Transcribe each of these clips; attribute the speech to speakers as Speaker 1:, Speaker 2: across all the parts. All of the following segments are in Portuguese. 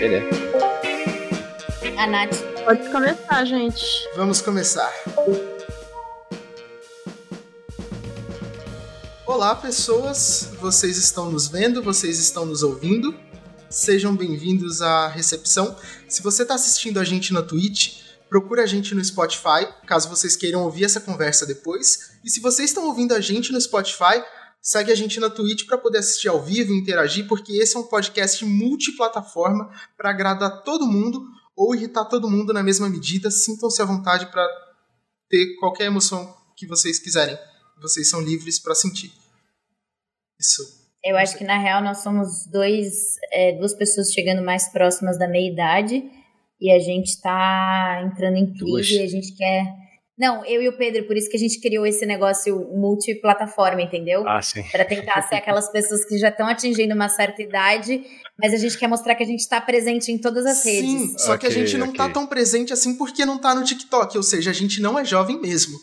Speaker 1: Beleza.
Speaker 2: A Nath.
Speaker 3: Pode começar, gente.
Speaker 4: Vamos começar. Olá, pessoas. Vocês estão nos vendo, vocês estão nos ouvindo. Sejam bem-vindos à recepção. Se você está assistindo a gente na Twitch, procura a gente no Spotify, caso vocês queiram ouvir essa conversa depois. E se vocês estão ouvindo a gente no Spotify, segue a gente na Twitch para poder assistir ao vivo e interagir, porque esse é um podcast multiplataforma para agradar todo mundo ou irritar todo mundo na mesma medida. Sintam-se à vontade para ter qualquer emoção que vocês quiserem. Vocês são livres para sentir. Isso.
Speaker 2: Eu acho que na real nós somos dois, é, duas pessoas chegando mais próximas da meia idade e a gente tá entrando em crise e a gente quer. Não, eu e o Pedro, por isso que a gente criou esse negócio multiplataforma, entendeu?
Speaker 1: Ah, sim.
Speaker 2: Para tentar ser aquelas pessoas que já estão atingindo uma certa idade, mas a gente quer mostrar que a gente está presente em todas as
Speaker 4: Sim,
Speaker 2: redes.
Speaker 4: só que a gente não tá
Speaker 1: ok.
Speaker 4: tão presente assim porque não tá no TikTok, ou seja, a gente não é jovem mesmo.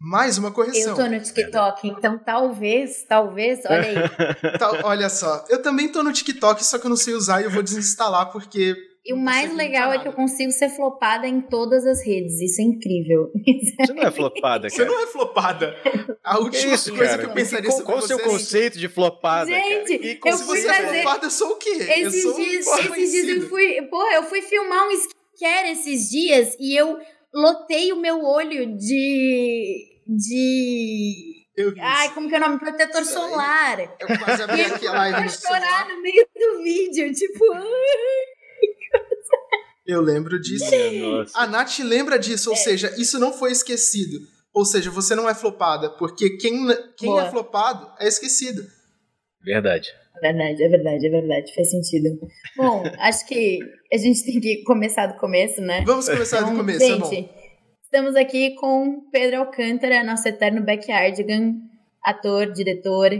Speaker 4: Mais uma correção.
Speaker 2: Eu tô no TikTok, então talvez, talvez, olha aí.
Speaker 4: Tá, olha só, eu também tô no TikTok, só que eu não sei usar e eu vou desinstalar porque.
Speaker 2: E o mais legal é que eu consigo ser flopada em todas as redes. Isso é incrível.
Speaker 1: Você não é flopada,
Speaker 4: Você
Speaker 1: cara.
Speaker 4: não é flopada. A última
Speaker 1: isso,
Speaker 4: coisa
Speaker 1: cara?
Speaker 4: que eu pensaria
Speaker 1: qual,
Speaker 4: sobre
Speaker 1: qual o
Speaker 4: você
Speaker 1: seu
Speaker 4: é
Speaker 1: conceito de flopada,
Speaker 2: Gente,
Speaker 1: cara?
Speaker 2: eu
Speaker 4: Se
Speaker 2: fui
Speaker 4: você é
Speaker 2: fazer-
Speaker 4: flopada, eu sou o quê? eu
Speaker 2: Esses
Speaker 4: sou
Speaker 2: dias, esses dias eu fui. Porra, eu fui filmar um skincare esses dias e eu lotei o meu olho de. de.
Speaker 4: Eu
Speaker 2: Ai, como que é o nome? Protetor
Speaker 4: Isso aí.
Speaker 2: solar.
Speaker 4: Eu quase abri
Speaker 2: E
Speaker 4: aqui a
Speaker 2: eu
Speaker 4: live no
Speaker 2: chorar no meio do vídeo. Tipo,
Speaker 4: Eu lembro disso.
Speaker 1: Nossa.
Speaker 4: A Nath lembra disso, ou seja, isso não foi esquecido. Ou seja, você não é flopada, porque quem, quem
Speaker 2: Boa.
Speaker 4: é flopado é esquecido.
Speaker 1: Verdade.
Speaker 2: É verdade, é verdade, é verdade. Faz sentido. Bom, acho que a gente tem que começar do começo, né?
Speaker 4: Vamos começar do
Speaker 2: Então,
Speaker 4: começo, é
Speaker 2: gente,
Speaker 4: bom.
Speaker 2: estamos aqui com Pedro Alcântara, nosso eterno backyardigan, ator, diretor,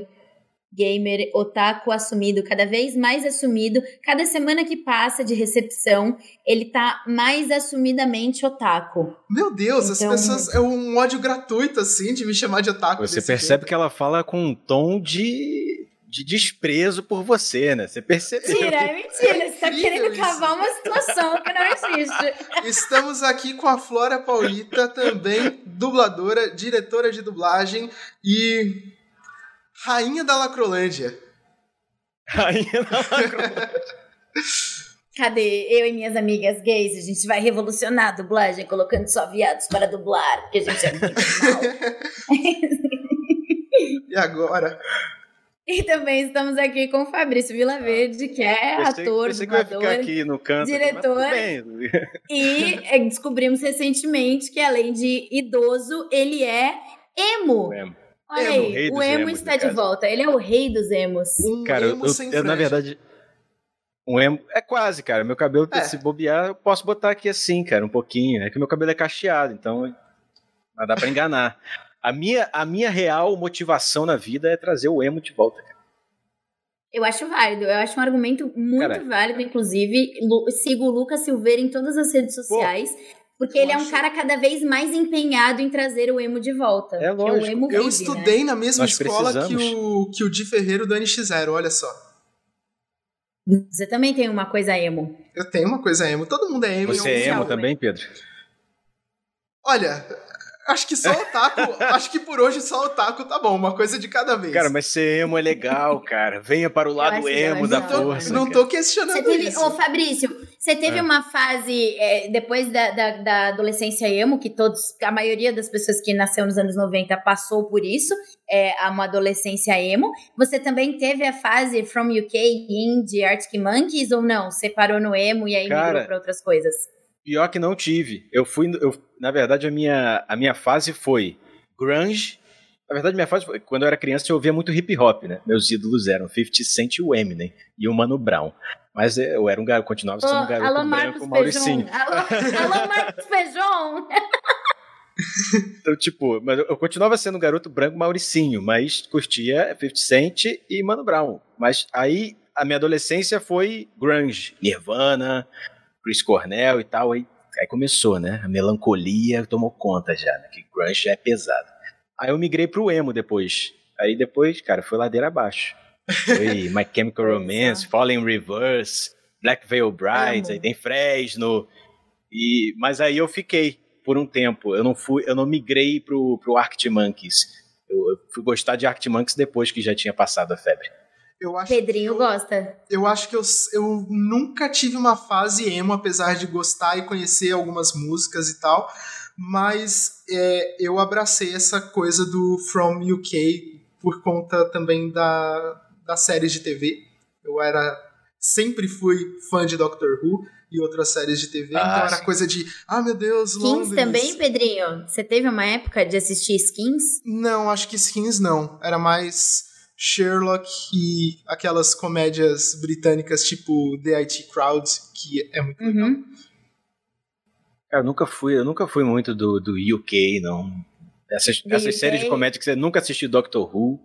Speaker 2: gamer, otaku assumido, cada vez mais assumido. Cada semana que passa de recepção, ele tá mais assumidamente otaku.
Speaker 4: Meu Deus,
Speaker 2: Então-
Speaker 4: as pessoas. É um ódio gratuito, assim, de me chamar de otaku.
Speaker 1: Você
Speaker 4: desse
Speaker 1: percebe
Speaker 4: jeito.
Speaker 1: que ela fala com um tom de, de desprezo por você, né? Você percebeu.
Speaker 2: Mentira, é mentira. Você tá querendo
Speaker 4: isso.
Speaker 2: cavar uma situação que não existe.
Speaker 4: Estamos aqui com a Flora Paulita, também dubladora, diretora de dublagem e rainha da Lacrolândia.
Speaker 1: Rainha da Lacrona.
Speaker 2: Cadê eu e minhas amigas gays? A gente vai revolucionar a dublagem, colocando só viados para dublar, porque a gente é muito mal.
Speaker 4: E agora?
Speaker 2: E também estamos aqui com o Fabrício Vilaverde, que é
Speaker 1: Pensei,
Speaker 2: ator,
Speaker 1: pensei que
Speaker 2: dublador.
Speaker 1: ficar aqui no canto. aqui,
Speaker 2: diretor.
Speaker 1: Bem.
Speaker 2: E é, descobrimos recentemente que, além de idoso, ele é emo.
Speaker 1: Emo.
Speaker 2: Olha
Speaker 4: Emo.
Speaker 2: aí,
Speaker 1: Rei
Speaker 2: o emo
Speaker 1: emos,
Speaker 2: está de
Speaker 1: caso.
Speaker 2: volta. Ele é o rei dos emos.
Speaker 4: Um
Speaker 1: Cara, eu,
Speaker 4: emo
Speaker 1: eu-
Speaker 4: sem
Speaker 1: eu, na verdade. Um emo. É quase, cara. Meu cabelo,
Speaker 4: É.
Speaker 1: se bobear, eu posso botar aqui assim, cara, um pouquinho. É que meu cabelo é cacheado, então. Mas dá pra enganar. A minha, a minha real motivação na vida é trazer o emo de volta, cara.
Speaker 2: Eu acho válido, eu acho um argumento muito
Speaker 1: Cara.
Speaker 2: válido, inclusive. Lu- sigo o Lucas Silveira em todas as redes sociais, porque
Speaker 4: eu
Speaker 2: ele é um
Speaker 4: acho-
Speaker 2: cara cada vez mais empenhado em trazer o emo de volta.
Speaker 1: É lógico.
Speaker 2: o emo
Speaker 4: Eu
Speaker 2: vive, né?
Speaker 4: estudei na mesma
Speaker 1: Nós
Speaker 4: escola que o, que o Di Ferreiro do NX0, olha só.
Speaker 2: Né? Você também tem uma coisa emo.
Speaker 4: Eu tenho uma coisa emo. Todo mundo é emo. em
Speaker 1: Você é emo também, Pedro?
Speaker 4: Olha, acho que só otaku. acho que por hoje só otaku tá bom. Uma coisa de cada vez.
Speaker 1: Cara, mas ser emo é legal, cara. Venha para o lado
Speaker 2: acho
Speaker 1: emo
Speaker 2: legal,
Speaker 1: da
Speaker 2: não tô-
Speaker 1: força.
Speaker 4: não tô questionando
Speaker 2: Você teve,
Speaker 4: isso.
Speaker 2: ô Fabrício, você teve
Speaker 1: É.
Speaker 2: uma fase é, depois da, da, da adolescência emo, que todos, a maioria das pessoas que nasceu nos anos 90 passou por isso, é uma adolescência emo. Você também teve a fase From UK Indie Arctic Monkeys ou não? Você parou no emo e aí
Speaker 1: Cara,
Speaker 2: migrou para outras coisas?
Speaker 1: Pior que não tive. Eu fui. Eu, na verdade, a minha, a minha fase foi grunge. Na verdade, minha fase foi. Quando eu era criança, eu ouvia muito hip hop, né? Meus ídolos eram 50 Cent e o Eminem. E o Mano Brown. Mas eu era um garoto, continuava sendo um garoto
Speaker 2: alô,
Speaker 1: branco,
Speaker 2: Marcos
Speaker 1: Mauricinho.
Speaker 2: Feijão. Alô, alô, Marcos Feijão.
Speaker 1: Então, tipo, mas eu, continuava sendo um garoto branco, Mauricinho, mas curtia 50 Cent e Mano Brown. Mas aí a minha adolescência foi grunge, Nirvana, Chris Cornell e tal. Aí, aí começou, né? A melancolia tomou conta já, né? Que grunge já é pesado. Aí eu migrei pro emo depois. Aí depois, cara, foi ladeira abaixo. Foi My Chemical Romance, Fallen in Reverse, Black Veil Brides, aí tem Fresno. E, mas aí eu fiquei por um tempo. Eu não fui, eu não migrei pro, pro Arctic Monkeys. Eu, eu fui gostar de Arctic Monkeys depois que já tinha passado a febre.
Speaker 4: Eu acho
Speaker 2: Pedrinho
Speaker 4: eu,
Speaker 2: gosta.
Speaker 4: eu acho que eu, eu nunca tive uma fase emo, apesar de gostar e conhecer algumas músicas e tal. Mas é, eu abracei essa coisa do From UK por conta também da, das séries de TV. Eu era. Sempre fui fã de Doctor Who e outras séries de TV.
Speaker 1: Ah,
Speaker 4: então era
Speaker 1: sim.
Speaker 4: coisa de. Ah, meu Deus,
Speaker 2: Skins
Speaker 4: Londres.
Speaker 2: também, Pedrinho? Você teve uma época de assistir Skins?
Speaker 4: Não, acho que skins não. Era mais Sherlock e aquelas comédias britânicas tipo The IT Crowd, que é muito legal.
Speaker 2: Uhum.
Speaker 1: Cara, eu nunca fui, eu nunca fui muito do, do UK, não. Essas, essas séries de comédia que você nunca assistiu Doctor Who,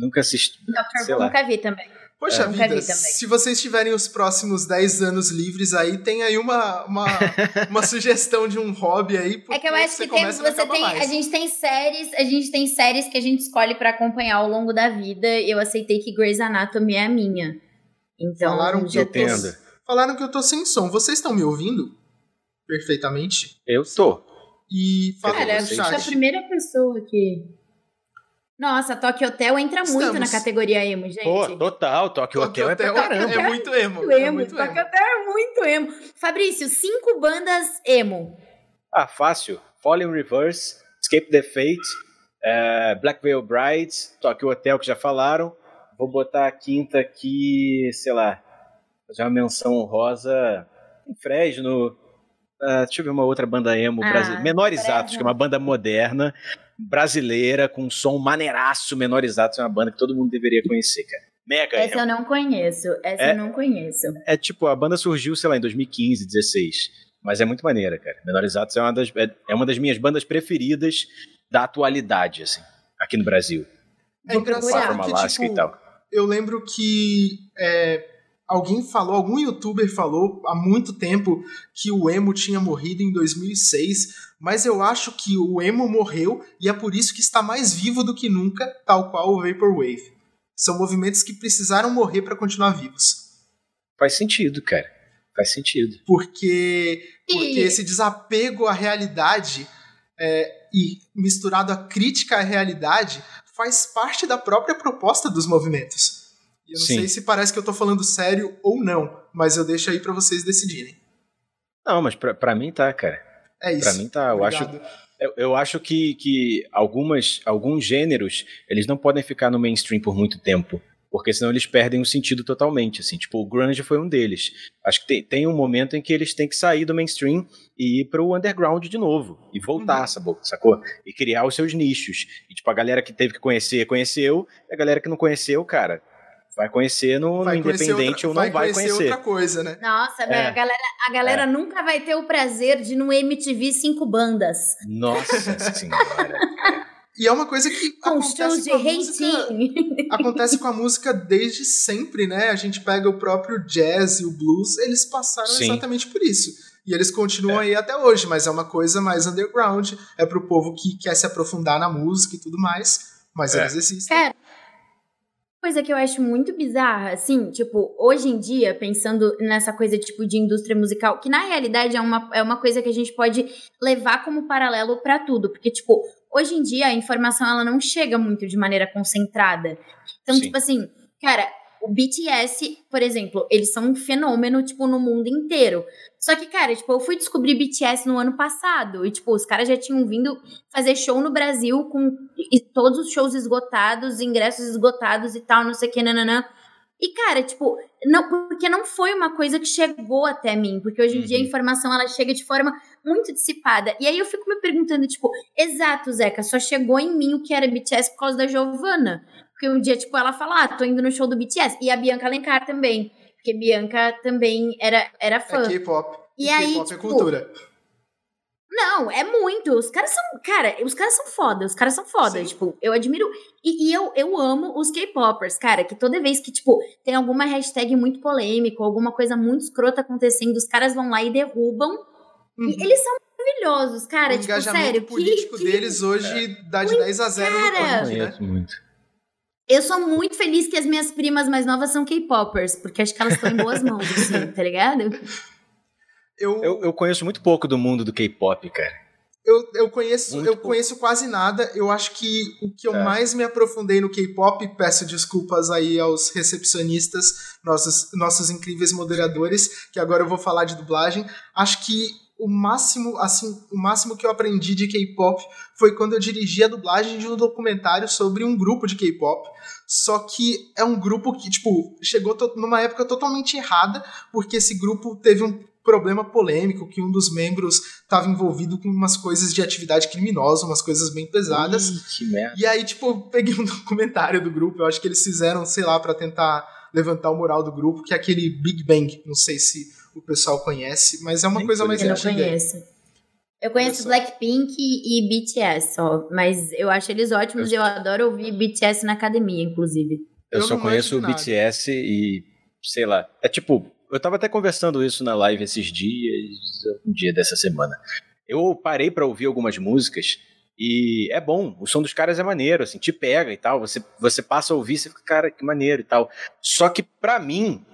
Speaker 1: nunca assisti. Sei
Speaker 2: Who
Speaker 1: lá.
Speaker 2: nunca vi também.
Speaker 4: Poxa
Speaker 2: É. Nunca
Speaker 4: vida,
Speaker 2: vi também.
Speaker 4: se vocês tiverem os próximos 10 anos livres aí, tem aí uma, uma, uma sugestão de um hobby aí.
Speaker 2: É que eu acho
Speaker 4: você
Speaker 2: que tem, você tem,
Speaker 4: mais.
Speaker 2: a gente tem séries, a gente tem séries que a gente escolhe pra acompanhar ao longo da vida. Eu aceitei que Grey's Anatomy é a minha. Então,
Speaker 4: Falaram que eu
Speaker 2: tô-
Speaker 1: Entendo.
Speaker 4: Falaram que eu tô sem som. Vocês estão me ouvindo? Perfeitamente.
Speaker 1: Eu tô.
Speaker 4: E fala
Speaker 2: Cara, eu sou
Speaker 4: chat.
Speaker 2: a primeira pessoa que. Nossa, Tokyo Hotel entra muito
Speaker 4: Estamos.
Speaker 2: na categoria emo, gente.
Speaker 1: Pô, total, Tokyo
Speaker 4: Tokyo
Speaker 1: Hotel é pra
Speaker 4: Hotel
Speaker 1: caramba.
Speaker 4: É muito emo.
Speaker 2: muito
Speaker 4: É
Speaker 2: emo.
Speaker 4: muito
Speaker 2: Tokyo
Speaker 4: emo.
Speaker 2: Hotel é muito emo. Fabrício, cinco bandas emo.
Speaker 1: Ah, fácil. Fallen Reverse, Escape the Fate, eh, Black Veil Brides, Tokyo Hotel, que já falaram. Vou botar a quinta aqui, sei lá, fazer uma menção honrosa em Fresno. ah, deixa eu ver uma outra banda emo
Speaker 2: Ah,
Speaker 1: brasileira. Menores
Speaker 2: Fresno.
Speaker 1: Atos, que é uma banda moderna, brasileira, com um som maneiraço. Menores Atos é uma banda que todo mundo deveria conhecer, cara. Mega
Speaker 2: Essa
Speaker 1: emo.
Speaker 2: eu não conheço. Essa
Speaker 1: É.
Speaker 2: eu não conheço.
Speaker 1: É tipo, a banda surgiu, sei lá, em 2015, 16. Mas é muito maneira, cara. Menores Atos é uma das, é- é uma das minhas bandas preferidas da atualidade, assim, aqui no Brasil.
Speaker 4: É engraçado que, tipo,
Speaker 1: e tal.
Speaker 4: eu lembro que é, alguém falou, algum youtuber falou há muito tempo que o emo tinha morrido em 2006, mas eu acho que o emo morreu e é por isso que está mais vivo do que nunca, tal qual o Vaporwave. São movimentos que precisaram morrer para continuar vivos.
Speaker 1: Faz sentido, cara. Faz sentido.
Speaker 4: Porque, porque
Speaker 2: E-
Speaker 4: esse desapego à realidade é, e misturado à crítica à realidade faz parte da própria proposta dos movimentos. E Eu não
Speaker 1: Sim.
Speaker 4: sei se parece que eu tô falando sério ou não, mas eu deixo aí pra vocês decidirem.
Speaker 1: Não, mas pra, pra mim tá, cara.
Speaker 4: É isso.
Speaker 1: Pra mim tá. Eu acho,
Speaker 4: Obrigado.
Speaker 1: eu, eu acho que, que algumas, alguns gêneros, eles não podem ficar no mainstream por muito tempo. Porque senão eles perdem o sentido totalmente, assim. Tipo, o grunge foi um deles. Acho que tem, tem um momento em que eles têm que sair do mainstream e ir pro underground de novo. E voltar,
Speaker 4: Uhum.
Speaker 1: sacou? sacou? E criar os seus nichos. E, tipo, a galera que teve que conhecer, conheceu. E a galera que não conheceu, cara, vai conhecer no, no
Speaker 4: Vai conhecer
Speaker 1: independente
Speaker 4: outra,
Speaker 1: ou não vai,
Speaker 4: conhecer, outra coisa, né?
Speaker 2: Nossa,
Speaker 1: É.
Speaker 2: a galera, a galera nunca vai ter o prazer de no MTV cinco bandas.
Speaker 1: Nossa senhora.
Speaker 4: E é uma coisa que
Speaker 2: Com
Speaker 4: acontece com a música, acontece com a música desde sempre, né? A gente pega o próprio jazz e o blues, eles passaram
Speaker 1: Sim.
Speaker 4: exatamente por isso. E eles continuam aí até hoje, mas é uma coisa mais underground, é pro povo que quer se aprofundar na música e tudo mais, mas
Speaker 1: É.
Speaker 4: eles existem.
Speaker 2: Cara, coisa que eu acho muito bizarra, assim, tipo, hoje em dia, pensando nessa coisa, tipo, de indústria musical, que na realidade é uma, é uma coisa que a gente pode levar como paralelo pra tudo, porque, tipo, hoje em dia a informação, ela não chega muito de maneira concentrada. Então,
Speaker 1: Sim.
Speaker 2: tipo assim, cara, o BTS, por exemplo, eles são um fenômeno, tipo, no mundo inteiro. Só que, cara, tipo, eu fui descobrir BTS no ano passado. E, tipo, os caras já tinham vindo fazer show no Brasil com todos os shows esgotados, ingressos esgotados e tal, não sei o que, nananã. E, cara, tipo, não, porque não foi uma coisa que chegou até mim. Porque hoje em dia a
Speaker 1: Uhum.
Speaker 2: informação, ela chega de forma muito dissipada. E aí eu fico me perguntando, tipo, exato, Zeca, só chegou em mim o que era BTS por causa da Giovanna. Porque um dia, tipo, ela fala, ah, tô indo no show do BTS. E a Bianca Alencar também. Porque Bianca também era, era fã.
Speaker 4: É K-pop.
Speaker 2: E aí,
Speaker 4: K-pop é
Speaker 2: tipo,
Speaker 4: cultura.
Speaker 2: Não, é muito. Os caras são. Cara, os caras são foda. Os caras são foda.
Speaker 4: Sim.
Speaker 2: Tipo, eu admiro. E, e eu, eu amo os K-Poppers, cara. Que toda vez que, tipo, tem alguma hashtag muito polêmica, alguma coisa muito escrota acontecendo, os caras vão lá e derrubam.
Speaker 4: Uhum.
Speaker 2: E eles são maravilhosos, cara.
Speaker 4: o
Speaker 2: tipo,
Speaker 4: engajamento
Speaker 2: sério.
Speaker 4: político
Speaker 2: que, que-
Speaker 4: deles hoje dá de 10 a 0 no
Speaker 2: cara.
Speaker 4: Point, né?
Speaker 1: Conheço muito.
Speaker 2: Eu sou muito feliz que as minhas primas mais novas são K-popers, porque acho que elas estão em boas mãos, assim, tá ligado?
Speaker 1: Eu, eu, eu conheço muito pouco do mundo do K-pop, cara.
Speaker 4: Eu, eu conheço eu conheço quase nada. Eu acho que o que eu é. mais me aprofundei no K-pop, peço desculpas aí aos recepcionistas, nossos, nossos incríveis moderadores, que agora eu vou falar de dublagem. Acho que o máximo, assim, o máximo que eu aprendi de K-pop foi quando eu dirigi a dublagem de um documentário sobre um grupo de K-pop. Só que é um grupo que, tipo, chegou numa época totalmente errada, porque esse grupo teve um problema polêmico que um dos membros estava envolvido com umas coisas de atividade criminosa, umas coisas bem pesadas.
Speaker 1: Ih, que merda.
Speaker 4: E aí, tipo, eu peguei um documentário do grupo, eu acho que eles fizeram, sei lá, para tentar levantar o moral do grupo, que é aquele Big Bang. Não sei se o pessoal conhece, mas é uma Nem coisa mais
Speaker 2: eu antiga. Eu não conheço. Eu conheço Blackpink e BTS só, mas eu acho eles ótimos e eu adoro ouvir BTS na academia, inclusive.
Speaker 1: Eu, eu só conheço o BTS e, sei lá, é tipo, eu tava até conversando isso na live esses dias, um dia dessa semana. Eu parei para ouvir algumas músicas e é bom, o som dos caras é maneiro, assim, te pega e tal. Você, você passa a ouvir, você fica, cara, que maneiro e tal. Só que para mim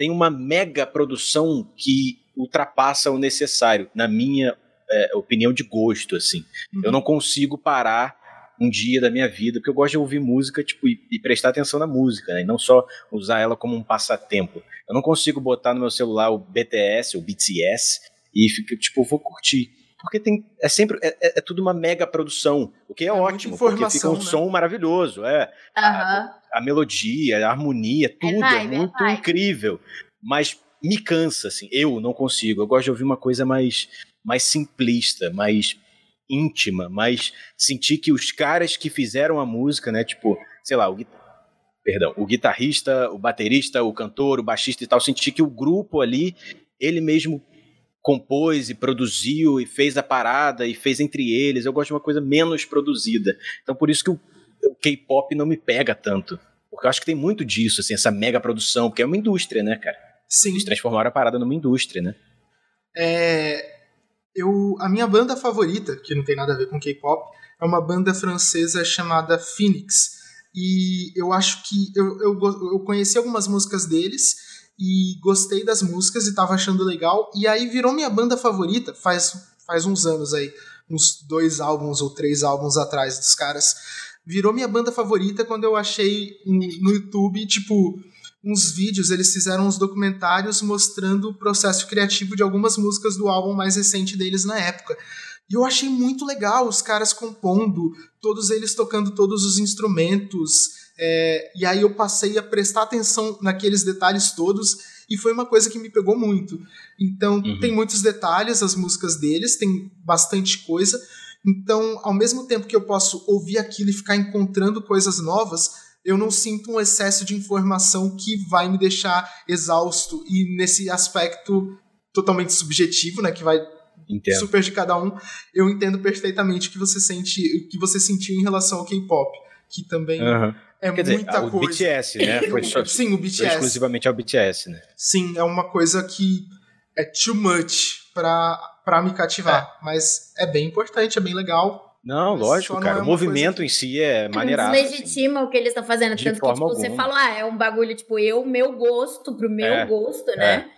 Speaker 1: tem uma mega produção que ultrapassa o necessário, na minha é, opinião de gosto, assim. Uhum. Eu não consigo parar um dia da minha vida, porque eu gosto de ouvir música tipo, e, e, prestar atenção na música, né? E não só usar ela como um passatempo. Eu não consigo botar no meu celular o BTS ou BTS e ficar, tipo, vou curtir. Porque tem, é sempre, é, é, é tudo uma mega produção, o que é, é ótimo, porque fica um né? som maravilhoso, é.
Speaker 2: Uhum.
Speaker 1: A, melodia, a harmonia, é tudo é, vibe, é muito incrível. Mas me cansa, assim, eu não consigo. Eu gosto de ouvir uma coisa mais, mais simplista, mais íntima, mas sentir que os caras que fizeram a música, né, tipo, sei lá, o perdão, o guitarrista, o baterista, o cantor, o baixista e tal, sentir que o grupo ali, ele mesmo compôs e produziu e fez a parada e fez entre eles. Eu gosto de uma coisa menos produzida. Então por isso que o, o K-pop não me pega tanto. Porque eu acho que tem muito disso, assim, essa mega produção, porque é uma indústria, né, cara?
Speaker 4: Sim.
Speaker 1: Eles transformaram a parada numa indústria, né?
Speaker 4: É, eu, a minha banda favorita, que não tem nada a ver com K-pop, é uma banda francesa chamada Phoenix. E eu acho que eu, eu, eu conheci algumas músicas deles e gostei das músicas e tava achando legal. E aí virou minha banda favorita faz, faz uns anos aí, uns dois álbuns ou três álbuns atrás dos caras. Virou minha banda favorita quando eu achei no YouTube, tipo, uns vídeos, eles fizeram uns documentários mostrando o processo criativo de algumas músicas do álbum mais recente deles na época. E eu achei muito legal os caras compondo, todos eles tocando todos os instrumentos. É, e aí eu passei a prestar atenção naqueles detalhes todos e foi uma coisa que me pegou muito. Então uhum. tem muitos detalhes as músicas deles, tem bastante coisa. Então, ao mesmo tempo que eu posso ouvir aquilo e ficar encontrando coisas novas, eu não sinto um excesso de informação que vai me deixar exausto e nesse aspecto totalmente subjetivo, né, que vai
Speaker 1: entendo.
Speaker 4: super de cada um, eu entendo perfeitamente o que você sente, o que você sentiu em relação ao K-pop, que também
Speaker 1: uhum.
Speaker 4: é
Speaker 1: Quer
Speaker 4: muita
Speaker 1: dizer,
Speaker 4: coisa.
Speaker 1: O BTS, né? Foi só,
Speaker 4: Sim, o BTS.
Speaker 1: exclusivamente ao BTS, né?
Speaker 4: Sim, é uma coisa que é too much pra, pra me cativar, é. mas é bem importante, é bem legal.
Speaker 1: Não, lógico, cara. É o movimento que... em si é maneiraço.
Speaker 2: Deslegitima assim. o que eles estão fazendo. De tanto que, tipo, você fala, ah, é um bagulho, tipo, eu, meu gosto, pro meu é, gosto, né?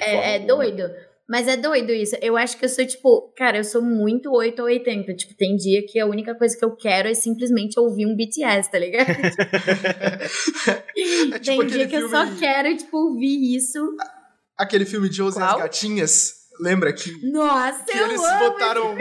Speaker 1: É, é,
Speaker 2: é, é doido. Mas é doido isso. Eu acho que eu sou, tipo, cara, eu sou muito 8 ou 80. Tipo, tem dia que a única coisa que eu quero é simplesmente ouvir um BTS, tá ligado? é tipo tem dia que eu só quero, tipo, ouvir isso.
Speaker 4: Aquele filme de Josie as Gatinhas, lembra que.
Speaker 2: Nossa,
Speaker 4: que
Speaker 2: eu
Speaker 4: eles
Speaker 2: amo
Speaker 4: botaram.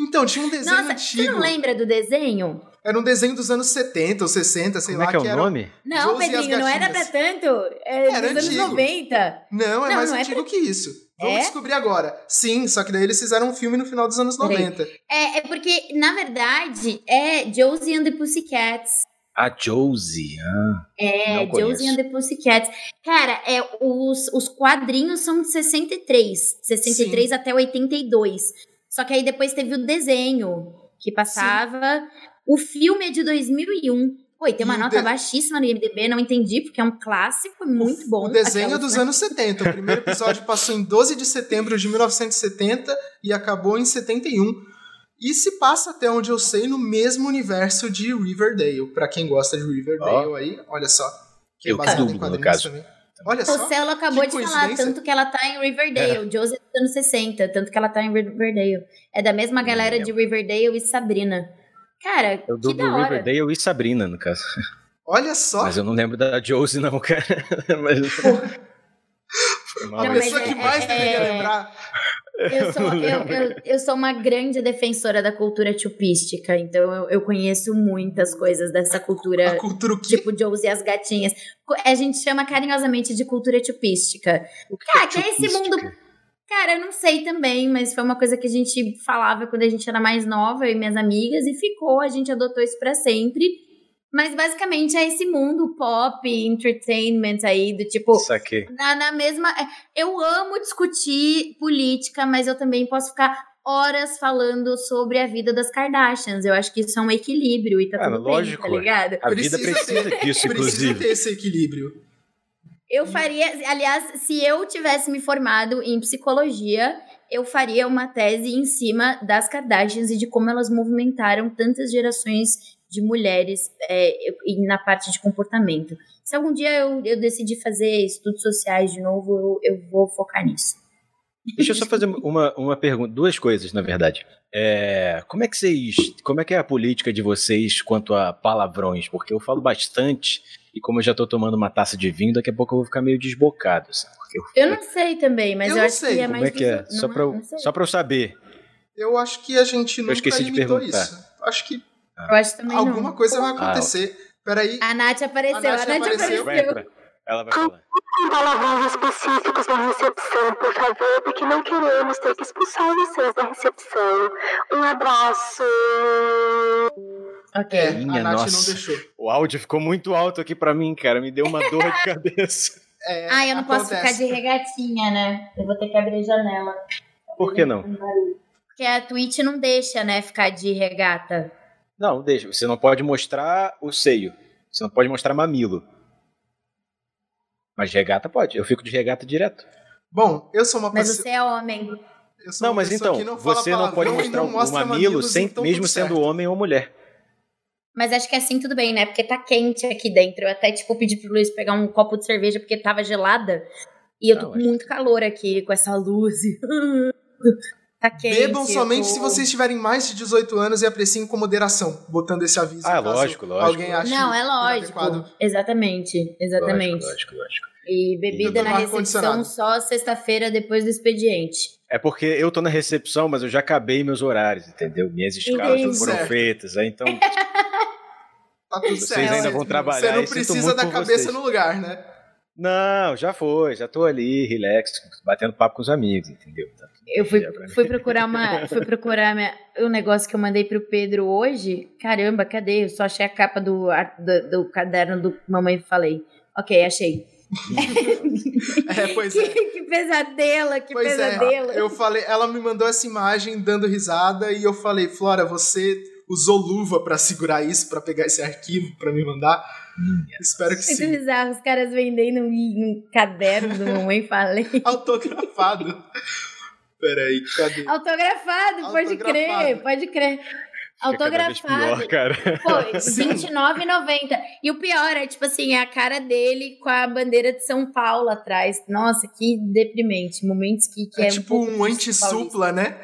Speaker 4: Então, tinha um desenho
Speaker 2: Nossa,
Speaker 4: antigo.
Speaker 2: Você não lembra do desenho?
Speaker 4: Era um desenho dos anos 70 ou 60, sei
Speaker 1: Como
Speaker 4: lá.
Speaker 1: É que é o nome?
Speaker 2: Não, Pedrinho, não era pra tanto. É era dos antigo. anos 90.
Speaker 4: Não, é não, mais não é antigo é pra... que isso. Vamos é? descobrir agora. Sim, só que daí eles fizeram um filme no final dos anos 90.
Speaker 2: É, é porque, na verdade, é Josie and the Pussycats.
Speaker 1: A Josie, ah,
Speaker 2: É, Josie and the Pussycats. Cara, é, os, os quadrinhos são de 63. 63 Sim. até 82. Só que aí depois teve o desenho que passava. Sim. O filme é de 2001. Oi, tem uma e nota de... baixíssima no IMDB, não entendi, porque é um clássico, muito bom.
Speaker 4: O desenho é dos anos 70. O primeiro episódio passou em 12 de setembro de 1970 e acabou em 71. E se passa, até onde eu sei, no mesmo universo de Riverdale. Pra quem gosta de Riverdale
Speaker 1: Ó.
Speaker 4: aí, olha só. Que é
Speaker 1: Eu tudo,
Speaker 4: em
Speaker 1: no caso.
Speaker 4: também. Olha
Speaker 2: O
Speaker 4: só.
Speaker 2: Celo acabou
Speaker 4: que
Speaker 2: de falar, tanto que ela tá em Riverdale. Josie é dos anos 60, tanto que ela tá em Riverdale. É da mesma
Speaker 1: Não
Speaker 2: galera de Riverdale e Sabrina. Cara,
Speaker 1: Eu
Speaker 2: que da hora.
Speaker 1: Riverdale e Sabrina, no caso.
Speaker 4: Olha só.
Speaker 1: Mas eu não lembro da Josie, não, cara. Mas... Foi mal,
Speaker 4: a
Speaker 2: Não,
Speaker 1: mas-
Speaker 2: mas
Speaker 4: pessoa que
Speaker 2: é-
Speaker 4: mais
Speaker 2: é-
Speaker 4: deveria
Speaker 2: é-
Speaker 4: lembrar.
Speaker 2: Eu sou, eu, eu, eu sou uma grande defensora da cultura chupística, então eu, conheço muitas coisas dessa
Speaker 4: A
Speaker 2: cultura,
Speaker 4: cultura o quê?
Speaker 2: tipo Josie e as gatinhas. A gente chama carinhosamente de cultura chupística.
Speaker 1: O que
Speaker 2: Cara, que é esse mundo Cara, eu não sei também, mas foi uma coisa que a gente falava quando a gente era mais nova, eu e minhas amigas, e ficou, a gente adotou isso pra sempre. Mas basicamente é esse mundo pop, entertainment aí, do tipo,
Speaker 1: Saquei.
Speaker 2: na, na mesma. é, Eu amo discutir política, mas eu também posso ficar horas falando sobre a vida das Kardashians. Eu acho que isso é um equilíbrio e tá
Speaker 1: Cara,
Speaker 2: tudo
Speaker 1: lógico.
Speaker 2: bem, tá ligado?
Speaker 1: A vida
Speaker 4: Precisa
Speaker 1: precisa
Speaker 4: ter-
Speaker 1: disso,
Speaker 4: Precisa
Speaker 1: inclusive.
Speaker 4: ter esse equilíbrio.
Speaker 2: Eu faria, aliás, se eu tivesse me formado em psicologia, eu faria uma tese em cima das Kardashians e de como elas movimentaram tantas gerações de mulheres é, eu- e na parte de comportamento. Se algum dia eu, eu decidir fazer estudos sociais de novo, eu, eu vou focar nisso.
Speaker 1: Deixa eu só fazer uma, uma pergunta, duas coisas, na verdade. É, como é que vocês. Como é que é a política de vocês quanto a palavrões? Porque eu falo bastante, e como eu já tô tomando uma taça de vinho, daqui a pouco eu vou ficar meio desbocado. Porque eu,
Speaker 2: Eu não sei também, mas
Speaker 4: Eu
Speaker 2: eu,
Speaker 4: não
Speaker 2: acho
Speaker 4: sei
Speaker 2: que é
Speaker 1: como
Speaker 2: mais
Speaker 1: é que é? Só
Speaker 2: não
Speaker 1: pra, eu,
Speaker 2: não sei.
Speaker 1: só pra eu saber.
Speaker 4: Eu acho que a gente nunca
Speaker 1: esqueci de
Speaker 4: limitou
Speaker 1: perguntar.
Speaker 4: isso. Acho que
Speaker 2: Eu acho também não.
Speaker 4: alguma coisa vai acontecer. Peraí.
Speaker 2: A Nath apareceu,
Speaker 4: A
Speaker 2: a
Speaker 4: Nath
Speaker 2: Nath,
Speaker 4: apareceu.
Speaker 2: apareceu.
Speaker 1: Vai entrar. Ela vai falar.
Speaker 3: palavrões específicos na recepção, por favor, porque não queremos ter que expulsar vocês da recepção. Um abraço.
Speaker 2: Ok.
Speaker 4: É,
Speaker 1: Minha
Speaker 4: a Nath
Speaker 1: nossa.
Speaker 4: não deixou.
Speaker 1: O áudio ficou muito alto aqui pra mim, cara. Me deu uma dor de cabeça.
Speaker 4: É,
Speaker 2: Ah, eu não posso ficar
Speaker 4: acontece.
Speaker 2: de regatinha, né? Eu vou ter que abrir a janela.
Speaker 1: Por que não?
Speaker 2: Porque a Twitch não deixa, né, ficar de regata.
Speaker 1: Não, deixa. Você não pode mostrar o seio. Você não pode mostrar mamilo. Mas regata pode. Eu fico de regata direto.
Speaker 4: Bom, eu sou uma
Speaker 2: Mas
Speaker 4: pessoa.
Speaker 2: você é homem.
Speaker 4: eu sou
Speaker 1: Não,
Speaker 4: uma
Speaker 1: mas então,
Speaker 4: que não
Speaker 1: você não pode mostrar
Speaker 4: não
Speaker 1: o
Speaker 4: mostra
Speaker 1: mamilo
Speaker 4: mamilos,
Speaker 1: sem,
Speaker 4: então
Speaker 1: mesmo sendo homem ou mulher.
Speaker 2: Mas acho que assim tudo bem, né? Porque tá quente aqui dentro. Eu até, tipo, pedi pro Luiz pegar um copo de cerveja porque tava gelada. E eu tô
Speaker 1: Não,
Speaker 2: com
Speaker 1: acho
Speaker 2: muito calor aqui, com essa luz. tá quente.
Speaker 4: Bebam somente
Speaker 2: tô-
Speaker 4: se vocês tiverem mais de 18 anos e apreciem com moderação, botando esse aviso.
Speaker 1: Ah,
Speaker 4: caso
Speaker 1: lógico, lógico.
Speaker 4: Alguém ache
Speaker 2: Não, é
Speaker 4: inadequado.
Speaker 2: lógico. Exatamente, exatamente.
Speaker 1: Lógico, lógico, lógico.
Speaker 2: E bebida
Speaker 4: Tudo
Speaker 2: na recepção só sexta-feira depois do expediente.
Speaker 1: É porque eu tô na recepção, mas eu já acabei meus horários, entendeu? Minhas escalas já foram
Speaker 4: Certo.
Speaker 1: feitas. aí Então,
Speaker 4: Tá tudo
Speaker 1: Vocês
Speaker 4: certo.
Speaker 1: ainda vão trabalhar,
Speaker 4: Você não
Speaker 1: e
Speaker 4: precisa da cabeça
Speaker 1: vocês.
Speaker 4: no lugar, né?
Speaker 1: Não, já foi, já tô ali, relax, batendo papo com os amigos, entendeu? Tá
Speaker 2: Eu fui, fui procurar uma, fui procurar minha, um negócio que eu mandei pro Pedro hoje. Caramba, cadê? Eu só achei a capa do, do, do caderno do Mamãe Falei. Ok, achei.
Speaker 4: É, pois
Speaker 2: Que,
Speaker 4: é.
Speaker 2: que pesadelo, que
Speaker 4: Pois
Speaker 2: pesadelo.
Speaker 4: é, eu falei, ela me mandou essa imagem dando risada e eu falei, Flora, você usou luva pra segurar isso, pra pegar esse arquivo pra me mandar? Espero que
Speaker 2: Muito
Speaker 4: sim.
Speaker 2: bizarro, os caras vendendo um, um caderno do Mamãe Falei.
Speaker 4: Autografado. Peraí, cadê?
Speaker 2: Autografado, pode
Speaker 4: Autografado.
Speaker 2: crer, pode crer.
Speaker 1: Fica cada vez
Speaker 2: Autografado.
Speaker 1: pior, cara.
Speaker 2: Pô,
Speaker 4: Sim.
Speaker 2: R$29,90. E o pior é, tipo assim, é a cara dele com a bandeira de São Paulo atrás. Nossa, que deprimente. Momentos que, que
Speaker 4: É,
Speaker 2: é,
Speaker 4: tipo um
Speaker 2: triste
Speaker 4: anti-supla, né?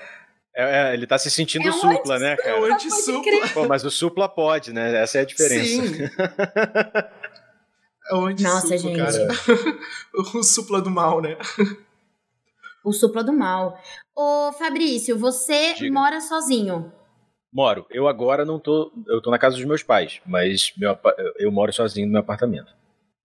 Speaker 1: É, é, ele tá se sentindo
Speaker 2: É um
Speaker 1: supla, né,
Speaker 4: É
Speaker 1: cara?
Speaker 4: um anti-supla.
Speaker 1: Pô, mas o supla pode, né? Essa é a diferença.
Speaker 4: Sim. É o anti-supla,
Speaker 2: Nossa, gente.
Speaker 4: cara. o supla do mal, né?
Speaker 2: O supla do mal. Ô, Fabrício, você
Speaker 1: Diga.
Speaker 2: mora sozinho.
Speaker 1: Moro. Eu agora não tô. Eu tô na casa dos meus pais, mas meu eu moro sozinho no meu apartamento.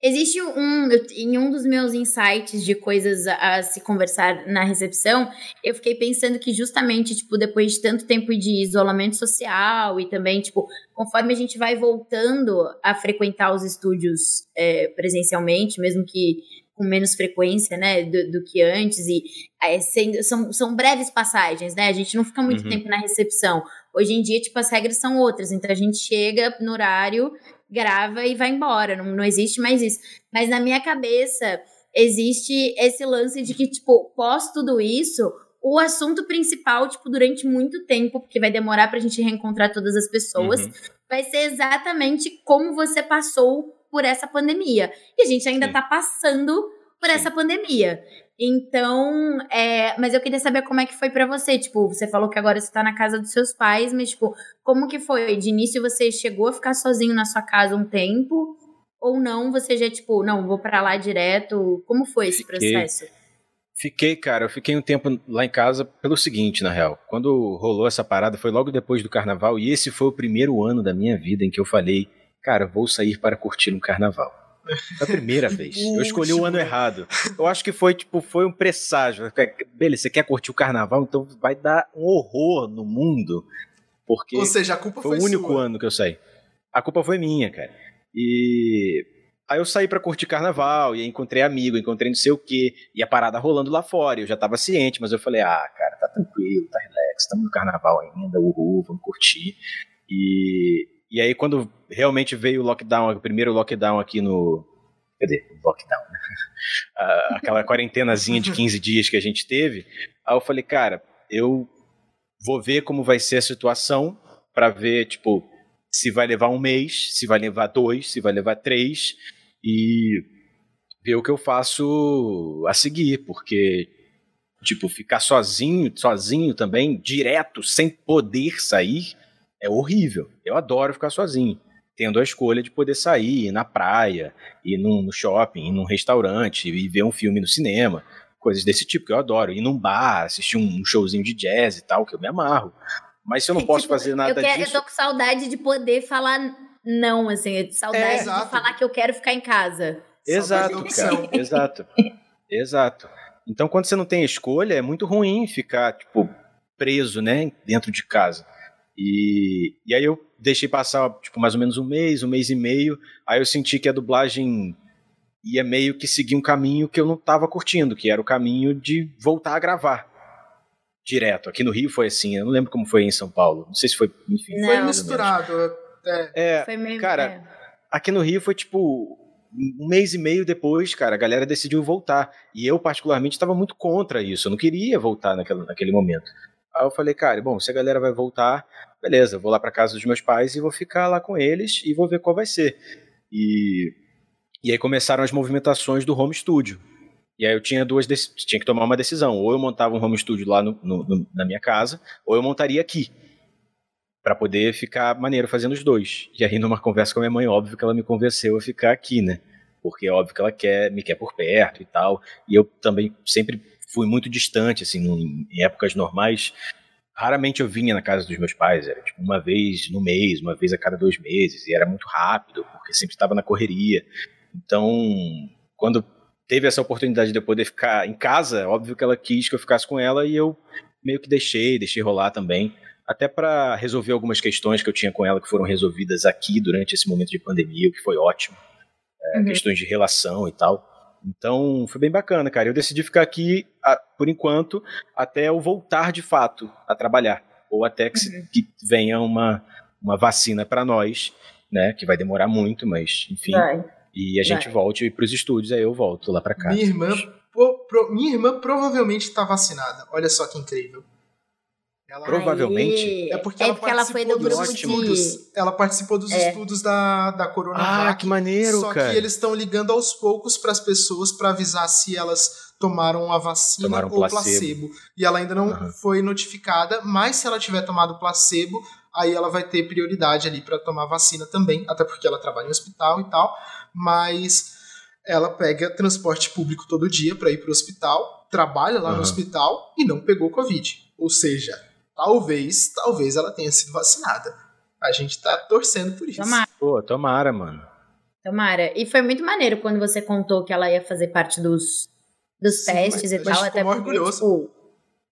Speaker 2: Existe um, em um dos meus insights de coisas a, a se conversar na recepção, eu fiquei pensando que justamente, tipo, depois de tanto tempo de isolamento social e também, tipo, conforme a gente vai voltando a frequentar os estúdios é, presencialmente, mesmo que com menos frequência, né, do, do que antes, e é, sendo- são, são breves passagens, né, a gente não fica muito
Speaker 1: Uhum.
Speaker 2: tempo na recepção. Hoje em dia, tipo, as regras são outras, então a gente chega no horário grava e vai embora. Não, não existe mais isso. Mas na minha cabeça existe esse lance de que, tipo, pós tudo isso, o assunto principal, tipo, durante muito tempo, porque vai demorar pra gente reencontrar todas as pessoas, uhum. vai ser exatamente como você passou por essa pandemia. E a gente ainda Sim. tá passando por Sim. essa pandemia. Então, é, mas eu queria saber como é que foi para você. Tipo, você falou que agora você tá na casa dos seus pais, mas, tipo, como que foi? De início você chegou a ficar sozinho na sua casa um tempo? Ou não, você já, tipo, não, vou para lá direto? Como foi esse Fiquei. processo?
Speaker 1: Fiquei, cara, eu fiquei um tempo lá em casa pelo seguinte, na real. Quando rolou essa parada, foi logo depois do carnaval, e esse foi o primeiro ano da minha vida em que eu falei, cara, vou sair para curtir um carnaval. Foi a primeira vez. Eu escolhi o ano errado. Eu acho que foi, tipo, foi um presságio. Beleza, você quer curtir o carnaval, então vai dar um horror no mundo. Porque
Speaker 4: Ou seja, a culpa foi,
Speaker 1: foi o único
Speaker 4: sua.
Speaker 1: ano que eu saí. A culpa foi minha, cara. E Aí eu saí para curtir carnaval, e encontrei amigo, encontrei não sei o quê, e a parada rolando lá fora. Eu já tava ciente, mas eu falei: ah, cara, tá tranquilo, tá relax, estamos no carnaval ainda, uhul, vamos curtir. E, e aí, quando realmente veio o lockdown, o primeiro lockdown aqui no. Cadê? Lockdown, né? Aquela quarentenazinha de 15 dias que a gente teve. Aí eu falei: cara, eu vou ver como vai ser a situação, para ver, tipo, se vai levar um mês, se vai levar dois, se vai levar três e ver o que eu faço a seguir, porque tipo ficar sozinho, sozinho também, direto, sem poder sair, é horrível. Eu adoro ficar sozinho, tendo a escolha de poder sair, ir na praia, ir no shopping, ir num restaurante, e ver um filme no cinema, coisas desse tipo que eu adoro, ir num bar, assistir um showzinho de jazz e tal, que eu me amarro. Mas se eu não posso tipo, fazer nada
Speaker 2: eu quero,
Speaker 1: disso.
Speaker 2: Eu tô com saudade de poder falar não, assim, saudade é, de falar que eu quero ficar em casa.
Speaker 1: Exato, cara. exato. Exato. Então, quando você não tem escolha, é muito ruim ficar, tipo, preso, né, dentro de casa. E, e aí eu deixei passar, tipo, mais ou menos um mês, um mês e meio. Aí eu senti que a dublagem ia meio que seguir um caminho que eu não estava curtindo, que era o caminho de voltar a gravar direto. Aqui no Rio foi assim, eu não lembro como foi em São Paulo. Não sei se foi, enfim.
Speaker 4: Não, foi misturado. É,
Speaker 1: é foi meio, cara, é. aqui no Rio foi tipo um mês e meio depois, cara, a galera decidiu voltar. E eu, particularmente, estava muito contra isso. Eu não queria voltar naquele, naquele momento. Aí eu falei, cara, bom, se a galera vai voltar, beleza, vou lá para casa dos meus pais e vou ficar lá com eles e vou ver qual vai ser. E, e aí começaram as movimentações do home studio. E aí eu tinha duas tinha que tomar uma decisão. Ou eu montava um home studio lá no, no, na minha casa, ou eu montaria aqui. para poder ficar maneiro fazendo os dois. E aí, numa conversa com a minha mãe, óbvio que ela me convenceu a ficar aqui, né? Porque é óbvio que ela quer, me quer por perto e tal. E eu também sempre fui muito distante, assim, em épocas normais. Raramente eu vinha na casa dos meus pais, era tipo uma vez no mês, uma vez a cada dois meses, e era muito rápido, porque sempre estava na correria. Então, quando teve essa oportunidade de eu poder ficar em casa, óbvio que ela quis que eu ficasse com ela e eu meio que deixei, deixei rolar também, até para resolver algumas questões que eu tinha com ela que foram resolvidas aqui durante esse momento de pandemia, o que foi ótimo, é, uhum. questões de relação e tal. Então foi bem bacana, cara. Eu decidi ficar aqui por enquanto até eu voltar de fato a trabalhar ou até que, uhum. que venha uma, uma vacina para nós, né? Que vai demorar muito, mas enfim. Vai e a gente volte para os estúdios, aí eu volto lá para cá.
Speaker 4: Minha irmã, pro, pro, minha irmã provavelmente está vacinada. Olha só que incrível.
Speaker 1: Ela, provavelmente.
Speaker 2: É porque, é ela, porque ela foi do grupo
Speaker 4: estudos. De... Ela participou dos é. estudos da, da Coronavac.
Speaker 1: Ah, que maneiro,
Speaker 4: só
Speaker 1: cara.
Speaker 4: que eles estão ligando aos poucos para as pessoas para avisar se elas tomaram a vacina tomaram ou placebo. placebo. E ela ainda não uhum. foi notificada, mas se ela tiver tomado placebo, aí ela vai ter prioridade ali para tomar vacina também, até porque ela trabalha em hospital e tal mas ela pega transporte público todo dia para ir para o hospital, trabalha lá uhum. no hospital e não pegou Covid. Ou seja, talvez, talvez ela tenha sido vacinada. A gente tá torcendo por isso.
Speaker 1: Tomara. Pô, tomara, mano.
Speaker 2: Tomara. E foi muito maneiro quando você contou que ela ia fazer parte dos, dos Sim, testes e tal. Até porque, orgulhoso. Tipo...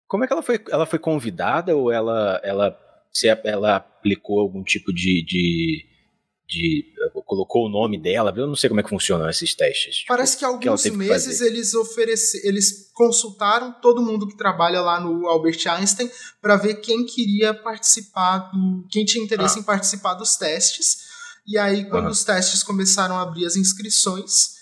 Speaker 1: Como é que ela foi? Ela foi convidada ou ela, ela, se ela aplicou algum tipo de, de de colocou o nome dela, eu não sei como é que funcionam esses testes.
Speaker 4: Tipo, Parece que alguns que meses que eles ofereceram, eles consultaram todo mundo que trabalha lá no Albert Einstein para ver quem queria participar do, quem tinha interesse ah. em participar dos testes. E aí quando os testes começaram a abrir as inscrições,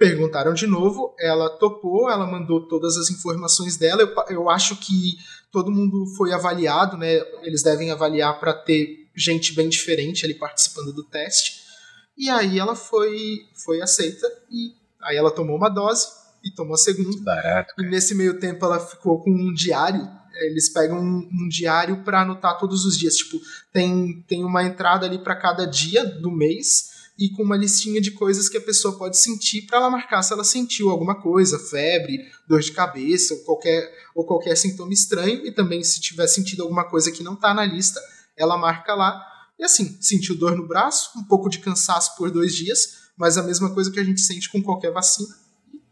Speaker 4: Perguntaram de novo, ela topou, ela mandou todas as informações dela. Eu, eu acho que todo mundo foi avaliado, né? Eles devem avaliar para ter gente bem diferente ali participando do teste. E aí ela foi, foi aceita e aí ela tomou uma dose e tomou a segunda.
Speaker 1: Barato.
Speaker 4: E nesse meio tempo ela ficou com um diário. Eles pegam um, um diário para anotar todos os dias. Tipo, tem, tem uma entrada ali para cada dia do mês e com uma listinha de coisas que a pessoa pode sentir para ela marcar se ela sentiu alguma coisa, febre, dor de cabeça ou qualquer, ou qualquer sintoma estranho. E também se tiver sentido alguma coisa que não está na lista, ela marca lá. E assim, sentiu dor no braço, um pouco de cansaço por dois dias, mas a mesma coisa que a gente sente com qualquer vacina.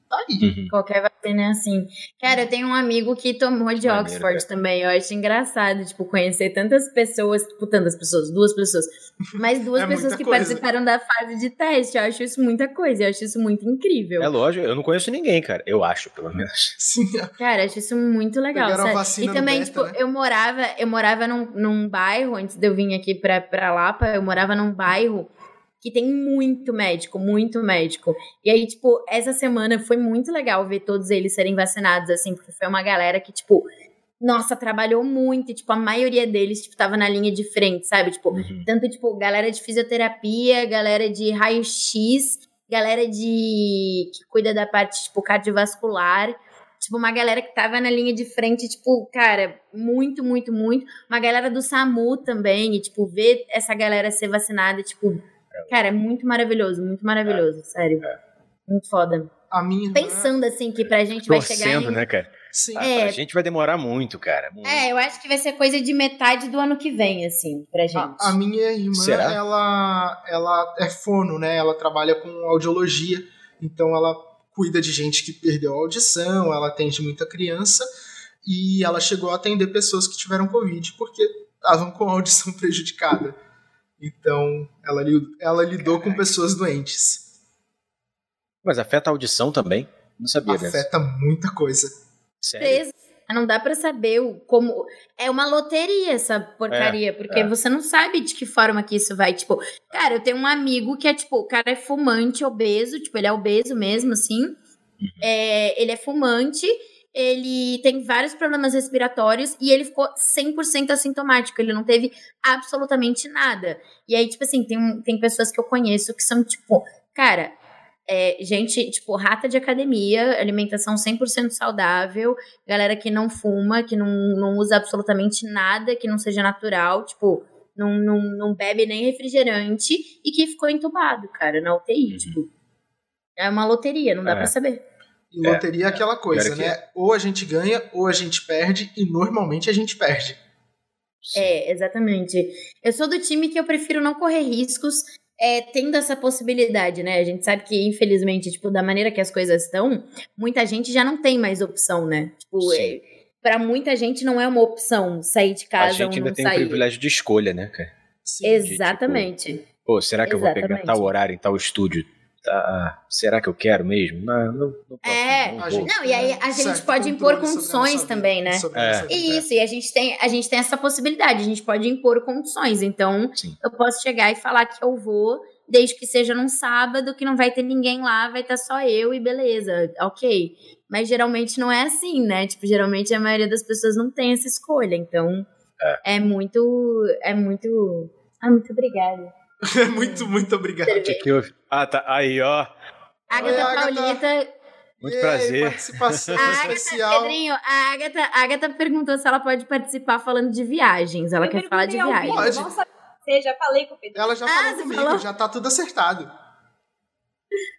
Speaker 4: Tá aí.
Speaker 2: Uhum. Qualquer vacina é assim. Cara, eu tenho um amigo que tomou de Maneiro, Oxford cara. também. Eu acho engraçado, tipo, conhecer tantas pessoas, tipo, tantas pessoas, duas pessoas, mas duas é pessoas que coisa. participaram da fase de teste. Eu acho isso muita coisa, eu acho isso muito incrível.
Speaker 1: É lógico, eu não conheço ninguém, cara. Eu acho, pelo menos.
Speaker 4: Sim.
Speaker 2: Cara, eu acho isso muito legal. E também, beta, tipo, né? eu morava, eu morava num, num bairro, antes de eu vir aqui pra, pra Lapa, eu morava num bairro que tem muito médico, muito médico. E aí, tipo, essa semana foi muito legal ver todos eles serem vacinados, assim, porque foi uma galera que, tipo, nossa, trabalhou muito, e, tipo, a maioria deles, tipo, tava na linha de frente, sabe? Tipo, uhum. tanto, tipo, galera de fisioterapia, galera de raio-x, galera de... que cuida da parte, tipo, cardiovascular, tipo, uma galera que tava na linha de frente, tipo, cara, muito, muito, muito. Uma galera do SAMU também, e, tipo, ver essa galera ser vacinada, tipo, Cara, é muito maravilhoso, muito maravilhoso, é. sério. É. Muito foda.
Speaker 4: A minha
Speaker 2: Pensando assim que pra gente vai chegar.
Speaker 1: Torcendo, né, cara? Sim. Ah, é. Pra gente vai demorar muito, cara. Muito.
Speaker 2: É, eu acho que vai ser coisa de metade do ano que vem, assim, pra gente.
Speaker 4: A, a minha irmã, Será? ela, ela é fono, né? Ela trabalha com audiologia, então ela cuida de gente que perdeu a audição, ela atende muita criança e ela chegou a atender pessoas que tiveram Covid porque estavam com a audição prejudicada. Então, ela, ela lidou Caraca. com pessoas doentes.
Speaker 1: Mas afeta a audição também? Não sabia
Speaker 4: Afeta dessa. muita coisa.
Speaker 1: Sério?
Speaker 2: Não dá para saber o, como. É uma loteria essa porcaria, é, porque é. você não sabe de que forma que isso vai. Tipo, cara, eu tenho um amigo que é tipo, o cara é fumante, obeso, tipo, ele é obeso mesmo, assim. Uhum. É, ele é fumante ele tem vários problemas respiratórios e ele ficou 100% assintomático, ele não teve absolutamente nada. E aí, tipo assim, tem, tem pessoas que eu conheço que são, tipo, cara, é, gente, tipo, rata de academia, alimentação 100% saudável, galera que não fuma, que não, não usa absolutamente nada que não seja natural, tipo, não, não, não bebe nem refrigerante e que ficou entubado, cara, na UTI, uhum. tipo. É uma loteria, não dá é. pra saber.
Speaker 4: E é, loteria é aquela coisa, né? É. Ou a gente ganha, ou a gente perde, e normalmente a gente perde.
Speaker 2: É, exatamente. Eu sou do time que eu prefiro não correr riscos, é, tendo essa possibilidade, né? A gente sabe que, infelizmente, tipo, da maneira que as coisas estão, muita gente já não tem mais opção, né? Tipo, é, para muita gente não é uma opção sair de casa. A
Speaker 1: gente ainda tem
Speaker 2: sair.
Speaker 1: o privilégio de escolha, né, cara?
Speaker 2: Sim, Exatamente.
Speaker 1: De, tipo, Pô, será que Exatamente. eu vou pegar tal horário em tal estúdio tá, será que eu quero mesmo? Não, não, não posso,
Speaker 2: É, não, não, e aí a gente pode impor condições também, né? É, Isso, é. e a gente, tem, a gente tem essa possibilidade, a gente pode impor condições. Então, Sim. eu posso chegar e falar que eu vou, desde que seja num sábado, que não vai ter ninguém lá, vai estar só eu e beleza, ok. Mas geralmente não é assim, né? Tipo, geralmente a maioria das pessoas não tem essa escolha. Então, é, é muito. É muito. Ah, muito obrigada.
Speaker 4: muito, muito obrigado.
Speaker 1: Que houve? Ah, tá. Aí, ó.
Speaker 2: Agatha Paulita.
Speaker 1: Muito Ei, prazer.
Speaker 4: Participação a especial.
Speaker 2: Pedrinho, a Agatha, a Agatha perguntou se ela pode participar falando de viagens. Ela eu quer falar de viagens.
Speaker 4: Pode.
Speaker 5: Você já falei com o Pedro.
Speaker 4: Ela já ah, falou comigo, falou? já tá tudo acertado.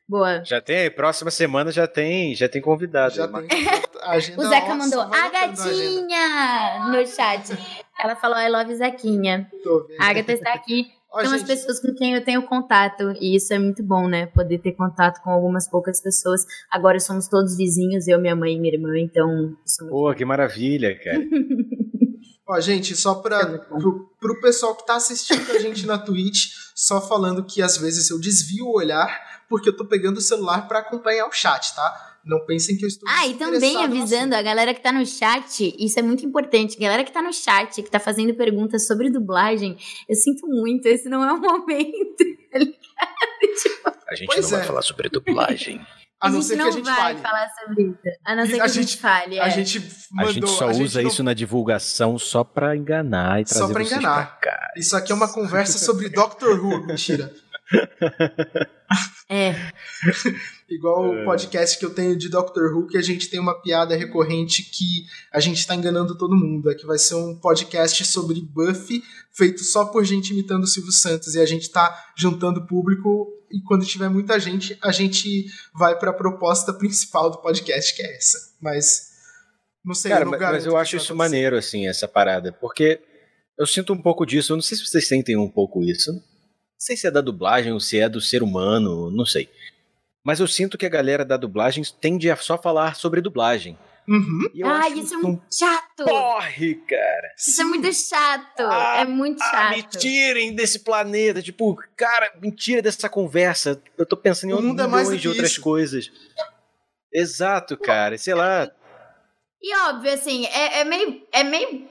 Speaker 2: Boa.
Speaker 1: Já tem, próxima semana já tem, já tem convidado.
Speaker 4: Já tem. Agenda,
Speaker 2: o Zeca mandou a gatinha no chat. Ela falou I love Zequinha. A Agatha está aqui Ó, São gente... as pessoas com quem eu tenho contato, e isso é muito bom, né? Poder ter contato com algumas poucas pessoas. Agora somos todos vizinhos, eu, minha mãe e minha irmã, então.
Speaker 1: Isso é Pô, bom. que maravilha, cara.
Speaker 4: Ó, gente, só para é pro, pro pessoal que tá assistindo a gente na Twitch, só falando que às vezes eu desvio o olhar porque eu tô pegando o celular para acompanhar o chat, tá? Não pensem que eu estou.
Speaker 2: Ah, e também avisando a galera que tá no chat, isso é muito importante. Galera que tá no chat, que tá fazendo perguntas sobre dublagem, eu sinto muito, esse não é o momento, tá?
Speaker 1: Tipo... A gente não é. vai falar sobre dublagem.
Speaker 4: A,
Speaker 2: A
Speaker 4: não
Speaker 2: gente
Speaker 4: ser que a gente fale.
Speaker 2: falar sobre isso. A não ser que
Speaker 4: A
Speaker 2: a gente, fale.
Speaker 4: A
Speaker 2: é.
Speaker 4: gente
Speaker 1: A
Speaker 4: mandou.
Speaker 1: gente só
Speaker 4: a gente
Speaker 1: usa
Speaker 4: não-
Speaker 1: isso na divulgação só pra enganar e
Speaker 4: Só
Speaker 1: trazer
Speaker 4: pra
Speaker 1: vocês
Speaker 4: enganar.
Speaker 1: pra cá.
Speaker 4: Isso aqui é uma conversa sobre Doctor Who. Mentira.
Speaker 2: É.
Speaker 4: Igual o podcast que eu tenho de Doctor Who, que a gente tem uma piada recorrente que a gente tá enganando todo mundo. É que vai ser um podcast sobre Buffy, feito só por gente imitando o Silvio Santos. E a gente tá juntando público. E quando tiver muita gente, a gente vai pra proposta principal do podcast, que é essa. Mas. Não sei,
Speaker 1: Cara,
Speaker 4: eu não
Speaker 1: mas, eu
Speaker 4: que
Speaker 1: acho isso maneiro, assim, essa parada. Porque eu sinto um pouco disso. Eu não sei se vocês sentem um pouco isso. Não sei se é da dublagem ou se é do ser humano, não sei. Mas eu sinto que a galera da dublagem tende a só falar sobre dublagem.
Speaker 4: Uhum.
Speaker 1: Acho
Speaker 2: isso é
Speaker 1: um
Speaker 2: muito chato.
Speaker 1: porre, cara.
Speaker 2: Isso é muito chato.
Speaker 1: Ah,
Speaker 2: é muito
Speaker 1: Ah, me
Speaker 2: chato.
Speaker 1: tirem desse planeta. Tipo, cara, me tira dessa conversa. Eu tô pensando em
Speaker 4: O mundo é mais
Speaker 1: de outras
Speaker 4: isso.
Speaker 1: coisas. Exato, cara. Sei lá.
Speaker 2: E óbvio, assim, é, é meio. É meio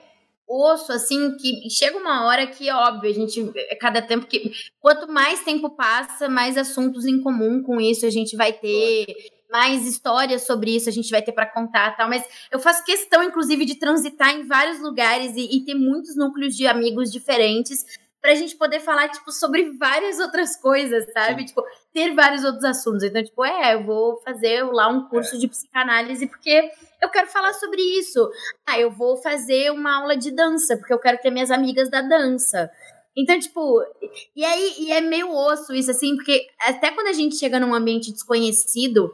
Speaker 2: osso, assim, que chega uma hora que, óbvio, a gente. é Cada tempo que. Quanto mais tempo passa, mais assuntos em comum com isso a gente vai ter. Mais histórias sobre isso a gente vai ter pra contar tal. Mas eu faço questão, inclusive, de transitar em vários lugares e, e ter muitos núcleos de amigos diferentes pra gente poder falar, tipo, sobre várias outras coisas, sabe? Tipo, ter vários outros assuntos. Então, tipo, é, eu vou fazer lá um curso de psicanálise porque eu quero falar sobre isso. Ah, eu vou fazer uma aula de dança, porque eu quero ter minhas amigas da dança. Então, tipo, e aí e é meio osso isso, assim, porque até quando a gente chega num ambiente desconhecido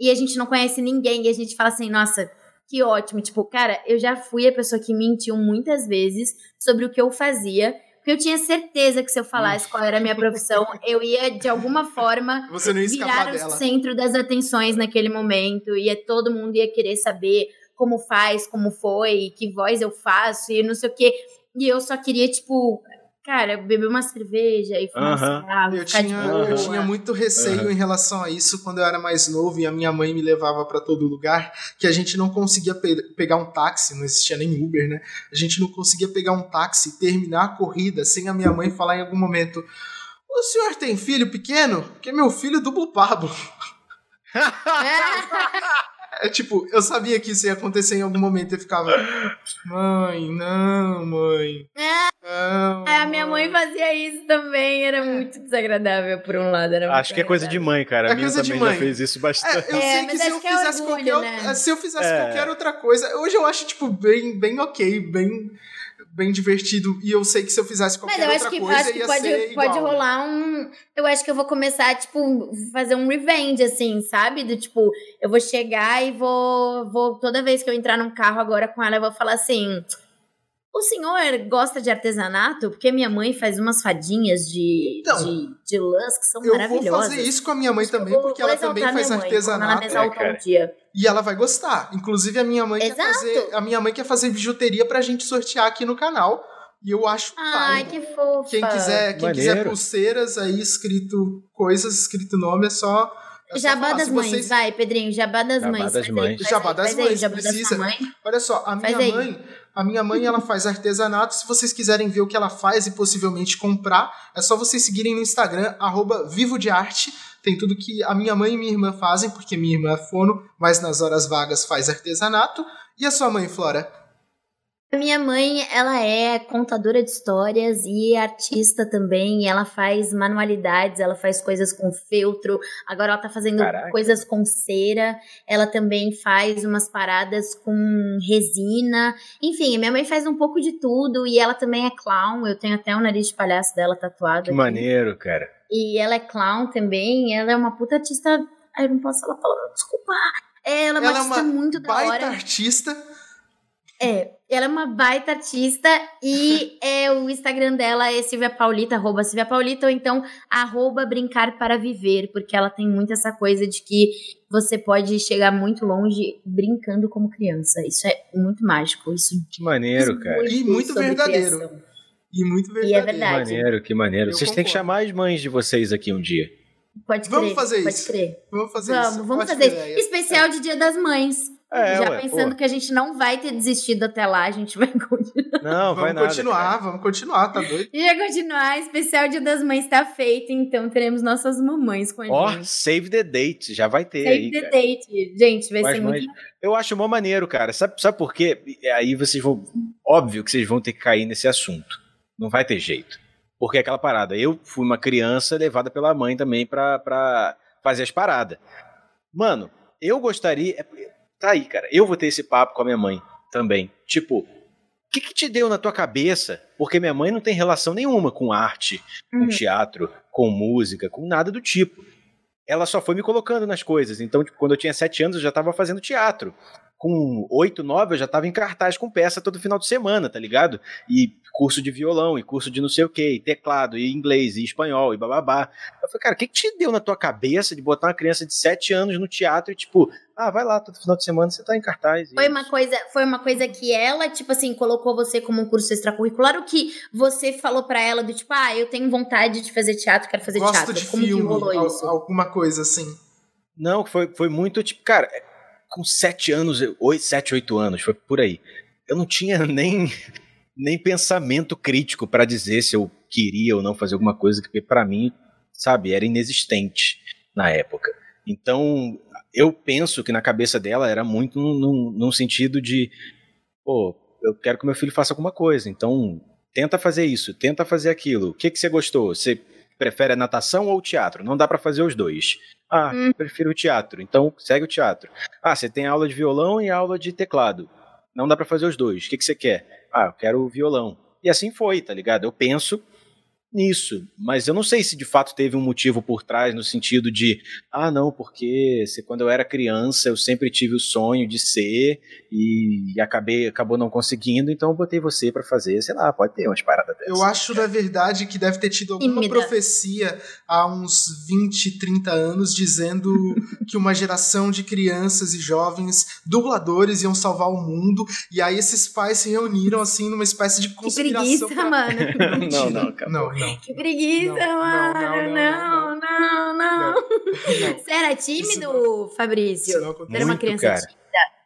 Speaker 2: e a gente não conhece ninguém e a gente fala assim, nossa, que ótimo. Tipo, cara, eu já fui a pessoa que mentiu muitas vezes sobre o que eu fazia. Porque eu tinha certeza que se eu falasse qual era a minha profissão, eu ia, de alguma forma, virar o
Speaker 4: dela.
Speaker 2: centro das atenções naquele momento. E todo mundo ia querer saber como faz, como foi, que voz eu faço e não sei o quê. E eu só queria, tipo, cara, beber uma cerveja e fumar um
Speaker 1: Aham.
Speaker 2: cigarro,
Speaker 4: Eu
Speaker 2: ficar
Speaker 4: tinha,
Speaker 2: de boa.
Speaker 4: eu tinha muito receio
Speaker 1: Aham.
Speaker 4: em relação a isso quando eu era mais novo e a minha mãe me levava pra todo lugar, que a gente não conseguia pe- pegar um táxi, não existia nem Uber, né? A gente não conseguia pegar um táxi e terminar a corrida sem a minha mãe falar em algum momento: O senhor tem filho pequeno? Porque meu filho dubla o Pablo. É tipo, eu sabia que isso ia acontecer em algum momento e ficava: Mãe, não, mãe. Não,
Speaker 2: É, a minha mãe fazia isso também, era muito desagradável por um lado. Era
Speaker 1: Acho que é coisa de mãe, cara.
Speaker 4: É
Speaker 1: A minha
Speaker 4: coisa de
Speaker 1: também
Speaker 4: mãe.
Speaker 1: já fez isso bastante.
Speaker 4: É, eu
Speaker 2: É,
Speaker 4: sei que
Speaker 2: mas
Speaker 4: se eu
Speaker 2: que é
Speaker 4: fizesse
Speaker 2: orgulho,
Speaker 4: qualquer,
Speaker 2: né?
Speaker 4: se eu fizesse
Speaker 1: É.
Speaker 4: qualquer outra coisa, hoje eu acho tipo bem, bem ok, bem, bem divertido. E eu sei que se eu fizesse
Speaker 2: Mas
Speaker 4: qualquer
Speaker 2: eu acho
Speaker 4: outra
Speaker 2: que,
Speaker 4: coisa
Speaker 2: acho que pode, pode rolar um. Eu acho que eu vou começar, tipo, fazer um revenge, assim, sabe? Do tipo, eu vou chegar e vou, vou. Toda vez que eu entrar num carro agora com ela, eu vou falar assim. O senhor gosta de artesanato? Porque minha mãe faz umas fadinhas de,
Speaker 4: Então,
Speaker 2: de, de lãs que são
Speaker 4: Eu vou
Speaker 2: maravilhosas.
Speaker 4: fazer isso com a minha mãe também,
Speaker 2: Eu vou-
Speaker 4: porque
Speaker 2: vou
Speaker 4: ela também faz
Speaker 2: mãe, Quando ela
Speaker 4: artesanato
Speaker 2: me exaltar
Speaker 1: É,
Speaker 2: um dia.
Speaker 4: E ela vai gostar. Inclusive a minha mãe quer
Speaker 2: Exato.
Speaker 4: fazer, a minha mãe quer fazer bijuteria pra gente sortear aqui no canal. E eu acho
Speaker 2: Ai,
Speaker 4: válido.
Speaker 2: que fofa.
Speaker 4: Quem quiser, quem quiser
Speaker 1: Maneiro.
Speaker 4: pulseiras aí escrito coisas, escrito nome, é só é
Speaker 2: Jabá das mães,
Speaker 4: vocês-
Speaker 2: vai, Pedrinho. Jabá das
Speaker 1: Jabá
Speaker 2: mães.
Speaker 1: das
Speaker 2: faz aí,
Speaker 1: mães.
Speaker 2: faz
Speaker 4: Jabá
Speaker 2: aí,
Speaker 4: das
Speaker 2: faz aí,
Speaker 4: mães,
Speaker 2: sua
Speaker 4: precisa.
Speaker 2: mãe.
Speaker 4: Olha só, a
Speaker 2: Faz
Speaker 4: minha
Speaker 2: aí.
Speaker 4: mãe, a minha mãe ela faz artesanato. Se vocês quiserem ver o que ela faz e possivelmente comprar, é só vocês seguirem no Instagram arroba Vivo de Arte. Tem tudo que a minha mãe e minha irmã fazem, porque minha irmã é fono, mas nas horas vagas faz artesanato. E a sua mãe, Flora?
Speaker 2: A minha mãe, ela é contadora de histórias e artista também. Ela faz manualidades, ela faz coisas com feltro. Agora ela tá fazendo
Speaker 1: Caraca.
Speaker 2: coisas com cera. Ela também faz umas paradas com resina. Enfim, minha mãe faz um pouco de tudo e ela também é clown. Eu tenho até o nariz de palhaço dela tatuado.
Speaker 1: Que
Speaker 2: aqui.
Speaker 1: maneiro, cara.
Speaker 2: E ela é clown também. Ela é uma puta artista. Ai, eu não posso falar palavrão, desculpa. Ela é uma
Speaker 4: Ela é
Speaker 2: artista
Speaker 4: uma
Speaker 2: muito da
Speaker 4: Baita
Speaker 2: hora.
Speaker 4: artista.
Speaker 2: É, ela é uma baita artista e é, o Instagram dela é Silvia Paulita, arroba Silvia Paulita, ou então arroba Brincar para Viver, porque ela tem muito essa coisa de que você pode chegar muito longe brincando como criança. Isso é muito mágico. Isso
Speaker 1: Que maneiro, cara.
Speaker 4: E muito verdadeiro.
Speaker 2: criação.
Speaker 4: E muito
Speaker 2: E
Speaker 4: verdadeiro.
Speaker 2: é verdade.
Speaker 1: Maneiro, que maneiro.
Speaker 4: Eu
Speaker 1: Vocês têm que
Speaker 4: concordo.
Speaker 1: chamar as mães de vocês aqui um dia.
Speaker 2: Pode
Speaker 4: Vamos
Speaker 2: crer.
Speaker 4: fazer
Speaker 2: pode
Speaker 4: isso.
Speaker 2: crer.
Speaker 4: Vamos fazer
Speaker 2: Vamos,
Speaker 4: isso.
Speaker 2: vamos fazer. Especial de Dia das Mães.
Speaker 1: É,
Speaker 2: Já
Speaker 1: ué,
Speaker 2: pensando
Speaker 1: pô.
Speaker 2: que a gente não vai ter desistido até lá, a gente vai continuar.
Speaker 1: Não, vai
Speaker 4: vamos
Speaker 1: nada.
Speaker 4: continuar,
Speaker 1: cara.
Speaker 4: vamos continuar, tá doido?
Speaker 2: E vai continuar, especial Dia das Mães tá feito, então teremos nossas mamães com a
Speaker 1: Ó,
Speaker 2: gente.
Speaker 1: save the date, já vai ter
Speaker 2: Save
Speaker 1: aí.
Speaker 2: the
Speaker 1: cara.
Speaker 2: date. Gente, vai
Speaker 1: Com as
Speaker 2: ser
Speaker 1: mães.
Speaker 2: muito.
Speaker 1: Eu acho mó maneiro, cara. Sabe, sabe por quê? E Aí vocês vão. Óbvio que vocês vão ter que cair nesse assunto. Não vai ter jeito. Porque é aquela parada. Eu fui uma criança levada pela mãe também pra, pra fazer as paradas. Mano, eu gostaria. é- Tá aí, cara. Eu vou ter esse papo com a minha mãe também. Tipo, o que, que te deu na tua cabeça? Porque minha mãe não tem relação nenhuma com arte, com
Speaker 2: Uhum.
Speaker 1: teatro, com música, com nada do tipo. Ela só foi me colocando nas coisas. Então, tipo, quando eu tinha sete anos, eu já tava fazendo teatro. Com oito, nove, eu já tava em cartaz com peça todo final de semana, tá ligado? E curso de violão, e curso de não sei o quê, e teclado, e inglês, e espanhol, e bababá. Eu falei, cara, o que, que te deu na tua cabeça de botar uma criança de sete anos no teatro e, tipo, ah, vai lá, todo final de semana você tá em cartaz.
Speaker 2: Foi uma coisa, foi uma coisa que ela, tipo assim, colocou você como um curso extracurricular, o que você falou pra ela do tipo, ah, eu tenho vontade de fazer teatro, quero fazer
Speaker 4: Gosto
Speaker 2: teatro.
Speaker 4: de
Speaker 2: como
Speaker 4: filme,
Speaker 2: que rolou
Speaker 4: al-
Speaker 2: isso?
Speaker 4: alguma coisa assim.
Speaker 1: Não, foi, foi muito, tipo, cara, com sete anos, eu- oito, sete, oito anos, foi por aí. Eu não tinha nem, nem pensamento crítico pra dizer se eu queria ou não fazer alguma coisa, porque pra mim, sabe, era inexistente na época. Então, eu penso que na cabeça dela era muito num- num sentido de, pô, eu quero que meu filho faça alguma coisa, então tenta fazer isso, tenta fazer aquilo. O que, que você gostou? Você prefere a natação ou o teatro? Não dá pra fazer os dois. Ah,
Speaker 2: Hum.
Speaker 1: prefiro o teatro, então segue o teatro. Ah, você tem aula de violão e aula de teclado. Não dá pra fazer os dois. O que, que você quer? Ah, eu quero o violão. E assim foi, tá ligado? Eu penso nisso, mas eu não sei se de fato teve um motivo por trás no sentido de, ah, não, porque se, quando eu era criança eu sempre tive o sonho de ser e acabei acabou não conseguindo, então eu botei você pra fazer, sei lá, pode ter umas paradas dessas.
Speaker 4: Eu acho, na verdade, que deve ter tido alguma
Speaker 2: Tímida.
Speaker 4: profecia há uns 20, 30 anos dizendo que uma geração de crianças e jovens dubladores iam salvar o mundo. E aí esses pais se reuniram, assim, numa espécie de
Speaker 2: Que
Speaker 4: conspiração.
Speaker 2: preguiça,
Speaker 4: pra-
Speaker 2: mano.
Speaker 1: Não, não, cara.
Speaker 4: Não, não.
Speaker 2: Que preguiça,
Speaker 4: Não, não,
Speaker 2: mano.
Speaker 4: não,
Speaker 2: Não, não, não.
Speaker 4: não.
Speaker 2: Você era tímido, Fabrício?
Speaker 4: Isso não
Speaker 2: Você
Speaker 4: acontece.
Speaker 2: era uma
Speaker 1: Muito,
Speaker 2: criança
Speaker 1: cara.
Speaker 2: tímida?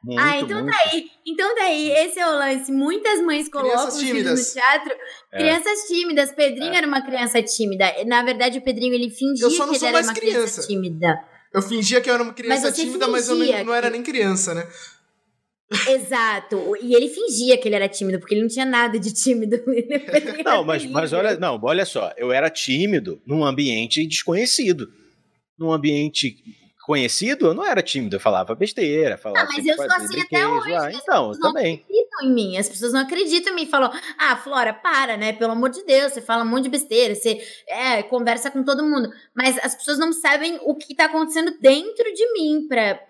Speaker 1: Muito,
Speaker 2: ah, então
Speaker 1: muito.
Speaker 2: tá aí. Então tá aí. Esse é o lance. Muitas mães colocam os filhos no teatro.
Speaker 1: É.
Speaker 2: Crianças tímidas. Pedrinho era uma criança tímida. Na verdade, o Pedrinho, ele fingia
Speaker 4: não
Speaker 2: que ele era
Speaker 4: mais
Speaker 2: uma
Speaker 4: criança.
Speaker 2: criança tímida.
Speaker 4: Eu fingia que eu era uma criança
Speaker 2: Mas
Speaker 4: tímida, mas eu nem- não era nem criança, né?
Speaker 2: Exato. E ele fingia que ele era tímido, porque ele não tinha nada de tímido.
Speaker 1: Não, mas, mas olha, não, olha só, eu era tímido num ambiente desconhecido. Num ambiente conhecido, eu não era tímido, eu falava besteira, falava
Speaker 2: Ah, mas eu sou assim até hoje,
Speaker 1: ah, então, eu
Speaker 2: pessoas não
Speaker 1: também.
Speaker 2: acreditam em mim. As pessoas não acreditam em mim. Falam, ah, Flora, para, né? Pelo amor de Deus, você fala um monte de besteira, você é, conversa com todo mundo. Mas as pessoas não sabem o que tá acontecendo dentro de mim pra.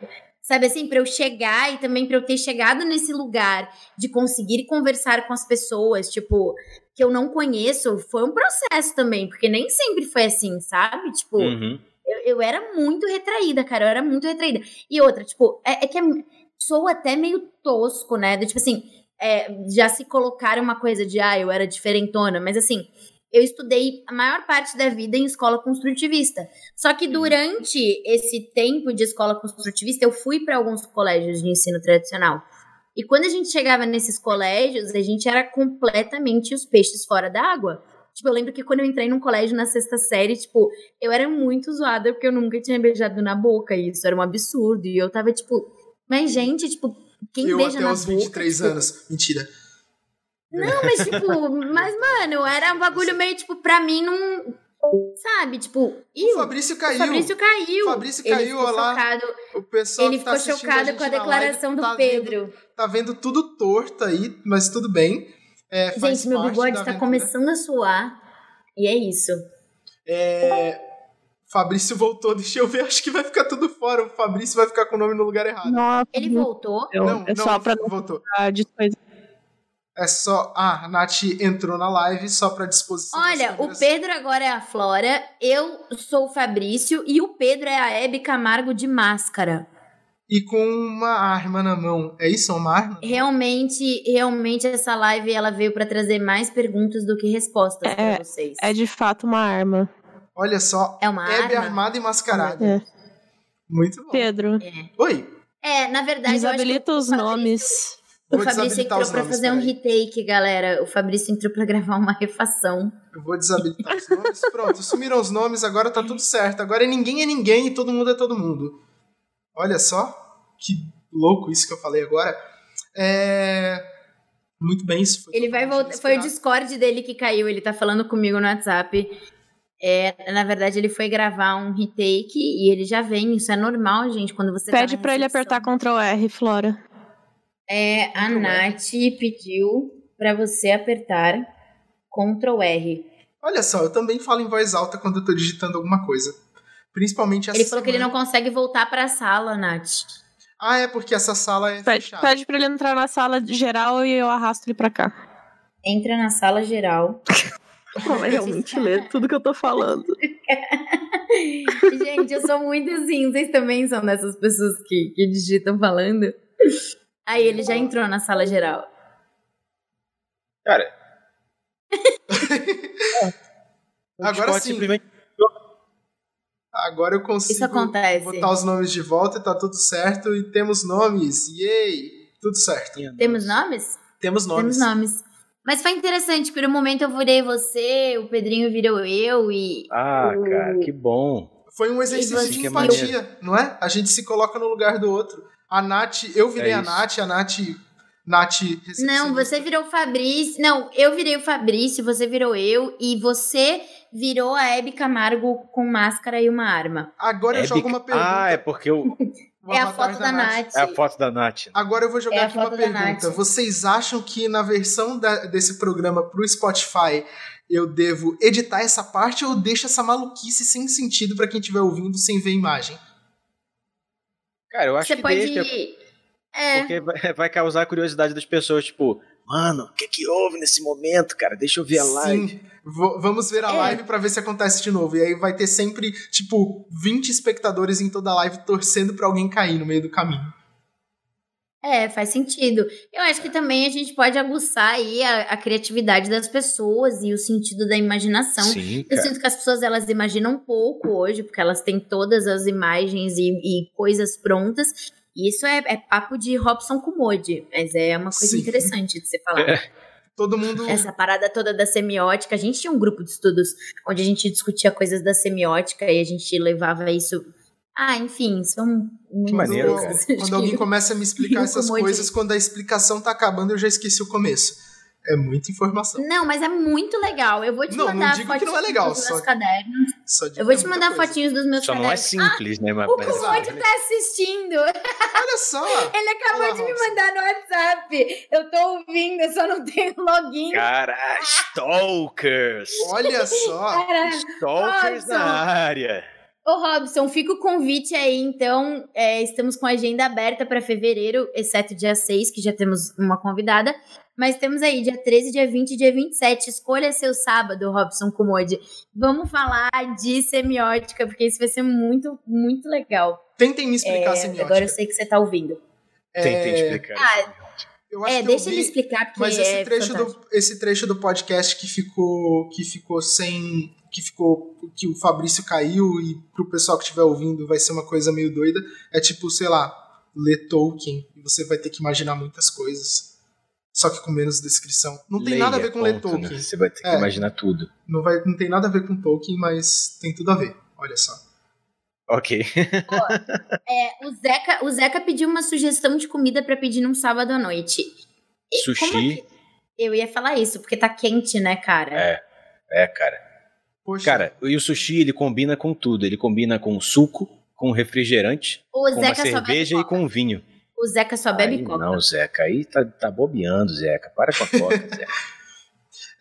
Speaker 2: Sabe assim, pra eu chegar e também pra eu ter chegado nesse lugar de conseguir conversar com as pessoas, tipo, que eu não conheço, foi um processo também, porque nem sempre foi assim, sabe? Tipo,
Speaker 1: Uhum.
Speaker 2: eu, eu era muito retraída, cara. Eu era muito retraída. E outra, tipo, é, é que é, sou até meio tosco, né? Do, tipo assim, é, já se colocaram uma coisa de, ah, eu era diferentona, mas assim, eu estudei a maior parte da vida em escola construtivista. Só que durante esse tempo de escola construtivista, eu fui para alguns colégios de ensino tradicional. E quando a gente chegava nesses colégios, a gente era completamente os peixes fora d'água. Tipo, eu lembro que quando eu entrei num colégio na sexta série, tipo, eu era muito zoada porque eu nunca tinha beijado na boca. E isso era um absurdo. E eu tava, tipo, mas gente, tipo, quem
Speaker 4: eu
Speaker 2: beija
Speaker 4: até
Speaker 2: na
Speaker 4: os
Speaker 2: boca?
Speaker 4: 23
Speaker 2: tipo,
Speaker 4: anos. Mentira.
Speaker 2: Não, mas tipo, mas mano, era um bagulho meio, tipo, pra mim não. Sabe, tipo, e
Speaker 4: O Fabrício
Speaker 2: o
Speaker 4: caiu.
Speaker 2: Fabrício caiu.
Speaker 4: Fabrício
Speaker 2: Ele
Speaker 4: caiu, olha lá.
Speaker 2: chocado.
Speaker 4: O pessoal
Speaker 2: Ele
Speaker 4: que tá
Speaker 2: ficou
Speaker 4: assistindo
Speaker 2: chocado com a
Speaker 4: gente na
Speaker 2: declaração
Speaker 4: live
Speaker 2: do
Speaker 4: tá
Speaker 2: Pedro.
Speaker 4: Vendo, tá vendo tudo torto aí, mas tudo bem. É, faz
Speaker 2: Gente, meu bigode tá
Speaker 4: aventura.
Speaker 2: começando a suar. E é isso.
Speaker 4: É, Fabrício voltou, deixa eu ver, acho que vai ficar tudo fora. O Fabrício vai ficar com o nome no lugar errado.
Speaker 6: Nossa,
Speaker 2: Ele voltou.
Speaker 4: não,
Speaker 6: é
Speaker 4: não,
Speaker 6: só pra não
Speaker 4: voltou. É só. Ah, a Nath entrou na live só pra disposição.
Speaker 2: Olha, o. Pedro agora é a Flora, eu sou o Fabrício e o Pedro é a Hebe Camargo de máscara.
Speaker 4: E com uma arma na mão. É isso? Uma arma?
Speaker 2: Realmente, realmente essa live ela veio pra trazer mais perguntas do que respostas
Speaker 6: É,
Speaker 2: pra vocês.
Speaker 6: É de fato uma arma.
Speaker 4: Olha só.
Speaker 2: É uma
Speaker 4: Hebe
Speaker 2: arma?
Speaker 4: armada e mascarada.
Speaker 6: É.
Speaker 4: Muito bom.
Speaker 6: Pedro,
Speaker 2: É.
Speaker 4: Oi.
Speaker 2: É, na verdade,
Speaker 6: Desabilita
Speaker 2: eu
Speaker 6: os nomes.
Speaker 2: O Fabrício entrou pra
Speaker 4: nomes,
Speaker 2: fazer um retake, galera. O Fabrício entrou pra gravar uma refação.
Speaker 4: Eu vou desabilitar os nomes. Pronto, sumiram os nomes, agora tá tudo certo. Agora ninguém é ninguém e todo mundo é todo mundo. Olha só, que louco isso que eu falei agora. É... Muito bem, isso foi
Speaker 2: Ele vai voltar. Foi o. Discord dele que caiu. Ele tá falando comigo no WhatsApp. É, na verdade, ele foi gravar um retake e ele já vem. Isso é normal, gente. Quando você
Speaker 6: Pede
Speaker 2: tá na
Speaker 6: pra ele apertar Ctrl R, Flora.
Speaker 2: É, a
Speaker 4: Ctrl R.
Speaker 2: Nath pediu pra você apertar Ctrl R.
Speaker 4: Olha só, eu também falo em voz alta quando eu tô digitando alguma coisa. Principalmente essa
Speaker 2: Ele falou que ele não
Speaker 4: semana.
Speaker 2: consegue voltar pra sala, Nath.
Speaker 4: Ah, é porque essa sala é
Speaker 6: Pede,
Speaker 4: fechada.
Speaker 6: pede pra ele entrar na sala geral e eu arrasto ele pra cá.
Speaker 2: Entra na sala geral.
Speaker 6: É realmente ler tudo que eu tô falando.
Speaker 2: Gente, eu sou muito assim. Vocês também são dessas pessoas que, que digitam falando? Aí ele já entrou na sala geral.
Speaker 1: Cara.
Speaker 4: Agora sim.
Speaker 1: simplesmente
Speaker 4: Agora eu consigo
Speaker 2: Isso acontece.
Speaker 4: botar os nomes de volta e tá tudo certo. E temos nomes. Yay! Tudo certo.
Speaker 2: Temos nomes?
Speaker 4: Temos nomes.
Speaker 2: Temos nomes. Mas foi interessante, por um momento eu virei você, o Pedrinho virou eu e.
Speaker 1: Ah,
Speaker 2: o-
Speaker 1: cara, que bom.
Speaker 4: Foi um exercício de empatia, não é? A gente se coloca no lugar do outro. A Nath, eu virei
Speaker 1: É
Speaker 4: a. Nath, a Nath. Nath
Speaker 2: Não, você virou o Fabrício. Não, eu virei o Fabrício, você virou eu e você virou a Hebe Camargo com máscara e uma arma.
Speaker 4: Agora eu
Speaker 1: É
Speaker 4: jogo uma pergunta.
Speaker 1: Ah, é porque o...
Speaker 4: o
Speaker 2: é a foto da Nath.
Speaker 1: é a foto da Nath.
Speaker 4: Agora eu vou jogar
Speaker 2: É a
Speaker 4: aqui uma
Speaker 2: da
Speaker 4: pergunta.
Speaker 2: Nath.
Speaker 4: Vocês acham que na versão da- desse programa pro Spotify eu devo editar essa parte ou deixo essa maluquice sem sentido pra quem estiver ouvindo sem ver imagem?
Speaker 1: Cara, eu acho
Speaker 2: Você
Speaker 1: que
Speaker 2: pode.
Speaker 1: deixa,
Speaker 2: É.
Speaker 1: porque vai, causar a curiosidade das pessoas, tipo, mano, o que que houve nesse momento, cara? Deixa eu ver a live.
Speaker 4: Sim. V- vamos ver a
Speaker 2: É.
Speaker 4: live pra ver se acontece de novo. E aí vai ter sempre, tipo, 20 espectadores em toda a live torcendo pra alguém cair no meio do caminho.
Speaker 2: É, faz sentido. Eu acho que também a gente pode aguçar aí a, a criatividade das pessoas e o sentido da imaginação.
Speaker 1: Sim,
Speaker 2: Eu sinto que as pessoas elas imaginam pouco hoje, porque elas têm todas as imagens e, e coisas prontas. E isso é, é papo de Robson Kumode, mas é uma coisa
Speaker 4: Sim.
Speaker 2: interessante de se falar.
Speaker 1: É.
Speaker 4: Todo mundo.
Speaker 2: Essa parada toda da semiótica, a gente tinha um grupo de estudos onde a gente discutia coisas da semiótica e a gente levava isso. Ah, enfim, são muitas
Speaker 1: maneiro,
Speaker 4: quando,
Speaker 2: coisas.
Speaker 4: quando alguém começa a me explicar
Speaker 2: Um
Speaker 4: essas coisas, quando a explicação tá acabando, eu já esqueci o começo. É muita informação.
Speaker 2: Não, mas é muito legal. Eu vou te
Speaker 4: Não, não
Speaker 2: mandar
Speaker 4: digo que
Speaker 2: fotinhos
Speaker 4: não é legal,
Speaker 2: dos
Speaker 4: só-
Speaker 2: meus cadernos.
Speaker 4: Só
Speaker 2: Eu vou
Speaker 4: que
Speaker 2: te
Speaker 4: é muita
Speaker 2: mandar
Speaker 4: coisa.
Speaker 2: fotinhos dos meus
Speaker 1: Só não é
Speaker 2: cadernos.
Speaker 1: simples, né? Mas,
Speaker 2: O Kumode tá assistindo.
Speaker 4: Olha só!
Speaker 2: Ele acabou
Speaker 4: Olá,
Speaker 2: de me mandar no WhatsApp. Eu tô ouvindo, eu só não tenho login.
Speaker 1: Cara, stalkers!
Speaker 4: Olha só!
Speaker 2: Cara,
Speaker 1: Stalkers
Speaker 2: Robson.
Speaker 1: na área!
Speaker 2: Ô, Robson, fica o convite aí, então. É, estamos com a agenda aberta para fevereiro, exceto dia 6, que já temos uma convidada. Mas temos aí dia 13, dia 20 e dia 27. Escolha seu sábado, Robson Kumode. Vamos falar de semiótica, porque isso vai ser muito, muito legal.
Speaker 4: Tentem me explicar
Speaker 2: É,
Speaker 4: a semiótica.
Speaker 2: agora eu sei que você tá ouvindo.
Speaker 4: É,
Speaker 1: explicar.
Speaker 2: Ah,
Speaker 4: Eu acho
Speaker 2: É,
Speaker 4: que
Speaker 2: deixa
Speaker 4: eu
Speaker 2: ele explicar, porque
Speaker 4: Mas esse
Speaker 2: é
Speaker 4: trecho,
Speaker 2: fantástico.
Speaker 4: do, esse trecho do podcast que ficou, que ficou sem. Que ficou. que o Fabrício caiu e pro pessoal que estiver ouvindo vai ser uma coisa meio doida. É tipo, sei lá, ler Tolkien e você vai ter que imaginar muitas coisas. Só que com menos descrição. Não tem
Speaker 1: Leia,
Speaker 4: nada a ver com ler
Speaker 1: ponto, né?
Speaker 4: Tolkien.
Speaker 1: Você vai ter que
Speaker 4: É.
Speaker 1: imaginar tudo.
Speaker 4: Não, vai, não tem nada a ver com Tolkien, mas tem tudo a ver. Olha só.
Speaker 1: Ok.
Speaker 2: É, o, Zeca, o Zeca pediu uma sugestão de comida para pedir num sábado à noite. E como é
Speaker 1: Sushi.
Speaker 2: que- Eu ia falar isso, porque tá quente, né, cara?
Speaker 1: É. É, cara.
Speaker 4: Poxa,
Speaker 1: Cara, e o sushi ele combina com tudo. Ele combina com suco, com refrigerante,
Speaker 2: o
Speaker 1: com cerveja e com vinho.
Speaker 2: O Zeca só bebe
Speaker 1: Aí,
Speaker 2: coca.
Speaker 1: Não, Zeca, aí tá, tá bobeando, Zeca. Para com a coca, Zeca.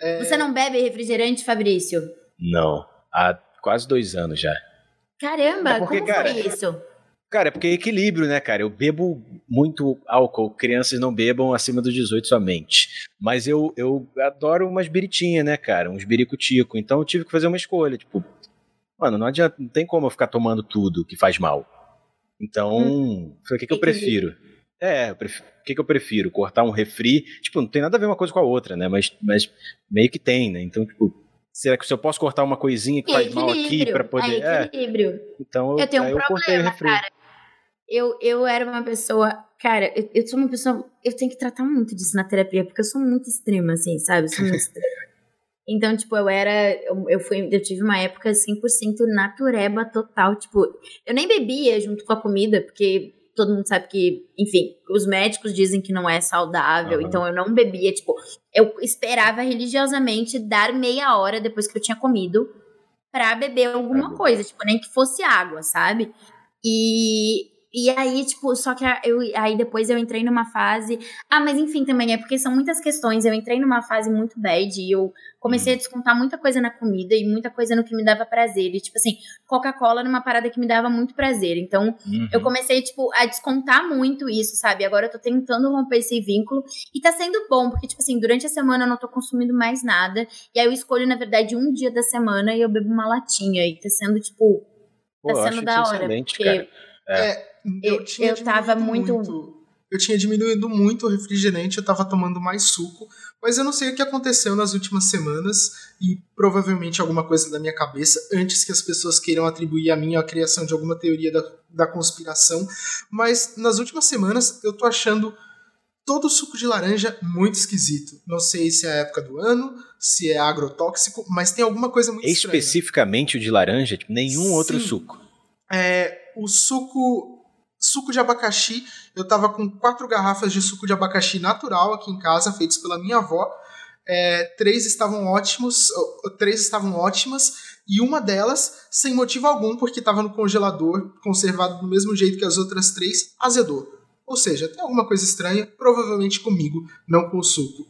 Speaker 4: é,
Speaker 2: Você não bebe refrigerante, Fabrício?
Speaker 1: Não. Há quase dois anos já.
Speaker 2: Caramba,
Speaker 1: É porque,
Speaker 2: como
Speaker 1: cara,
Speaker 2: foi isso?
Speaker 1: Cara, é porque é equilíbrio, né, cara? Eu bebo muito álcool. Crianças não bebam acima dos 18 somente. Mas eu, eu adoro umas biritinhas, né, cara? Uns biricutico. Então eu tive que fazer uma escolha. Tipo, mano, não adianta, não tem como eu ficar tomando tudo que faz mal. Então, falei, o que, que eu prefiro? É, eu o que, que eu prefiro? Cortar um refri? Tipo, não tem nada a ver uma coisa com a outra, né? Mas, mas meio que tem, né? Então, tipo, será que se eu posso cortar uma coisinha que faz mal aqui
Speaker 2: Equilíbrio,
Speaker 1: pra poder.
Speaker 2: É
Speaker 1: É,
Speaker 2: equilíbrio.
Speaker 1: então
Speaker 2: Eu tenho um
Speaker 1: eu
Speaker 2: problema, cara. Eu, eu era uma pessoa. Cara, eu, eu sou uma pessoa. Eu tenho que tratar muito disso na terapia, porque eu sou muito extrema, assim, sabe? Eu sou muito extrema. Então, tipo, eu era. Eu, eu, fui, eu tive uma época 100% natureba total. Tipo, eu nem bebia junto com a comida, porque todo mundo sabe que, enfim, os médicos dizem que não é saudável, uhum. então eu não bebia, tipo, eu esperava religiosamente dar meia hora depois que eu tinha comido para beber alguma coisa, tipo, nem que fosse água, sabe? E e aí, tipo, só que eu, aí depois eu entrei numa fase. Ah, mas enfim, também é porque são muitas questões. Eu entrei numa fase muito bad e eu comecei a uhum. descontar muita coisa na comida e muita coisa no que me dava prazer. E, tipo assim, Coca-Cola numa parada que me dava muito prazer. Então, uhum. eu comecei, tipo, a descontar muito isso, sabe? Agora eu tô tentando romper esse vínculo e tá sendo bom, porque, tipo assim, durante a semana eu não tô consumindo mais nada. E aí eu escolho, na verdade, um dia da semana e eu bebo uma latinha. E tá sendo, tipo. Tá
Speaker 1: Pô,
Speaker 2: sendo da hora.
Speaker 1: Porque cara.
Speaker 4: É. é eu, eu, tinha eu tava muito... muito... Eu tinha diminuído muito o refrigerante, eu tava tomando mais suco, mas eu não sei o que aconteceu nas últimas semanas e provavelmente alguma coisa da minha cabeça, antes que as pessoas queiram atribuir a mim a criação de alguma teoria da, da conspiração. Mas nas últimas semanas eu tô achando todo o suco de laranja muito esquisito. Não sei se é a época do ano, se é agrotóxico, mas tem alguma coisa muito
Speaker 1: Especificamente
Speaker 4: estranha.
Speaker 1: o de laranja, tipo, nenhum Sim. outro suco.
Speaker 4: É, o suco Suco de abacaxi, eu tava com quatro garrafas de suco de abacaxi natural aqui em casa, feitos pela minha avó. É, três estavam ótimos, três estavam ótimas e uma delas, sem motivo algum, porque estava no congelador, conservado do mesmo jeito que as outras três, azedou. Ou seja, tem alguma coisa estranha, provavelmente comigo, não com o suco.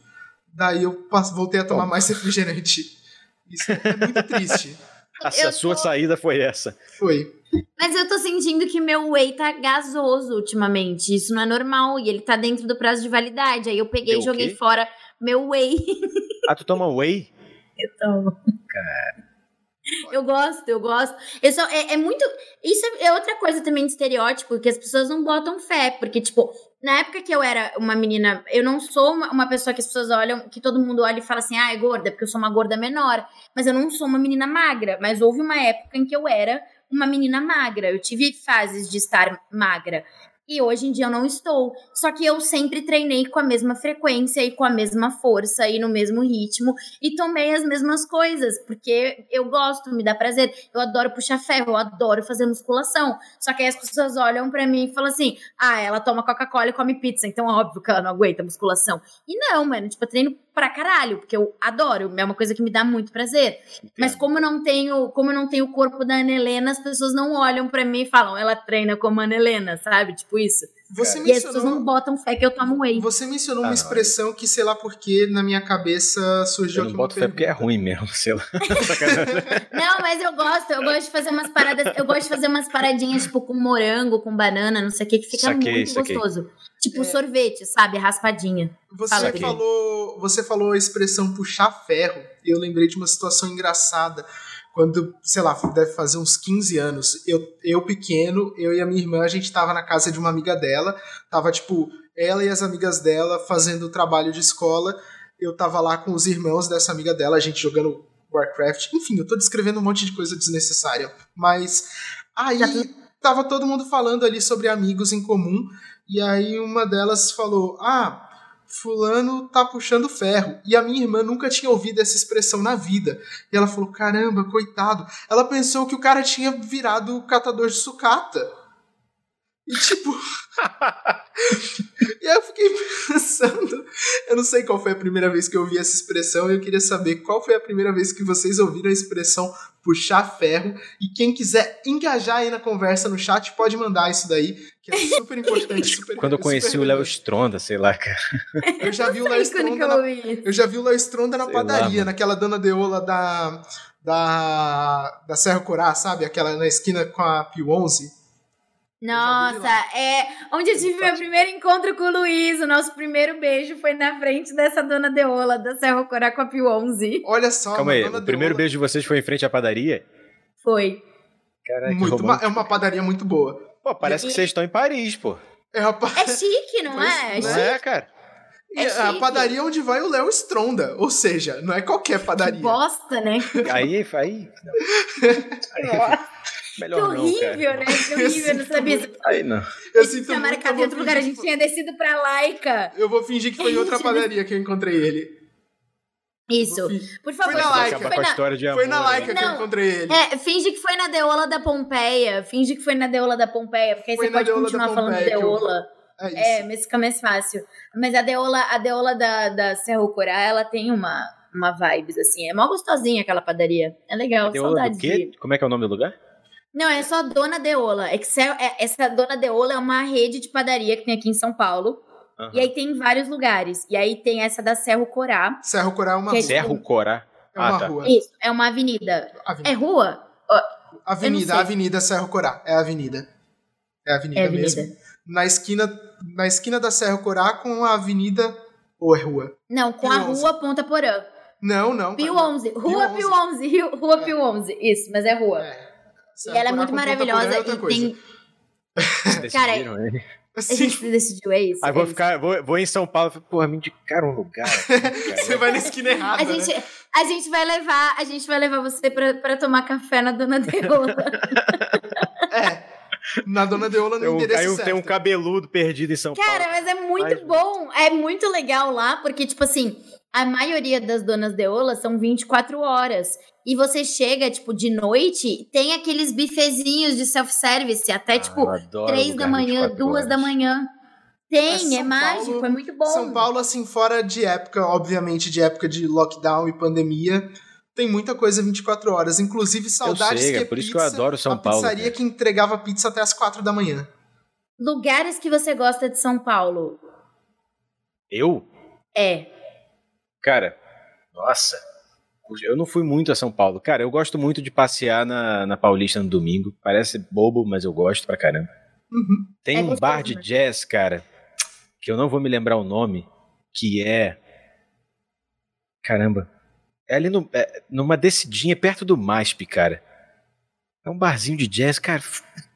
Speaker 4: Daí eu voltei a tomar mais refrigerante. Isso é muito triste.
Speaker 1: A, a sua tô... saída foi essa.
Speaker 4: Foi.
Speaker 2: Mas eu tô sentindo que meu whey tá gasoso ultimamente. Isso não é normal. E ele tá dentro do prazo de validade. Aí eu peguei e joguei fora meu whey.
Speaker 1: Ah, tu toma whey?
Speaker 2: Eu tomo.
Speaker 1: Cara.
Speaker 2: Eu gosto, eu gosto. Eu só, é, é muito. Isso é, é outra coisa também de estereótipo, que as pessoas não botam fé. Porque, tipo, na época que eu era uma menina, eu não sou uma, uma, pessoa que as pessoas olham, que todo mundo olha e fala assim, ah, é gorda, porque eu sou uma gorda menor. Mas eu não sou uma menina magra. Mas houve uma época em que eu era uma menina magra. Eu tive fases de estar magra. E hoje em dia eu não estou. Só que eu sempre treinei com a mesma frequência e com a mesma força e no mesmo ritmo e tomei as mesmas coisas, porque eu gosto, me dá prazer. Eu adoro puxar ferro, eu adoro fazer musculação. Só que aí as pessoas olham para mim e falam assim: "Ah, ela toma Coca-Cola e come pizza, então óbvio que ela não aguenta musculação". E não, mano, tipo, eu treino pra caralho, porque eu adoro, é uma coisa que me dá muito prazer. Entendo. Mas como eu não tenho, como eu não tenho o corpo da Ana Helena, as pessoas não olham para mim e falam, ela treina como a Ana Helena, sabe? Tipo isso.
Speaker 4: Você
Speaker 2: e
Speaker 4: mencionou,
Speaker 2: as pessoas não botam fé que eu tomo whey.
Speaker 4: Você mencionou ah, uma expressão que, sei lá porque, na minha cabeça surgiu
Speaker 1: eu não boto fé porque é ruim mesmo, sei lá.
Speaker 2: não, mas eu gosto, eu gosto de fazer umas paradas, eu gosto de fazer umas paradinhas, tipo, com morango, com banana, não sei o que, que fica saquei, muito saquei. gostoso. Tipo é. sorvete, sabe? Raspadinha.
Speaker 4: Você falou, você falou a expressão puxar ferro. Eu lembrei de uma situação engraçada. Quando, sei lá, deve fazer uns 15 anos, eu, eu pequeno, eu e a minha irmã, a gente tava na casa de uma amiga dela. Tava, tipo, ela e as amigas dela fazendo trabalho de escola. Eu tava lá com os irmãos dessa amiga dela, a gente jogando Warcraft. Enfim, eu tô descrevendo um monte de coisa desnecessária. Mas aí tava todo mundo falando ali sobre amigos em comum. E aí uma delas falou: Ah, fulano tá puxando ferro. E a minha irmã nunca tinha ouvido essa expressão na vida. E ela falou: caramba, coitado. Ela pensou que o cara tinha virado catador de sucata. E tipo. e aí eu fiquei pensando. Eu não sei qual foi a primeira vez que eu ouvi essa expressão. E eu queria saber qual foi a primeira vez que vocês ouviram a expressão puxar ferro. E quem quiser engajar aí na conversa no chat, pode mandar isso daí, que é super importante. Super,
Speaker 1: Quando eu conheci o Léo Stronda, sei lá, cara.
Speaker 4: Eu já vi o Léo Stronda. Na, eu já vi o Léo Stronda na sei padaria, lá, naquela dona Deola da. Da, da Serra Corá, sabe? Aquela na esquina com a Pio 11.
Speaker 2: Nossa, é onde eu tive meu primeiro encontro com o Luiz. O nosso primeiro beijo foi na frente dessa dona Deola da Serra Pio 11.
Speaker 4: Olha só,
Speaker 1: Calma aí, o primeiro beijo de vocês foi em frente à padaria?
Speaker 2: Foi.
Speaker 4: Caraca, muito é uma padaria muito boa.
Speaker 1: Pô, parece e... que vocês estão em Paris, pô.
Speaker 2: É, uma... é chique, não é?
Speaker 1: É, não é, cara.
Speaker 4: É a padaria onde vai o Léo Stronda. Ou seja, não é qualquer padaria. Que
Speaker 2: bosta, né?
Speaker 1: Aí, aí. aí.
Speaker 2: Que
Speaker 1: Melhor não,
Speaker 2: horrível,
Speaker 1: cara.
Speaker 2: né? Que horrível, não sabia.
Speaker 1: Aí não.
Speaker 4: Eu sinto
Speaker 2: tinha
Speaker 4: muito,
Speaker 2: marcado
Speaker 4: eu
Speaker 2: em outro lugar, a gente
Speaker 4: que
Speaker 2: tinha descido pra Laica.
Speaker 4: Eu vou fingir que foi em outra padaria que eu encontrei ele.
Speaker 2: Isso. Por favor,
Speaker 4: Foi na Laica.
Speaker 2: que foi
Speaker 1: com a
Speaker 2: na...
Speaker 1: história de amor.
Speaker 4: Foi na
Speaker 1: né?
Speaker 4: Laika que eu
Speaker 2: Não.
Speaker 4: encontrei ele.
Speaker 2: É, finge que foi na Deola da Pompeia. Finge que foi na Deola da Pompeia, porque aí
Speaker 4: Foi
Speaker 2: você pode
Speaker 4: Deola da
Speaker 2: continuar falando
Speaker 4: que eu-
Speaker 2: Deola.
Speaker 4: É isso.
Speaker 2: É, mas fica mais fácil. Mas a Deola, a Deola da, da Serra Corá, ela tem uma, uma vibes, assim. É mó gostosinha aquela padaria. É legal,
Speaker 1: Deola
Speaker 2: saudades
Speaker 1: do quê?
Speaker 2: de...
Speaker 1: Como é que é o nome do lugar?
Speaker 2: Não, é só Dona Deola. Excel, é, essa Dona Deola é uma rede de padaria que tem aqui em São Paulo.
Speaker 1: Aham.
Speaker 2: E aí tem em vários lugares. E aí tem essa da Serra Corá.
Speaker 4: Serra Coral é uma
Speaker 2: é
Speaker 4: rua.
Speaker 1: Serro Corá.
Speaker 4: É uma
Speaker 1: Ah, tá.
Speaker 4: rua.
Speaker 2: Isso, é uma avenida.
Speaker 4: Avenida.
Speaker 2: É rua?
Speaker 4: Avenida. Avenida Serra Corá. É a avenida. É a avenida,
Speaker 2: É avenida.
Speaker 4: mesmo. Na esquina, na esquina da Serra Corá com a avenida. Ou é rua?
Speaker 2: Não, com
Speaker 4: Pio
Speaker 2: a
Speaker 4: 11.
Speaker 2: rua Ponta Porã.
Speaker 4: Não, não.
Speaker 2: Pio
Speaker 4: cara.
Speaker 2: 11. Rua
Speaker 4: Pio
Speaker 2: Pio 11. Rio- Rua Pio 11. Isso, mas é rua.
Speaker 4: É.
Speaker 2: E ela é muito maravilhosa
Speaker 4: é
Speaker 2: e
Speaker 4: coisa.
Speaker 2: tem. Cara? A
Speaker 4: Sim,
Speaker 2: gente decidiu, é isso.
Speaker 1: Aí
Speaker 2: é
Speaker 1: vou
Speaker 2: isso.
Speaker 1: ficar, vou, vou em São Paulo e porra, me indicaram um lugar. aqui,
Speaker 4: você
Speaker 1: cara.
Speaker 4: vai na esquina errada.
Speaker 2: A gente,
Speaker 4: né?
Speaker 2: a gente vai levar, a gente vai levar você pra, pra tomar café na Dona Deola.
Speaker 4: É. Na Dona Deola no
Speaker 1: um-
Speaker 4: endereço
Speaker 1: aí
Speaker 4: certo.
Speaker 1: tem um cabeludo perdido em São
Speaker 2: Cara,
Speaker 1: Paulo.
Speaker 2: mas é muito
Speaker 1: Mas-
Speaker 2: bom. É muito legal lá, porque, tipo assim, a maioria das donas Deola são 24 horas. E você chega, tipo, de noite, tem aqueles bifezinhos de self-service, até, tipo,
Speaker 1: Ah, eu
Speaker 2: 3
Speaker 1: lugar
Speaker 2: da manhã,
Speaker 1: 24
Speaker 2: 2 da manhã. Tem, é
Speaker 4: São
Speaker 2: mágico,
Speaker 4: Paulo-
Speaker 2: é muito bom.
Speaker 4: São Paulo, assim, fora de época, obviamente, de época de lockdown e pandemia, tem muita coisa 24 horas. Inclusive, saudades
Speaker 1: sei,
Speaker 4: que
Speaker 1: é por isso que eu
Speaker 4: pizza,
Speaker 1: adoro São
Speaker 4: a
Speaker 1: Paulo,
Speaker 4: pizzaria
Speaker 1: cara.
Speaker 4: que entregava pizza até as 4 da manhã.
Speaker 2: Lugares que você gosta de São Paulo.
Speaker 1: Eu?
Speaker 2: É.
Speaker 1: Cara, nossa. Eu não fui muito a São Paulo. Cara, eu gosto muito de passear na, na Paulista no domingo. Parece bobo, mas eu gosto pra caramba.
Speaker 4: Uhum.
Speaker 1: Tem
Speaker 2: É
Speaker 1: um
Speaker 2: gostoso,
Speaker 1: bar de
Speaker 2: né?
Speaker 1: jazz, cara, que eu não vou me lembrar o nome, que é. Caramba. É ali no, é, numa descidinha perto do MASP, cara. É um barzinho de jazz, cara,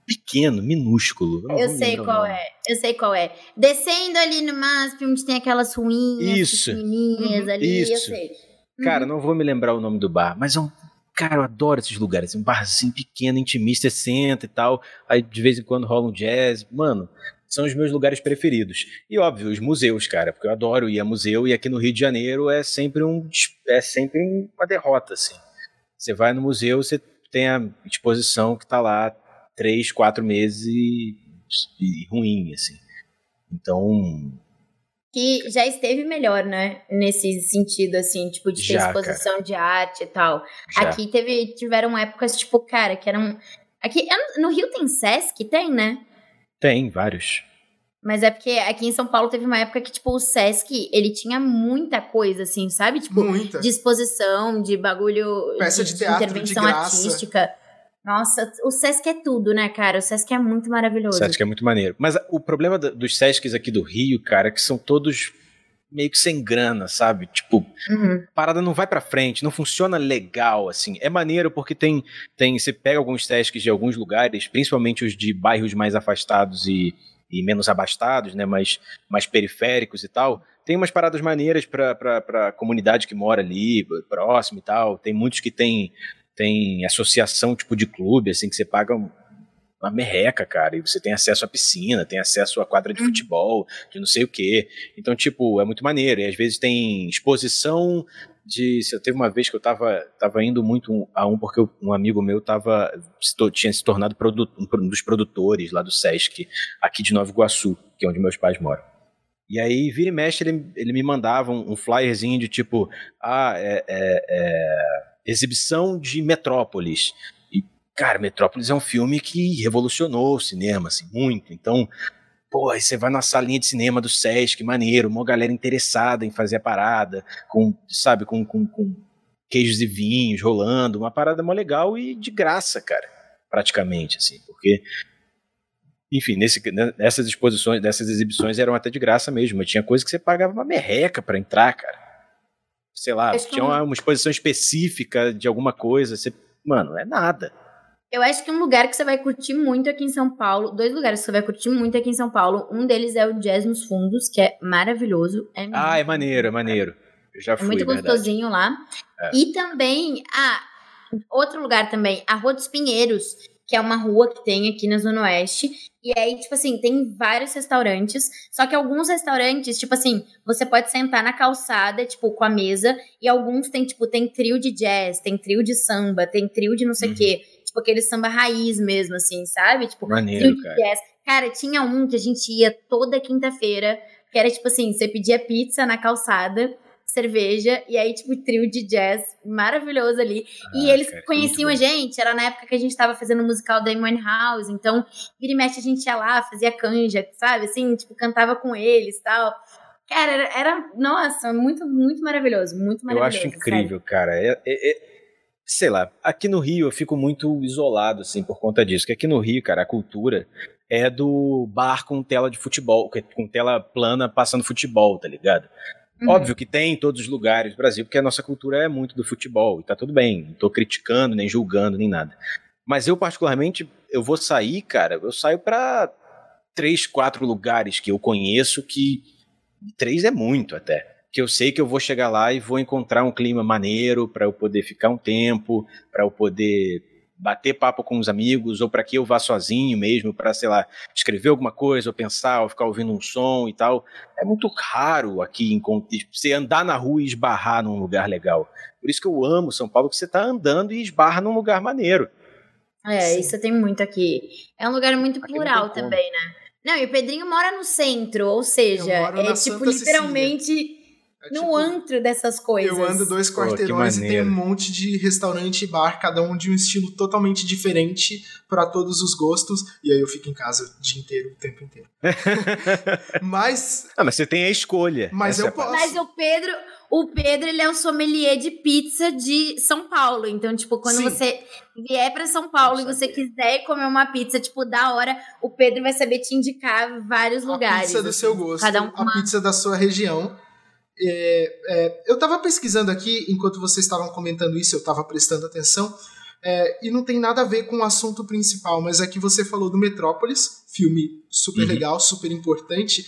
Speaker 1: pequeno, minúsculo.
Speaker 2: Eu
Speaker 1: me
Speaker 2: sei qual é. Eu sei qual é. Descendo ali no MASP, onde tem aquelas ruínas
Speaker 1: Isso.
Speaker 2: pequenininhas
Speaker 4: Uhum.
Speaker 2: ali, eu
Speaker 1: Isso.
Speaker 2: sei.
Speaker 1: Cara, não vou me lembrar o nome do bar, mas é um. Cara, eu adoro esses lugares. Um barzinho pequeno, intimista, senta e tal. Aí de vez em quando rola um jazz. Mano, são os meus lugares preferidos. E óbvio, os museus, cara, porque eu adoro ir a museu e aqui no Rio de Janeiro é sempre um é sempre uma derrota, assim. Você vai no museu, você tem a exposição que tá lá três, quatro meses e, e ruim, assim. Então,
Speaker 2: Que já esteve melhor, né? Nesse sentido, assim, tipo, de ter
Speaker 1: Já,
Speaker 2: exposição de arte e tal.
Speaker 1: já.
Speaker 2: Aqui teve, tiveram épocas, tipo, cara, que eram. Aqui, no Rio tem Sesc? Tem, né?
Speaker 1: Tem vários.
Speaker 2: Mas é porque aqui em São Paulo teve uma época que, tipo, o Sesc, ele tinha muita coisa, assim, sabe? Tipo,
Speaker 4: Muita.
Speaker 2: de exposição, de bagulho,
Speaker 4: Peça de teatro, de
Speaker 2: intervenção
Speaker 4: graça.
Speaker 2: artística. Nossa, o Sesc é tudo, né, cara? O Sesc é muito maravilhoso.
Speaker 1: Sesc é muito maneiro. Mas o problema dos Sescs aqui do Rio, cara, é que são todos meio que sem grana, sabe? Tipo,
Speaker 2: Uhum.
Speaker 1: a parada não vai pra frente, não funciona legal, assim. É maneiro porque tem, tem você pega alguns Sescs de alguns lugares, principalmente os de bairros mais afastados e, e menos abastados, né? Mais, mais periféricos e tal. Tem umas paradas maneiras pra, pra comunidade que mora ali, próximo e tal. Tem muitos que tem, tem associação, tipo, de clube, assim, que você paga um- uma merreca, cara, e você tem acesso à piscina, tem acesso à quadra de futebol, de não sei o quê. Então, tipo, é muito maneiro. E às vezes tem exposição de. Teve uma vez que eu tava, tava indo muito a um, porque um amigo meu tava, tinha se tornado um um dos produtores lá do Sesc, aqui de Nova Iguaçu, que é onde meus pais moram. E aí, vira e mexe, ele, ele me mandava um, um flyerzinho de tipo, ah, é, é- é exibição de Metrópolis. E, cara, Metrópolis é um filme que revolucionou o cinema, assim, muito. Então, pô, aí você vai na salinha de cinema do Sesc, maneiro, uma galera interessada em fazer a parada, com, sabe, com, com, com queijos e vinhos rolando, uma parada mó legal e de graça, cara, praticamente, assim, porque enfim, nesse, nessas exposições, dessas exibições eram até de graça mesmo, tinha coisa que você pagava uma merreca pra entrar, cara. Sei lá, tinha
Speaker 2: um-
Speaker 1: uma, exposição específica de alguma coisa, você, mano, é nada.
Speaker 2: Eu acho que um lugar que você vai curtir muito aqui em São Paulo, dois lugares que você vai curtir muito aqui em São Paulo, um deles é o Jazz nos Fundos, que é maravilhoso. É
Speaker 1: Ah, é maneiro, é maneiro. Eu já
Speaker 2: É
Speaker 1: fui,
Speaker 2: muito
Speaker 1: verdade.
Speaker 2: gostosinho lá.
Speaker 1: É.
Speaker 2: E também, ah, outro lugar também, a Rua dos Pinheiros, que é uma rua que tem aqui na Zona Oeste. E aí, tipo assim, tem vários restaurantes. Só que alguns restaurantes, tipo assim, você pode sentar na calçada, tipo, com a mesa. E alguns tem, tipo, tem trio de jazz, tem trio de samba, tem trio de não sei o
Speaker 1: Uhum.
Speaker 2: quê. Tipo, aquele samba raiz mesmo, assim, sabe? Tipo,
Speaker 1: Maneiro,
Speaker 2: trio de
Speaker 1: cara.
Speaker 2: jazz. Cara, tinha um que a gente ia toda quinta-feira, que era tipo assim, você pedia pizza na calçada, cerveja, e aí, tipo, trio de jazz maravilhoso ali. e
Speaker 1: Ah,
Speaker 2: eles
Speaker 1: cara,
Speaker 2: conheciam a gente, era na época que a gente tava fazendo o musical da Amy House, então, vira e mexe a gente ia lá, fazia canja, sabe? Assim, tipo, cantava com eles e tal. Cara, era, era- nossa, muito, muito maravilhoso, muito
Speaker 1: Eu
Speaker 2: maravilhoso.
Speaker 1: acho incrível, cara. É- é- é- sei lá, aqui no Rio eu fico muito isolado, assim, por conta disso. Que aqui no Rio, cara, a cultura é do bar com tela de futebol, com tela plana passando futebol, tá ligado?
Speaker 2: Uhum.
Speaker 1: Óbvio que tem em todos os lugares do Brasil, porque a nossa cultura é muito do futebol, e tá tudo bem, não tô criticando, nem julgando, nem nada. Mas eu, particularmente, eu vou sair, cara, eu saio pra três, quatro lugares que eu conheço, que três é muito até. Que eu sei que eu vou chegar lá e vou encontrar um clima maneiro pra eu poder ficar um tempo, pra eu poder bater papo com os amigos, ou pra que eu vá sozinho mesmo, pra, sei lá, escrever alguma coisa, ou pensar, ou ficar ouvindo um som e tal é muito raro aqui você andar na rua e esbarrar num lugar legal. Por isso que eu amo São Paulo, que você tá andando e esbarra num lugar maneiro.
Speaker 2: É,
Speaker 4: Sim.
Speaker 2: isso tem muito aqui. É um lugar muito
Speaker 1: Aqui
Speaker 2: plural também, né? Não, e o Pedrinho mora no centro, ou seja, é tipo
Speaker 4: Santa Cecília. É
Speaker 2: no
Speaker 4: tipo,
Speaker 2: antro dessas coisas.
Speaker 4: Eu ando dois
Speaker 1: Pô,
Speaker 4: quarteirões e tem um monte de restaurante e bar, cada um de um estilo totalmente diferente pra todos os gostos. E aí eu fico em casa o dia inteiro, o tempo inteiro. Mas,
Speaker 1: Ah, mas você tem a escolha.
Speaker 4: Mas eu
Speaker 1: é parte.
Speaker 2: Mas o Pedro, o Pedro, ele é o sommelier de pizza de São Paulo. Então, tipo, quando
Speaker 4: Sim.
Speaker 2: você vier pra São Paulo e você quiser comer uma pizza, tipo, da hora, o Pedro vai saber te indicar vários
Speaker 4: a
Speaker 2: lugares.
Speaker 4: pizza do
Speaker 2: assim.
Speaker 4: seu gosto,
Speaker 2: Cada um
Speaker 4: a
Speaker 2: uma...
Speaker 4: pizza da sua região. É, é, eu tava pesquisando aqui, enquanto vocês estavam comentando isso, eu tava prestando atenção. é, e não tem nada a ver com o assunto principal, mas aqui você falou do Metrópolis, filme super
Speaker 1: Uhum.
Speaker 4: legal, super importante.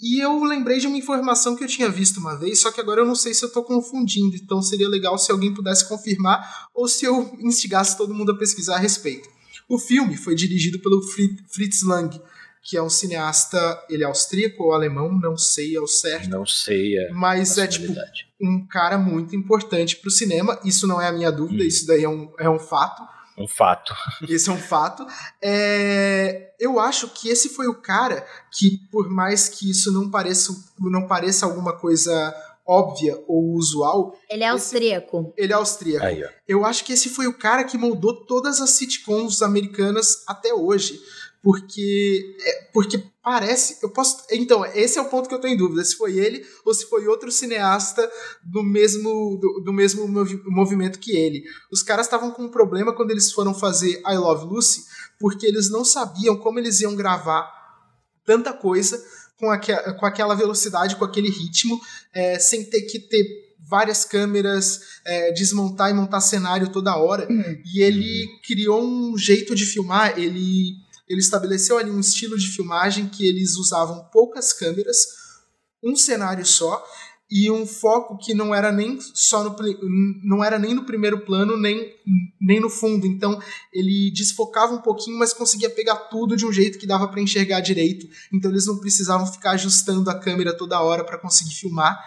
Speaker 4: E eu lembrei de uma informação que eu tinha visto uma vez, só que agora eu não sei se eu tô confundindo, então seria legal se alguém pudesse confirmar ou se eu instigasse todo mundo a pesquisar a respeito. O filme foi dirigido pelo Fri- Fritz Lang, que é um cineasta, ele é austríaco ou alemão, não sei ao certo,
Speaker 1: Não sei a
Speaker 4: mas é tipo um cara muito importante pro cinema. Isso não é a minha dúvida,
Speaker 1: Hum.
Speaker 4: isso daí é um, é um fato.
Speaker 1: Um fato.
Speaker 4: Esse é um fato. É, eu acho que esse foi o cara que, por mais que isso não pareça, não pareça alguma coisa óbvia ou usual,
Speaker 2: Ele é austríaco.
Speaker 4: ele é austríaco.
Speaker 1: Aí.
Speaker 4: Eu acho que esse foi o cara que moldou todas as sitcoms americanas até hoje. Porque, é, porque parece. Eu posso. Então, esse é o ponto que eu tô em dúvida: se foi ele ou se foi outro cineasta do mesmo, do, do mesmo movi- movimento que ele. Os caras estavam com um problema quando eles foram fazer I Love Lucy, porque eles não sabiam como eles iam gravar tanta coisa com, aque, com aquela velocidade, com aquele ritmo, é, sem ter que ter várias câmeras, é, desmontar e montar cenário toda hora. E ele criou um jeito de filmar, ele, ele estabeleceu ali um estilo de filmagem que eles usavam poucas câmeras, um cenário só, e um foco que não era nem só no não era nem no primeiro plano nem, nem no fundo. Então ele desfocava um pouquinho mas conseguia pegar tudo de um jeito que dava para enxergar direito. Então eles não precisavam ficar ajustando a câmera toda hora para conseguir filmar.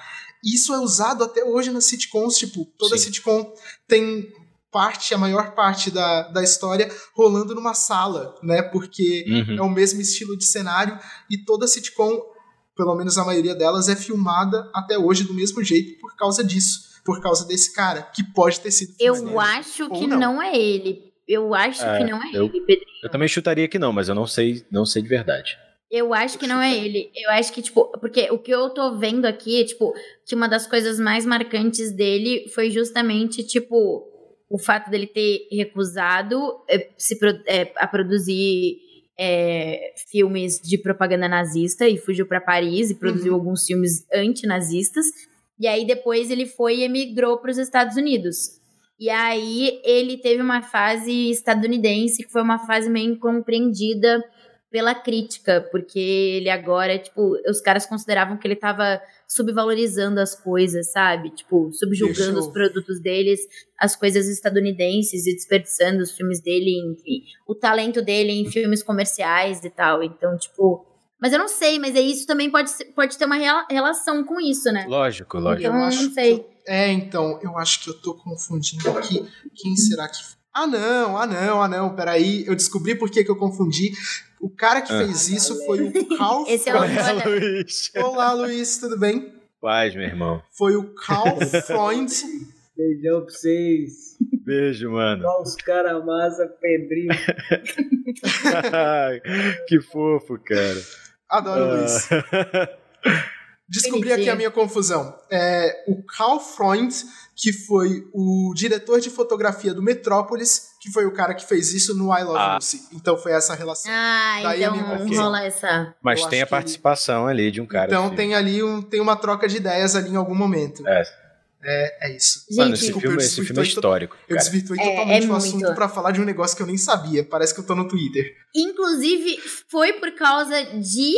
Speaker 4: Isso é usado até hoje nas sitcoms tipo toda
Speaker 1: Sim.
Speaker 4: sitcom tem parte a maior parte da, da história rolando numa sala né porque
Speaker 1: Uhum.
Speaker 4: é o mesmo estilo de cenário e toda sitcom, pelo menos a maioria delas, é filmada até hoje do mesmo jeito por causa disso, por causa desse cara, que pode ter sido
Speaker 2: Eu
Speaker 4: filmado.
Speaker 2: acho que
Speaker 4: não.
Speaker 2: não. é ele. Eu acho
Speaker 1: É,
Speaker 2: que não é
Speaker 1: eu-
Speaker 2: ele, Pedrinho.
Speaker 1: Eu também chutaria que não, mas eu não sei, não sei de verdade.
Speaker 2: Eu acho que não é ele. Eu acho que, tipo, porque o que eu tô vendo aqui, tipo, que uma das coisas mais marcantes dele foi justamente, tipo, o fato dele ter recusado eh, se eh, a produzir eh, filmes de propaganda nazista e fugiu pra Paris e produziu
Speaker 4: Uhum.
Speaker 2: alguns filmes antinazistas. E aí depois ele foi e emigrou para os Estados Unidos. E aí ele teve uma fase estadunidense que foi uma fase meio incompreendida pela crítica, porque ele agora, tipo, os caras consideravam que ele tava subvalorizando as coisas, sabe? Tipo,
Speaker 4: eu-
Speaker 2: os produtos deles, as coisas estadunidenses e desperdiçando os filmes dele, enfim, o talento dele em filmes comerciais e tal. Então, tipo, mas eu não sei, mas é isso também pode, pode ter uma rela- relação com isso, né?
Speaker 1: Lógico, lógico.
Speaker 4: Eu
Speaker 2: Então,
Speaker 4: acho
Speaker 2: não sei.
Speaker 4: que- é, então, eu acho que eu tô confundindo aqui. Quem será que. Ah, não, ah, não, ah, não, peraí. Eu descobri por que, que eu confundi. O cara que
Speaker 1: Ah.
Speaker 4: fez isso foi o Carl
Speaker 2: Esse é o-
Speaker 4: Freund.
Speaker 2: Olha.
Speaker 1: Luiz.
Speaker 4: Olá, Luiz, tudo bem?
Speaker 1: Paz, meu irmão.
Speaker 4: Foi o Carl Freund.
Speaker 7: Beijão pra vocês.
Speaker 1: Beijo, mano.
Speaker 7: Só os caras massa, Pedrinho.
Speaker 1: que fofo, cara.
Speaker 4: Adoro, Luiz. Descobri aqui a minha confusão. É o Carl Freund, que foi o diretor de fotografia do Metrópolis, que foi o cara que fez isso no I Love
Speaker 1: Ah.
Speaker 4: Lucy. Então foi essa relação.
Speaker 2: Ah,
Speaker 4: Daí a
Speaker 2: então
Speaker 4: minha confusão.
Speaker 2: rola essa.
Speaker 1: Mas
Speaker 4: Eu
Speaker 1: tem a
Speaker 4: que-
Speaker 1: participação ali de um cara.
Speaker 4: então
Speaker 1: assim.
Speaker 4: tem ali um, tem uma troca de ideias ali em algum momento.
Speaker 1: É.
Speaker 4: É, é isso.
Speaker 1: Mano,
Speaker 2: Gente,
Speaker 1: esse
Speaker 4: desculpa,
Speaker 1: filme, esse filme é histórico.
Speaker 4: Eu desvirtuei
Speaker 2: É,
Speaker 4: totalmente
Speaker 2: é
Speaker 4: o assunto pra falar de um negócio que eu nem sabia. Parece que eu tô no Twitter.
Speaker 2: Inclusive, foi por causa de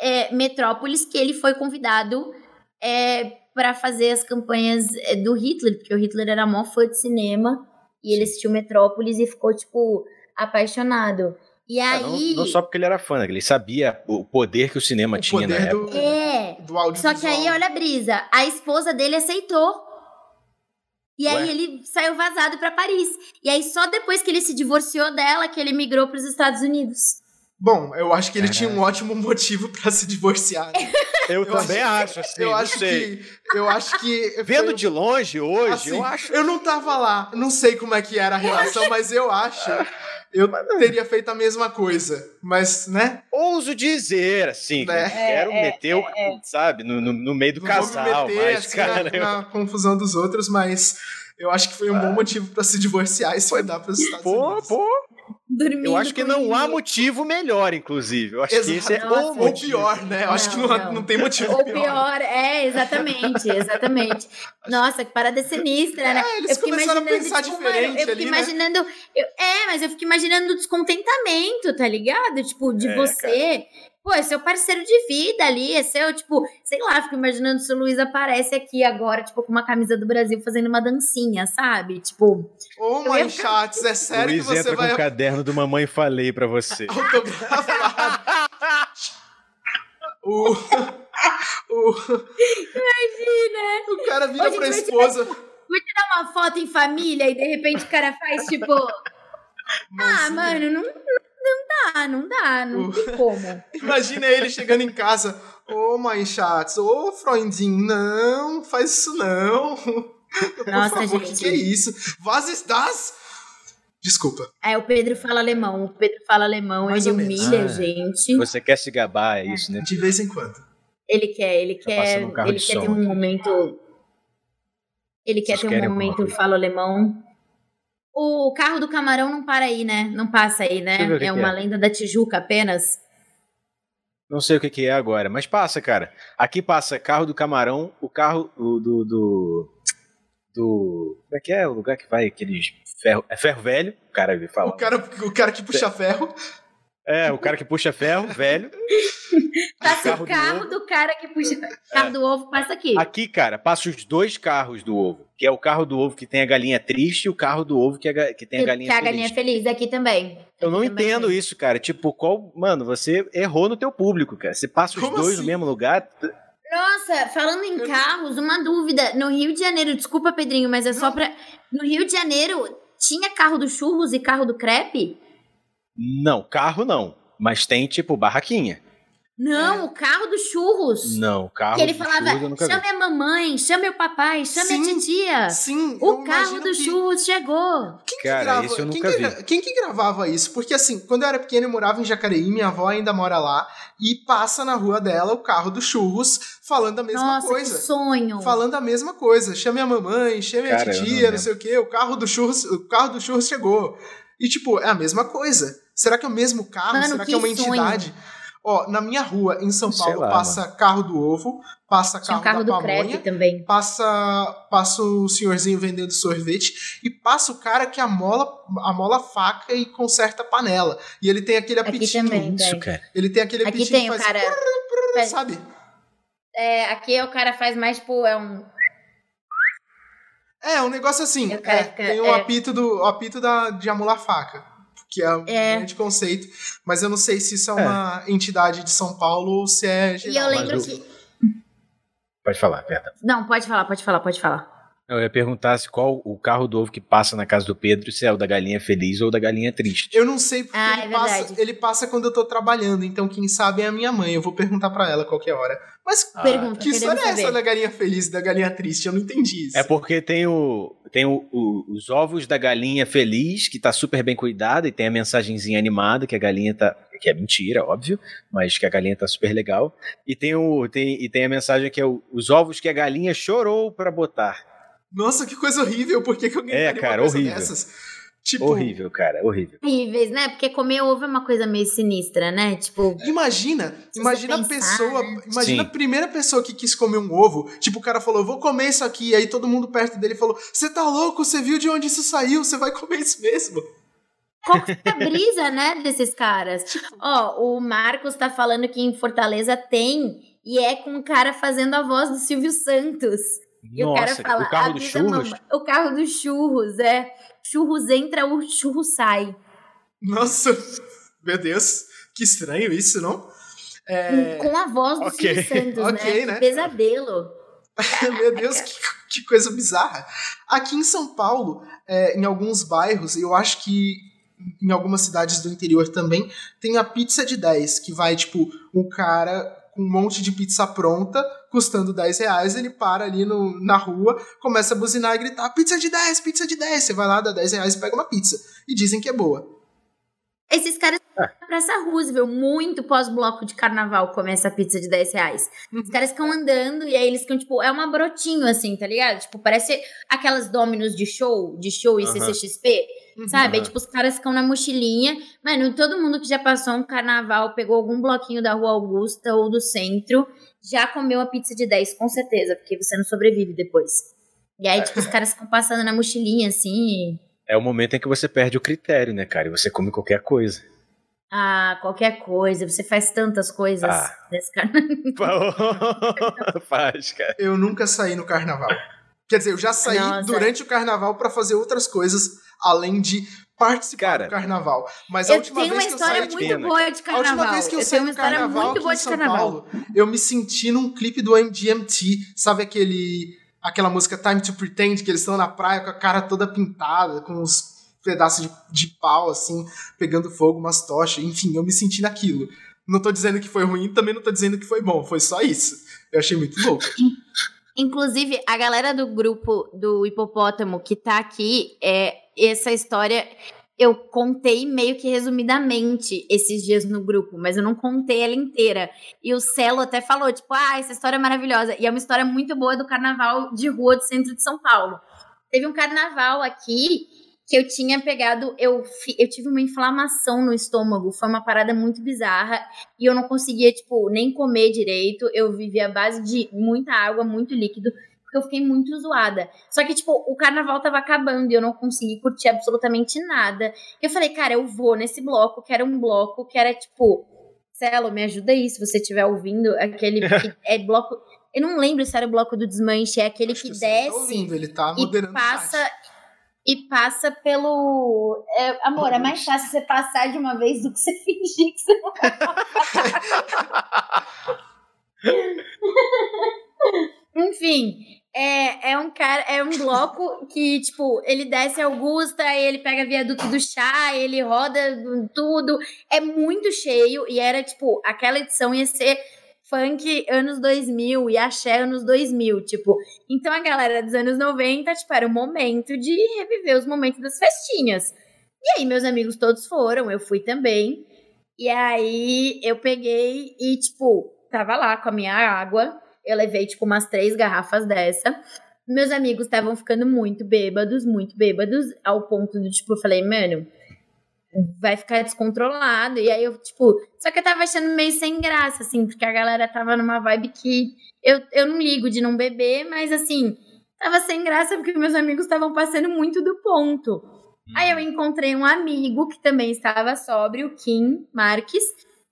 Speaker 2: é, Metrópolis que ele foi convidado é, para fazer as campanhas é, do Hitler, porque o Hitler era mó fã de cinema e ele assistiu Metrópolis e ficou, tipo, apaixonado. E
Speaker 1: não,
Speaker 2: aí.
Speaker 1: não só porque ele era fã, né? ele sabia o poder que o cinema
Speaker 4: O
Speaker 1: tinha na época.
Speaker 4: do,
Speaker 2: É.
Speaker 4: do
Speaker 2: Só que aí, olha a brisa, a esposa dele aceitou. E aí
Speaker 1: Ué?
Speaker 2: ele saiu vazado pra Paris. E aí só depois que ele se divorciou dela que ele migrou pros Estados Unidos.
Speaker 4: Bom, eu acho que ele
Speaker 1: Caraca.
Speaker 4: tinha um ótimo motivo pra se divorciar. né?
Speaker 1: Eu,
Speaker 4: Eu
Speaker 1: também acho, assim.
Speaker 4: eu acho
Speaker 1: sei.
Speaker 4: que. Eu acho que.
Speaker 1: Vendo de longe hoje,
Speaker 4: assim,
Speaker 1: eu acho.
Speaker 4: eu não tava lá, não sei como é que era a relação, mas eu acho. Eu teria feito a mesma coisa. Mas, né?
Speaker 1: Ouso dizer, assim,
Speaker 4: É.
Speaker 1: eu quero
Speaker 5: É, é,
Speaker 1: meter o. Sabe, no, no, no meio do
Speaker 4: Não
Speaker 1: casal,
Speaker 4: meter
Speaker 1: mas,
Speaker 4: assim,
Speaker 1: cara. eu-
Speaker 4: na, na confusão dos outros, mas eu acho que foi um bom motivo pra se divorciar e se mudar para os Estados
Speaker 1: Pô,
Speaker 4: Unidos.
Speaker 1: pô,
Speaker 2: Dormindo
Speaker 1: eu acho que não há
Speaker 2: ninguém.
Speaker 1: motivo melhor, inclusive. Eu acho que esse é
Speaker 4: Exato.
Speaker 2: Nossa,
Speaker 1: o
Speaker 4: Ou
Speaker 1: motivo.
Speaker 4: pior, né? Eu acho que
Speaker 2: Não,
Speaker 4: não,
Speaker 2: não.
Speaker 4: não tem motivo
Speaker 2: Ou
Speaker 4: pior.
Speaker 2: pior, é, exatamente, exatamente. Nossa, que parada sinistra, né?
Speaker 4: É, eles
Speaker 2: eu fico
Speaker 4: começaram a
Speaker 2: imaginando,
Speaker 4: pensar
Speaker 2: tipo,
Speaker 4: diferente
Speaker 2: mano, eu fico
Speaker 4: ali, né?
Speaker 2: imaginando. eu- é, mas eu fico imaginando o descontentamento, tá ligado? Tipo, de
Speaker 1: É,
Speaker 2: você. Pô, é seu parceiro de vida ali, é seu, tipo, sei lá, fico imaginando se o Luiz aparece aqui agora, tipo, com uma camisa do Brasil fazendo uma dancinha, sabe? Tipo, ia
Speaker 4: mãe Chats, é sério
Speaker 1: Luiz
Speaker 4: que você
Speaker 1: entra
Speaker 4: vai
Speaker 1: com o caderno do Mamãe Falei pra você.
Speaker 4: o... o...
Speaker 2: né?
Speaker 4: O cara vira
Speaker 2: Hoje
Speaker 4: pra esposa.
Speaker 2: vou tirar uma foto em família e de repente o cara faz, tipo, ah, mano, não, não dá, não dá, não
Speaker 4: O-
Speaker 2: tem como.
Speaker 4: Imagina ele chegando em casa. Ô, mãe Chats, ô, Freundinho, não, faz isso não. Por
Speaker 2: Nossa,
Speaker 4: favor, que
Speaker 2: gente.
Speaker 4: que é isso? Was ist das? Desculpa.
Speaker 2: Aí o Pedro fala alemão, o Pedro fala alemão,
Speaker 4: Mais
Speaker 2: ele humilha a
Speaker 1: Ah.
Speaker 2: gente.
Speaker 1: Você quer se gabar, é isso, né?
Speaker 4: De vez em quando.
Speaker 2: Ele quer, ele quer,
Speaker 1: passando um carro
Speaker 2: ele quer
Speaker 1: som
Speaker 2: ter um momento. Ele quer
Speaker 1: Vocês
Speaker 2: ter um momento fala alemão. O carro do camarão não para aí, né? Não passa aí, né?
Speaker 1: Que
Speaker 2: É
Speaker 1: que
Speaker 2: uma
Speaker 1: é.
Speaker 2: lenda da Tijuca apenas.
Speaker 1: Não sei o que, que é agora, mas passa, cara. Aqui passa carro do camarão, o carro do. do. do, do- como é que é o lugar que vai aqueles. Ferro, é ferro velho, o cara vai falar.
Speaker 4: O cara, o cara que puxa ferro.
Speaker 1: É, o cara que puxa ferro, velho.
Speaker 2: Passa
Speaker 1: carro
Speaker 2: o
Speaker 1: do
Speaker 2: carro
Speaker 1: ovo.
Speaker 2: do, cara que puxa. Carro do ovo passa aqui.
Speaker 1: Aqui, cara, passa os dois carros do ovo. Que é o carro do ovo que tem a galinha triste e o carro do ovo que, é que tem a galinha
Speaker 2: que a
Speaker 1: feliz.
Speaker 2: galinha é feliz aqui também.
Speaker 1: Eu não
Speaker 2: também
Speaker 1: entendo isso, cara. Tipo, qual. Mano, você errou no teu público, cara. Você passa os
Speaker 4: Como
Speaker 1: dois
Speaker 4: assim?
Speaker 1: no mesmo lugar.
Speaker 2: Nossa, falando em carros, uma dúvida. No Rio de Janeiro, desculpa, Pedrinho, mas é só pra. No Rio de Janeiro, tinha carro do churros e carro do crepe?
Speaker 1: Não, carro não. Mas tem, tipo, barraquinha.
Speaker 2: Não, o carro do churros.
Speaker 1: Não, carro.
Speaker 2: que ele falava:
Speaker 1: churros eu nunca vi.
Speaker 2: chame a mamãe, chame o papai, chame
Speaker 4: Sim,
Speaker 2: a titia.
Speaker 4: Sim,
Speaker 2: O carro
Speaker 4: imagino
Speaker 2: do
Speaker 4: que-
Speaker 2: churros chegou.
Speaker 4: Quem que
Speaker 1: Cara,
Speaker 4: grava,
Speaker 1: isso eu
Speaker 4: quem
Speaker 1: nunca
Speaker 4: que, Quem que gravava isso? Porque assim, quando eu era pequeno eu morava em Jacareí, minha avó ainda mora lá, e passa na rua dela o carro do churros falando a mesma
Speaker 2: Nossa,
Speaker 4: coisa.
Speaker 2: que sonho.
Speaker 4: Falando a mesma coisa. Chame a mamãe, chame
Speaker 1: Cara,
Speaker 4: a
Speaker 1: não
Speaker 4: titia, não,
Speaker 1: lembro.
Speaker 4: sei o quê, o carro do churros, o carro do churros chegou. E tipo, é a mesma coisa. Será que é o mesmo carro?
Speaker 2: Mano,
Speaker 4: Será que,
Speaker 2: que
Speaker 4: é uma
Speaker 2: sonho.
Speaker 4: entidade? Ó, na minha rua, em São
Speaker 1: Sei
Speaker 4: Paulo,
Speaker 1: lá,
Speaker 4: passa carro do ovo, passa
Speaker 2: Tinha
Speaker 4: carro,
Speaker 2: um carro
Speaker 4: da
Speaker 2: do crepe
Speaker 4: pamonha,
Speaker 2: também.
Speaker 4: passa, passa o senhorzinho vendendo sorvete e passa o cara que amola, amola a faca e conserta a panela. E ele tem aquele
Speaker 2: Aqui
Speaker 4: apitinho.
Speaker 2: também,
Speaker 1: Isso, cara.
Speaker 4: Ele tem aquele
Speaker 2: Aqui
Speaker 4: apitinho
Speaker 2: tem
Speaker 4: que
Speaker 2: o
Speaker 4: faz...
Speaker 2: cara. faz-
Speaker 4: Sabe?
Speaker 2: É, aqui o cara faz mais, tipo, é um.
Speaker 4: É, um negócio assim. É,
Speaker 2: ficar-
Speaker 4: tem o
Speaker 2: é.
Speaker 4: apito, do, apito da, de amolar faca. Que é um
Speaker 2: É.
Speaker 4: grande conceito. Mas eu não sei se isso é
Speaker 1: É.
Speaker 4: uma entidade de São Paulo ou se é
Speaker 2: E
Speaker 4: geral.
Speaker 2: eu
Speaker 1: mas
Speaker 2: lembro que.
Speaker 1: Pode falar, perdão.
Speaker 2: Não, pode falar, pode falar, pode falar.
Speaker 1: Eu ia perguntar se qual o carro do ovo que passa na casa do Pedro, se é o da galinha feliz ou da galinha triste.
Speaker 4: Eu não sei porque
Speaker 2: Ah,
Speaker 4: ele,
Speaker 2: é
Speaker 4: passa, ele passa quando eu tô trabalhando, então quem sabe é a minha mãe. Eu vou perguntar pra ela qualquer hora. Mas
Speaker 1: Ah,
Speaker 2: Pergunta,
Speaker 4: que história é essa da galinha feliz e da galinha triste? Eu não entendi isso.
Speaker 1: É porque tem, o, tem o, o- os ovos da galinha feliz, que tá super bem cuidada, e tem a mensagenzinha animada, que a galinha tá. Que é mentira, óbvio, mas que a galinha tá super legal. E tem, o, tem, e tem a mensagem que é o- os ovos que a galinha chorou pra botar.
Speaker 4: Nossa, que coisa horrível. Por que, que alguém
Speaker 1: É, cara,
Speaker 4: uma coisa
Speaker 1: horrível.
Speaker 4: dessas? Tipo,
Speaker 1: Horrível, cara, horrível.
Speaker 2: Horríveis, né? Porque comer ovo é uma coisa meio sinistra, né? Tipo,
Speaker 4: Imagina, imagina a pessoa,
Speaker 2: né?
Speaker 4: imagina
Speaker 1: Sim.
Speaker 4: a primeira pessoa que quis comer um ovo, tipo o cara falou, vou comer isso aqui, e aí todo mundo perto dele falou, você tá louco, você viu de onde isso saiu, você vai comer isso mesmo.
Speaker 2: qual que é a brisa, né, desses caras? Ó, o Marcos tá falando que em Fortaleza tem, e é com o cara fazendo a voz do Silvio Santos. E o cara
Speaker 1: Nossa,
Speaker 2: fala,
Speaker 1: o carro do
Speaker 2: "Avisa
Speaker 1: churros.
Speaker 2: mamãe." O carro dos churros, é. Churros entra, o churro sai.
Speaker 4: Nossa, meu Deus, que estranho isso, não? É,
Speaker 2: Com a voz do
Speaker 1: ok,
Speaker 2: Silvio Santos,
Speaker 4: ok,
Speaker 2: né?
Speaker 4: né?
Speaker 2: Pesadelo.
Speaker 4: Meu Deus, que, que coisa bizarra. Aqui em São Paulo, é, em alguns bairros, eu acho que em algumas cidades do interior também, tem a pizza de 10, que vai, tipo, um cara com um monte de pizza pronta, custando 10 reais, ele para ali no, na rua, começa a buzinar e gritar, pizza de 10, pizza de 10. Você vai lá, dá 10 reais e pega uma pizza. E dizem que é boa.
Speaker 2: Esses caras. Praça Roosevelt, muito pós-bloco de carnaval, come essa pizza de 10 reais. Os caras ficam andando e aí eles ficam, tipo, é uma brotinho assim, tá ligado? Tipo, parece aquelas dominos de show, de show e
Speaker 1: Aham.
Speaker 2: CCXP, sabe? Aí,
Speaker 1: Aham.
Speaker 2: tipo, os caras ficam na mochilinha. Mano, todo mundo que já passou um carnaval, pegou algum bloquinho da Rua Augusta ou do centro, já comeu a pizza de 10, com certeza, porque você não sobrevive depois. E aí, tipo, os caras ficam passando na mochilinha, assim.
Speaker 1: É o momento em que você perde o critério, né, cara? E você come qualquer coisa.
Speaker 2: Ah, qualquer coisa. Você faz tantas coisas
Speaker 1: Ah.
Speaker 2: nesse carnaval.
Speaker 1: Faz, cara.
Speaker 4: Eu nunca saí no carnaval. Quer dizer, eu já saí
Speaker 2: Nossa.
Speaker 4: durante o carnaval pra fazer outras coisas, além de participar
Speaker 1: Cara,
Speaker 4: do carnaval. Mas a
Speaker 2: Eu
Speaker 4: última
Speaker 2: tenho uma
Speaker 4: vez que eu
Speaker 2: história
Speaker 4: saí,
Speaker 1: de
Speaker 2: muito
Speaker 1: pena.
Speaker 2: boa de
Speaker 4: A
Speaker 2: carnaval.
Speaker 4: última vez que eu,
Speaker 2: eu
Speaker 4: saí no
Speaker 2: história
Speaker 4: carnaval
Speaker 2: muito
Speaker 4: aqui
Speaker 2: boa
Speaker 4: em
Speaker 2: de
Speaker 4: São
Speaker 2: carnaval.
Speaker 4: Paulo, eu me senti num clipe do MGMT, sabe aquele aquela música Time to Pretend que eles estão na praia com a cara toda pintada, com uns pedaços de, de pau assim, pegando fogo, umas tochas, enfim, eu me senti naquilo. Não tô dizendo que foi ruim, também não tô dizendo que foi bom, foi só isso. Eu achei muito louco.
Speaker 2: Inclusive, a galera do grupo do Hipopótamo que tá aqui, é, essa história eu contei meio que resumidamente esses dias no grupo, mas eu não contei ela inteira. E o Celo até falou, tipo, ah, essa história é maravilhosa. E é uma história muito boa do carnaval de rua do centro de São Paulo. Teve um carnaval aqui que eu tinha pegado, eu, eu tive uma inflamação no estômago, foi uma parada muito bizarra e eu não conseguia, tipo, nem comer direito. Eu vivia à base de muita água, muito líquido, porque eu fiquei muito zoada. Só que, tipo, o carnaval tava acabando e eu não consegui curtir absolutamente nada. Eu falei, cara, eu vou nesse bloco, que era um bloco que era, tipo, Celo, me ajuda aí, se você estiver ouvindo, aquele que é bloco. Eu não lembro se era o bloco do desmanche, é aquele
Speaker 4: Acho
Speaker 2: que,
Speaker 4: que
Speaker 2: desce
Speaker 4: ouvindo, ele tá
Speaker 2: e passa. E passa pelo é, amor é mais fácil você passar de uma vez do que você fingir que você não enfim é, é um cara é um bloco que tipo ele desce Augusta ele pega viaduto do chá ele roda tudo. É muito cheio e era tipo aquela edição ia ser funk anos 2000 e axé anos 2000 tipo então a galera dos anos 90, tipo, era o momento de reviver os momentos das festinhas. E aí meus amigos todos foram, eu fui também. E aí eu peguei e, tipo, tava lá com a minha água. Eu levei, tipo, umas três garrafas dessa. Meus amigos estavam ficando muito bêbados, muito bêbados, ao ponto do, tipo, eu falei, mano, vai ficar descontrolado. E aí eu, tipo, só que eu tava achando meio sem graça, assim, porque a galera tava numa vibe que eu, eu não ligo de não beber, mas assim, tava sem graça porque meus amigos estavam passando muito do ponto. Aí eu encontrei um amigo que também estava sóbrio, o Kim Marques.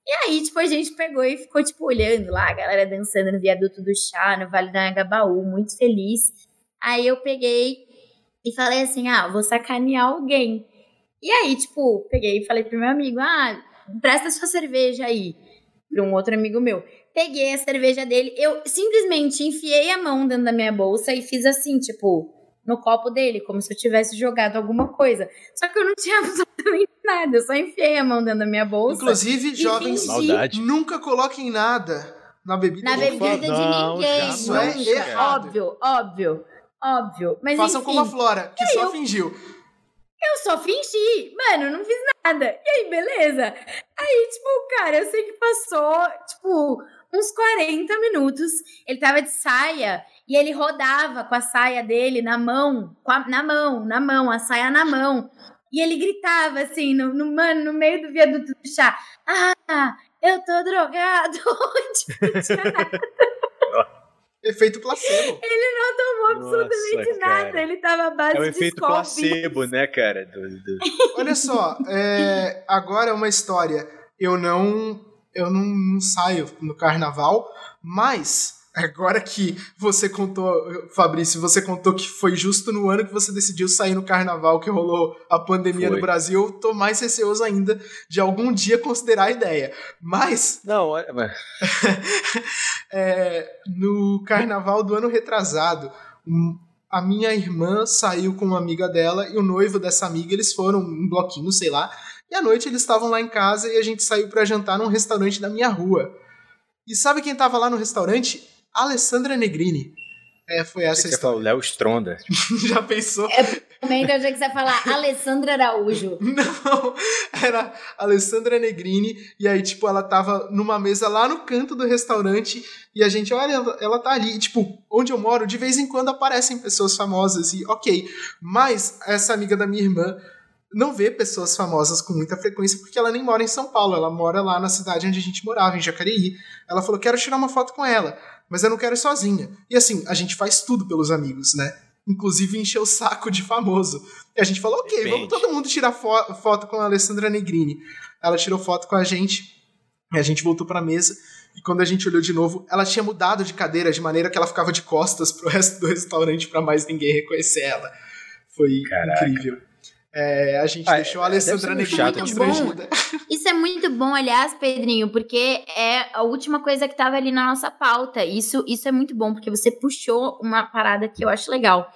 Speaker 2: E aí, tipo, a gente pegou e ficou, tipo, olhando lá, a galera dançando no viaduto do chá, no Vale do Anhangabaú, muito feliz. Aí eu peguei e falei assim: ah, vou sacanear alguém. E aí, tipo, peguei e falei pro meu amigo: ah, presta sua cerveja aí. Pra um outro amigo meu. Peguei a cerveja dele, eu simplesmente enfiei a mão dentro da minha bolsa e fiz assim, tipo, no copo dele, como se eu tivesse jogado alguma coisa. Só que eu não tinha absolutamente nada, eu só enfiei a mão dentro da minha bolsa.
Speaker 4: Inclusive,
Speaker 2: e
Speaker 4: jovens,
Speaker 2: fingi
Speaker 4: nunca coloquem nada na bebida.
Speaker 2: na
Speaker 4: de
Speaker 2: bebida
Speaker 4: ninguém.
Speaker 2: de
Speaker 1: Não,
Speaker 2: ninguém.
Speaker 4: Isso é errado.
Speaker 2: Óbvio, óbvio, óbvio. Mas
Speaker 4: Façam
Speaker 2: enfim,
Speaker 4: como a Flora, que só
Speaker 2: eu-
Speaker 4: fingiu.
Speaker 2: Eu só fingi, mano, não fiz nada. E aí, beleza? Aí, tipo, cara, eu sei que passou, tipo, uns 40 minutos. Ele tava de saia e ele rodava com a saia dele na mão, a- na mão, na mão, a saia na mão. E ele gritava assim, no, no- mano, no meio do viaduto do chá: Ah, eu tô drogado. tipo, não tinha nada.
Speaker 4: Efeito placebo.
Speaker 2: Ele não tomou
Speaker 1: Nossa,
Speaker 2: absolutamente
Speaker 1: cara.
Speaker 2: nada. Ele tava à base
Speaker 1: É o
Speaker 2: de
Speaker 1: efeito
Speaker 2: Skol
Speaker 1: placebo, né, cara? Do- do-
Speaker 4: Olha só, é, agora é uma história. Eu não, eu não, não saio no carnaval, mas agora que você contou, Fabrício, você contou que foi justo no ano que você decidiu sair no carnaval que rolou a pandemia
Speaker 1: Foi.
Speaker 4: no Brasil, eu tô mais receoso ainda de algum dia considerar a ideia. Mas
Speaker 1: Não, olha, mas-
Speaker 4: é, no carnaval do ano retrasado, um- a minha irmã saiu com uma amiga dela e o noivo dessa amiga, eles foram em bloquinho, sei lá. E à noite eles estavam lá em casa e a gente saiu pra jantar num restaurante da minha rua. E sabe quem tava lá no restaurante? Alessandra Negrini. É, foi essa
Speaker 1: você
Speaker 4: a
Speaker 1: quer falar
Speaker 4: história.
Speaker 1: o Léo Stronda.
Speaker 4: Já pensou?
Speaker 2: Momento eu achei que você ia falar Alessandra Araújo.
Speaker 4: Não, era Alessandra Negrini, e aí, tipo, ela tava numa mesa lá no canto do restaurante, e a gente, olha, ela, ela tá ali, e, tipo, onde eu moro, de vez em quando aparecem pessoas famosas, e ok, mas essa amiga da minha irmã não vê pessoas famosas com muita frequência, porque ela nem mora em São Paulo, ela mora lá na cidade onde a gente morava, em Jacareí. Ela falou, quero tirar uma foto com ela, mas eu não quero ir sozinha. E assim, a gente faz tudo pelos amigos, né? Inclusive encher o saco de famoso. E a gente falou, ok,
Speaker 1: Depende.
Speaker 4: vamos todo mundo tirar fo- foto com a Alessandra Negrini. Ela tirou foto com a gente, e a gente voltou pra mesa. E quando a gente olhou de novo, ela tinha mudado de cadeira de maneira que ela ficava de costas pro resto do restaurante pra mais ninguém reconhecer ela. Foi
Speaker 1: Caraca.
Speaker 4: incrível. É, a gente
Speaker 1: Ah,
Speaker 4: deixou a Alessandra Negrini
Speaker 1: chato,
Speaker 2: tipo,
Speaker 4: constrangida.
Speaker 2: Isso é muito bom, aliás, Pedrinho, porque é a última coisa que tava ali na nossa pauta. Isso, isso é muito bom, porque você puxou uma parada que eu acho legal.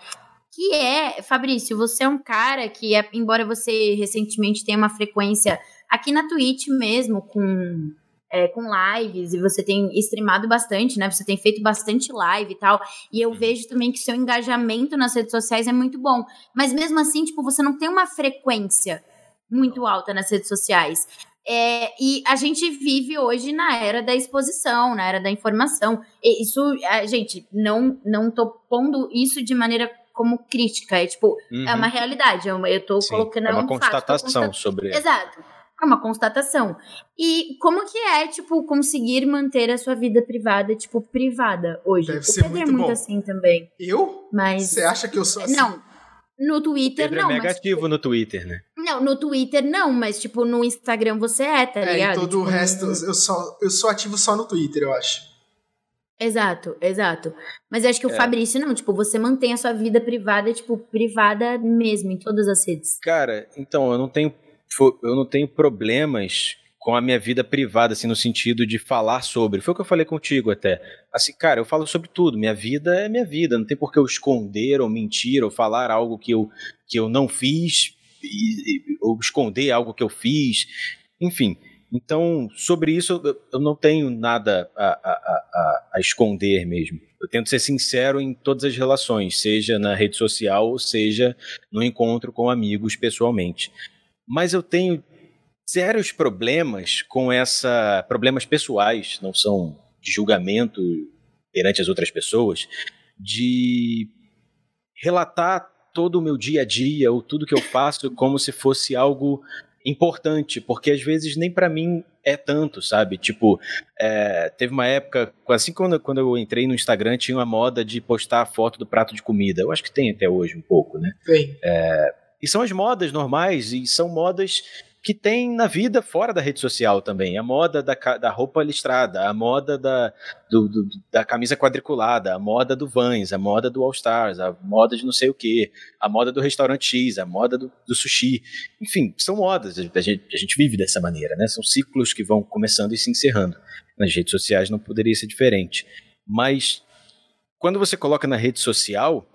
Speaker 2: Que é, Fabrício, você é um cara que, é- embora você recentemente tenha uma frequência aqui na Twitch mesmo, com, é, com lives, e você tem streamado bastante, né? Você tem feito bastante live e tal. E eu vejo também que seu engajamento nas redes sociais é muito bom. Mas mesmo assim, tipo, você não tem uma frequência muito alta nas redes sociais. É, e a gente vive hoje na era da exposição, na era da informação. E isso, a gente, não, não tô pondo isso de maneira como crítica. É tipo, é
Speaker 1: Uhum.
Speaker 2: uma realidade. Eu, eu tô
Speaker 1: Sim,
Speaker 2: colocando
Speaker 1: é uma
Speaker 2: um fato,
Speaker 1: constatação
Speaker 2: constat-
Speaker 1: sobre.
Speaker 2: Exato. É uma constatação. E como que é, tipo, conseguir manter a sua vida privada, tipo, privada hoje?
Speaker 4: Deve
Speaker 2: o
Speaker 4: ser
Speaker 2: Pedro é
Speaker 4: muito
Speaker 2: muito
Speaker 4: bom.
Speaker 2: assim também.
Speaker 4: Eu?
Speaker 2: Mas.
Speaker 4: Você acha que eu sou assim?
Speaker 2: Não. No Twitter,
Speaker 1: Pedro
Speaker 2: não.
Speaker 1: é
Speaker 2: mas,
Speaker 1: negativo no Twitter, né?
Speaker 2: não, no Twitter não, mas tipo, no Instagram você é, tá
Speaker 4: É,
Speaker 2: ligado?
Speaker 4: e todo
Speaker 2: Tipo,
Speaker 4: o resto, eu, só, eu sou ativo só no Twitter, eu acho.
Speaker 2: Exato, exato. Mas eu acho que o
Speaker 1: É.
Speaker 2: Fabrício não, tipo, você mantém a sua vida privada, tipo, privada mesmo, em todas as redes.
Speaker 1: Cara, então, eu não tenho, eu não tenho problemas com a minha vida privada, assim, no sentido de falar sobre. Foi o que eu falei contigo até. Assim, cara, eu falo sobre tudo. Minha vida é minha vida. Não tem por que eu esconder ou mentir ou falar algo que eu, que eu não fiz e- e- ou esconder algo que eu fiz. Enfim. Então, sobre isso, eu- eu não tenho nada a, a, a, a- esconder mesmo. Eu tento ser sincero em todas as relações, seja na rede social, ou seja no encontro com amigos pessoalmente. Mas eu tenho sérios problemas com essa. problemas pessoais, não são de julgamento perante as outras pessoas, de relatar todo o meu dia a dia ou tudo que eu faço como se fosse algo importante, porque às vezes nem para mim é tanto, sabe? Tipo, é, teve uma época, assim quando, quando eu entrei no Instagram, tinha uma moda de postar a foto do prato de comida. Eu acho que tem até hoje um pouco, né?
Speaker 4: Tem.
Speaker 1: É, e são as modas normais, e são modas que tem na vida fora da rede social também. A moda da, da roupa listrada, a moda da, do, do, da camisa quadriculada, a moda do Vans, a moda do All Stars, a moda de não sei o que, a moda do restaurante X, a moda do, do sushi. Enfim, são modas. A gente, a gente vive dessa maneira, né? São ciclos que vão começando e se encerrando. Nas redes sociais não poderia ser diferente. Mas quando você coloca na rede social,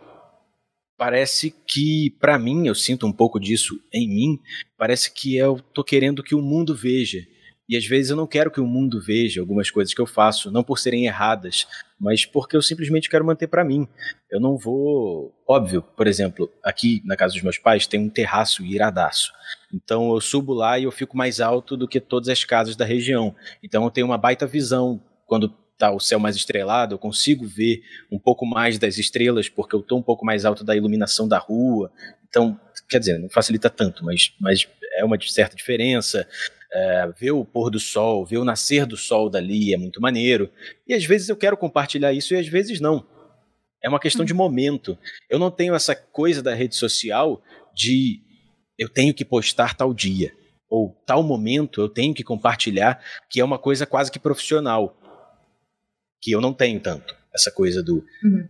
Speaker 1: parece que, para mim, eu sinto um pouco disso em mim, parece que eu tô querendo que o mundo veja. E às vezes eu não quero que o mundo veja algumas coisas que eu faço, não por serem erradas, mas porque eu simplesmente quero manter para mim. Eu não vou. Óbvio, por exemplo, aqui na casa dos meus pais tem um terraço iradaço. Então eu subo lá e eu fico mais alto do que todas as casas da região. Então eu tenho uma baita visão quando tá o céu mais estrelado, eu consigo ver um pouco mais das estrelas porque eu estou um pouco mais alto da iluminação da rua. Então, quer dizer, não facilita tanto, mas, mas é uma certa diferença. É, ver o pôr do sol, ver o nascer do sol dali é muito maneiro. E às vezes eu quero compartilhar isso e às vezes não. É uma questão de momento. Eu não tenho essa coisa da rede social de eu tenho que postar tal dia ou tal momento eu tenho que compartilhar, que é uma coisa quase que profissional que eu não tenho tanto. Essa coisa do. Uhum.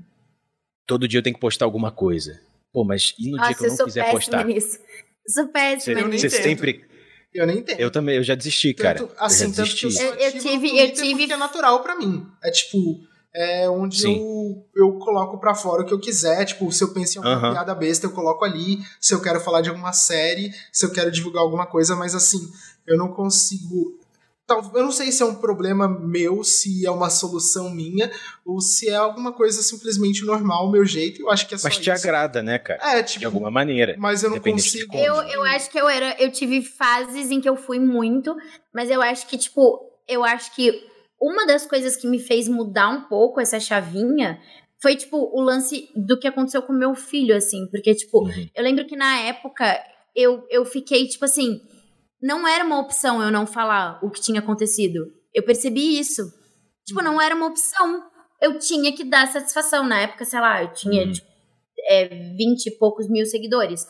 Speaker 1: Todo dia eu tenho que postar alguma coisa. Pô, mas e no
Speaker 2: Nossa,
Speaker 1: dia que eu não quiser postar?
Speaker 2: Nisso. Sou péssima
Speaker 1: você,
Speaker 2: nisso.
Speaker 1: Você sempre.
Speaker 4: Eu nem entendo.
Speaker 1: Eu também, eu já desisti, cara.
Speaker 4: Tanto, assim,
Speaker 1: eu já
Speaker 4: tanto que eu,
Speaker 1: desisti.
Speaker 2: Eu- eu tive- eu tive-
Speaker 4: Porque é natural pra mim. É tipo. É onde
Speaker 1: Sim.
Speaker 4: eu, eu coloco pra fora o que eu quiser. Tipo, se eu penso em alguma
Speaker 1: Aham.
Speaker 4: piada besta, eu coloco ali. Se eu quero falar de alguma série, se eu quero divulgar alguma coisa, mas assim, eu não consigo. Eu não sei se é um problema meu, se é uma solução minha, ou se é alguma coisa simplesmente normal, o meu jeito. Eu acho que é só
Speaker 1: Mas te
Speaker 4: isso.
Speaker 1: agrada, né, cara?
Speaker 4: É,
Speaker 1: De
Speaker 4: tipo,
Speaker 1: alguma maneira.
Speaker 4: mas eu não
Speaker 1: de
Speaker 4: consigo.
Speaker 1: como.
Speaker 2: Eu, eu acho que eu era. Eu tive fases em que eu fui muito, mas eu acho que, tipo, eu acho que uma das coisas que me fez mudar um pouco essa chavinha foi, tipo, o lance do que aconteceu com meu filho, assim. Porque, tipo,
Speaker 1: Uhum.
Speaker 2: eu lembro que na época eu, eu fiquei, tipo assim, não era uma opção eu não falar o que tinha acontecido. Eu percebi isso. Tipo, não era uma opção. Eu tinha que dar satisfação. Na época, sei lá, eu tinha,
Speaker 1: Uhum.
Speaker 2: tipo, é, 20 e poucos mil seguidores.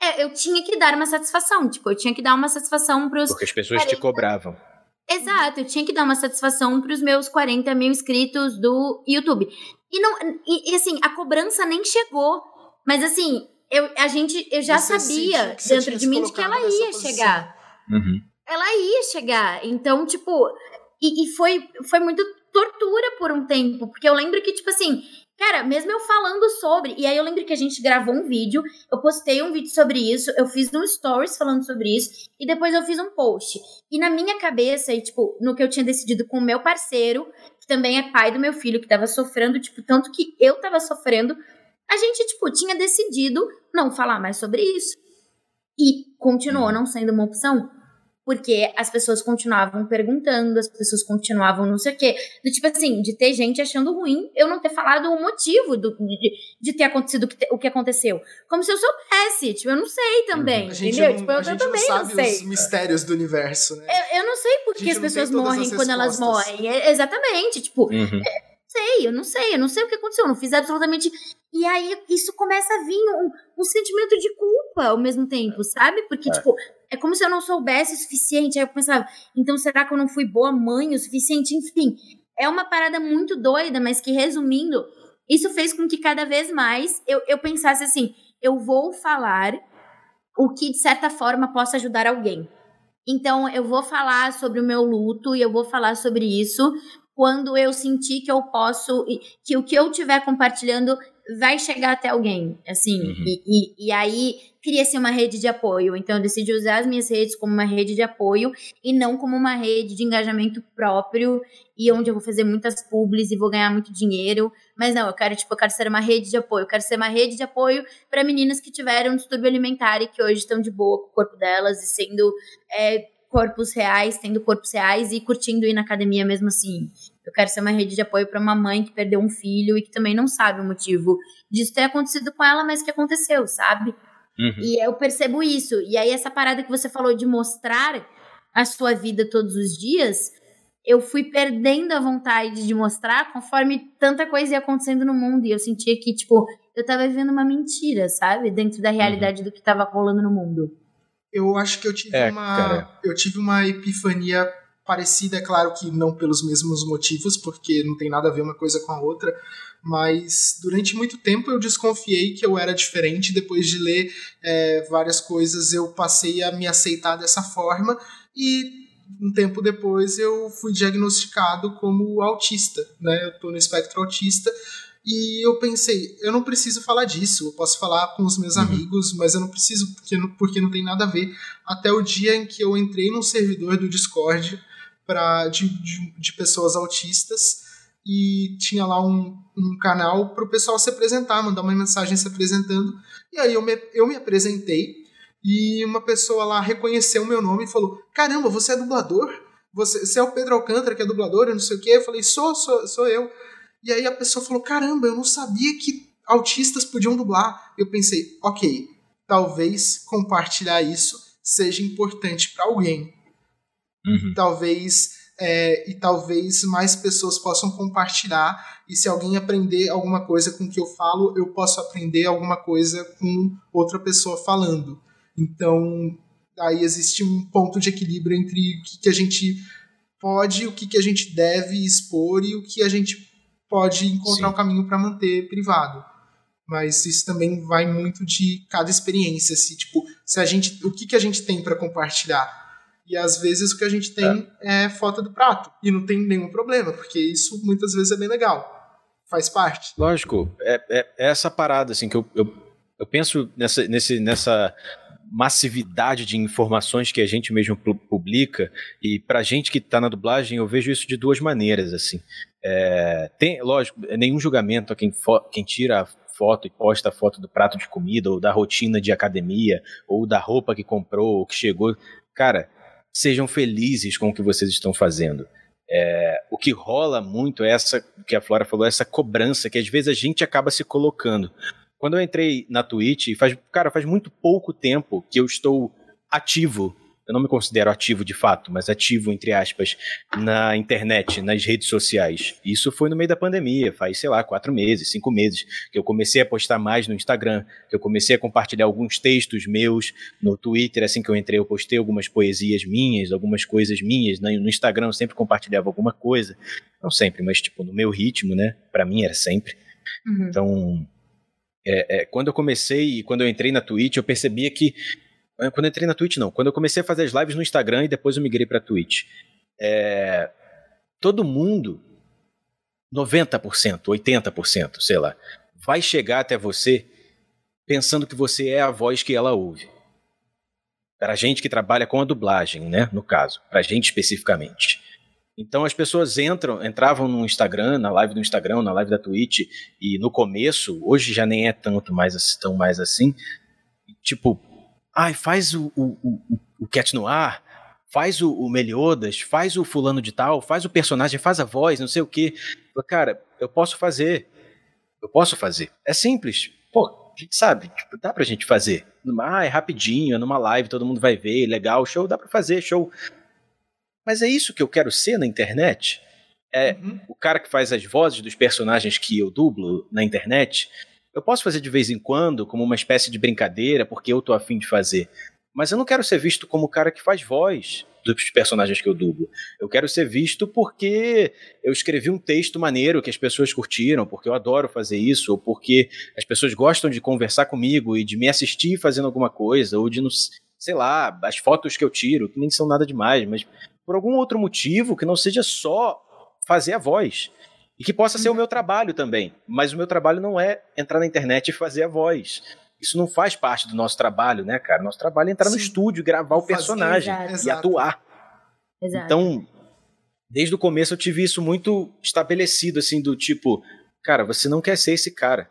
Speaker 2: É, eu tinha que dar uma satisfação. Tipo, eu tinha que dar uma satisfação pros.
Speaker 1: Porque as pessoas te
Speaker 2: Quarenta.
Speaker 1: cobravam.
Speaker 2: Exato, eu tinha que dar uma satisfação pros meus 40 mil inscritos do YouTube. E, não, e, e, assim, a cobrança nem chegou. Mas assim, eu, a gente, eu já
Speaker 4: Você
Speaker 2: sabia dentro de mim de que ela ia
Speaker 4: posição.
Speaker 2: chegar
Speaker 1: Uhum.
Speaker 2: ela ia chegar. Então, tipo, e, e foi, foi muito tortura por um tempo, porque eu lembro que, tipo assim, cara, mesmo eu falando sobre, e aí eu lembro que a gente gravou um vídeo, eu postei um vídeo sobre isso, eu fiz um stories falando sobre isso, e depois eu fiz um post. E na minha cabeça, e tipo, no que eu tinha decidido com o meu parceiro, que também é pai do meu filho, que tava sofrendo, tipo, tanto que eu tava sofrendo, a gente, tipo, tinha decidido não falar mais sobre isso. E continuou não sendo uma opção. Porque as pessoas continuavam perguntando, as pessoas continuavam não sei o quê. Do tipo assim, de ter gente achando ruim eu não ter falado o motivo do, de, de ter acontecido o que, o que aconteceu. Como se eu soubesse. Tipo, eu não sei também.
Speaker 4: Uhum. A gente
Speaker 2: entendeu?
Speaker 4: não,
Speaker 2: tipo, eu,
Speaker 4: a
Speaker 2: eu também
Speaker 4: não
Speaker 2: não,
Speaker 4: sabe
Speaker 2: sei.
Speaker 4: os mistérios do universo, né?
Speaker 2: Eu, eu não sei por
Speaker 4: A
Speaker 2: que
Speaker 4: gente
Speaker 2: as pessoas morrem
Speaker 4: as
Speaker 2: quando elas morrem. É, exatamente. Tipo,
Speaker 1: Uhum.
Speaker 2: Sei, eu não sei, eu não sei o que aconteceu, eu não fiz absolutamente. E aí isso começa a vir um, um sentimento de culpa ao mesmo tempo, sabe? Porque,
Speaker 1: É.
Speaker 2: tipo, é como se eu não soubesse o suficiente. Aí eu pensava, então será que eu não fui boa mãe o suficiente? Enfim, é uma parada muito doida, mas que resumindo, isso fez com que cada vez mais eu, eu pensasse assim: eu vou falar o que de certa forma possa ajudar alguém. Então, eu vou falar sobre o meu luto e eu vou falar sobre isso quando eu sentir que eu posso, e- que o que eu estiver compartilhando vai chegar até alguém, assim,
Speaker 1: Uhum.
Speaker 2: e, e, e aí cria-se uma rede de apoio. Então, eu decidi usar as minhas redes como uma rede de apoio e não como uma rede de engajamento próprio e onde eu vou fazer muitas publis e vou ganhar muito dinheiro. Mas não, eu quero, tipo, eu quero ser uma rede de apoio. Eu quero ser uma rede de apoio para meninas que tiveram distúrbio alimentar e que hoje estão de boa com o corpo delas e sendo é, corpos reais, tendo corpos reais e curtindo ir na academia mesmo assim. Eu quero ser uma rede de apoio para uma mãe que perdeu um filho e que também não sabe o motivo disso ter acontecido com ela, mas que aconteceu, sabe?
Speaker 1: Uhum.
Speaker 2: E eu percebo isso. E aí, essa parada que você falou de mostrar a sua vida todos os dias, eu fui perdendo a vontade de mostrar conforme tanta coisa ia acontecendo no mundo. E eu sentia que, tipo, eu tava vivendo uma mentira, sabe? Dentro da realidade do que tava rolando no mundo.
Speaker 4: Eu acho que eu tive
Speaker 1: É,
Speaker 4: uma.
Speaker 1: cara.
Speaker 4: Eu tive uma epifania parecida, é claro que não pelos mesmos motivos, porque não tem nada a ver uma coisa com a outra. Mas durante muito tempo eu desconfiei que eu era diferente. Depois de ler é, várias coisas, eu passei a me aceitar dessa forma. E um tempo depois eu fui diagnosticado como autista, né? Eu tô no espectro autista. E eu pensei, eu não preciso falar disso, eu posso falar com os meus
Speaker 1: Uhum.
Speaker 4: amigos, mas eu não preciso porque não, porque não tem nada a ver. Até o dia em que eu entrei num servidor do Discord pra, de, de, de pessoas autistas e tinha lá um, um canal para o pessoal se apresentar, mandar uma mensagem se apresentando. E aí eu me, eu me apresentei e uma pessoa lá reconheceu o meu nome e falou: Caramba, você é dublador? Você, você é o Pedro Alcântara, que é dublador, eu não sei o quê. Eu falei: Sou, sou, sou eu. E aí a pessoa falou: Caramba, eu não sabia que autistas podiam dublar. Eu pensei: Ok, talvez compartilhar isso seja importante para alguém.
Speaker 1: Uhum.
Speaker 4: Talvez é, e talvez mais pessoas possam compartilhar. E se alguém aprender alguma coisa com o que eu falo, eu posso aprender alguma coisa com outra pessoa falando. Então, aí existe um ponto de equilíbrio entre o que, que a gente pode, o que, que a gente deve expor e o que a gente pode encontrar
Speaker 1: Sim.
Speaker 4: um caminho para manter privado. Mas isso também vai muito de cada experiência, se tipo, se a gente, o que, que a gente tem para compartilhar. E às vezes o que a gente tem é. foto do prato. E não tem nenhum problema, porque isso muitas vezes é bem legal. Faz parte.
Speaker 1: Lógico, é, é- é essa parada, assim, que eu, eu, eu penso nessa, nesse, nessa massividade de informações que a gente mesmo pu- publica, e pra gente que tá na dublagem, eu vejo isso de duas maneiras, assim. É, tem, lógico, nenhum julgamento a quem, quem tira a foto e posta a foto do prato de comida, ou da rotina de academia, ou da roupa que comprou, ou que chegou. Cara, sejam felizes com o que vocês estão fazendo. É, o que rola muito é essa, que a Flora falou, essa cobrança que às vezes a gente acaba se colocando. Quando eu entrei na Twitch, faz, cara, faz muito pouco tempo que eu estou ativo. Eu não me considero ativo de fato, mas ativo, entre aspas, na internet, nas redes sociais. Isso foi no meio da pandemia, faz, sei lá, quatro meses, cinco meses, que eu comecei a postar mais no Instagram, que eu comecei a compartilhar alguns textos meus no Twitter, assim que eu entrei, eu postei algumas poesias minhas, algumas coisas minhas. né? No Instagram eu sempre compartilhava alguma coisa. Não sempre, mas tipo, no meu ritmo, né? Pra mim era sempre.
Speaker 2: Uhum.
Speaker 1: Então, é, é, quando eu comecei e quando eu entrei na Twitch, eu percebia que. Eh, Quando eu entrei na Twitch, não. Quando eu comecei a fazer as lives no Instagram e depois eu migrei pra Twitch. é, todo mundo, 90%, 80%, sei lá, vai chegar até você pensando que você é a voz que ela ouve. Pra gente que trabalha com a dublagem, né? No caso, pra gente especificamente. Então as pessoas entram, entravam no Instagram, na live do Instagram, na live da Twitch, e no começo, hoje já nem é tanto mais tão mais assim, tipo, ai, faz o, o, o, o Cat Noir, faz o, o Meliodas, faz o fulano de tal, faz o personagem, faz a voz, não sei o quê. Cara, eu posso fazer. Eu posso fazer. É simples. Pô, a gente sabe, tipo, dá pra gente fazer. Ah, é rapidinho, é numa live, todo mundo vai ver, legal, show, dá pra fazer, show. Mas é isso que eu quero ser na internet? É
Speaker 4: Uhum.
Speaker 1: o cara que faz as vozes dos personagens que eu dublo na internet. Eu posso fazer de vez em quando, como uma espécie de brincadeira, porque eu tô afim de fazer. Mas eu não quero ser visto como o cara que faz voz dos personagens que eu dublo. Eu quero ser visto porque eu escrevi um texto maneiro que as pessoas curtiram, porque eu adoro fazer isso, ou porque as pessoas gostam de conversar comigo e de me assistir fazendo alguma coisa, ou de, não sei lá, as fotos que eu tiro, que nem são nada demais, mas por algum outro motivo que não seja só fazer a voz. E que possa ser o meu trabalho também. Mas o meu trabalho não é entrar na internet e fazer a voz. Isso não faz parte do nosso trabalho, né, cara? Nosso trabalho é entrar no
Speaker 4: Sim.
Speaker 1: estúdio, gravar o personagem e atuar.
Speaker 2: Exato.
Speaker 1: Então, desde o começo eu tive isso muito estabelecido, assim, do tipo, cara, você não quer ser esse cara.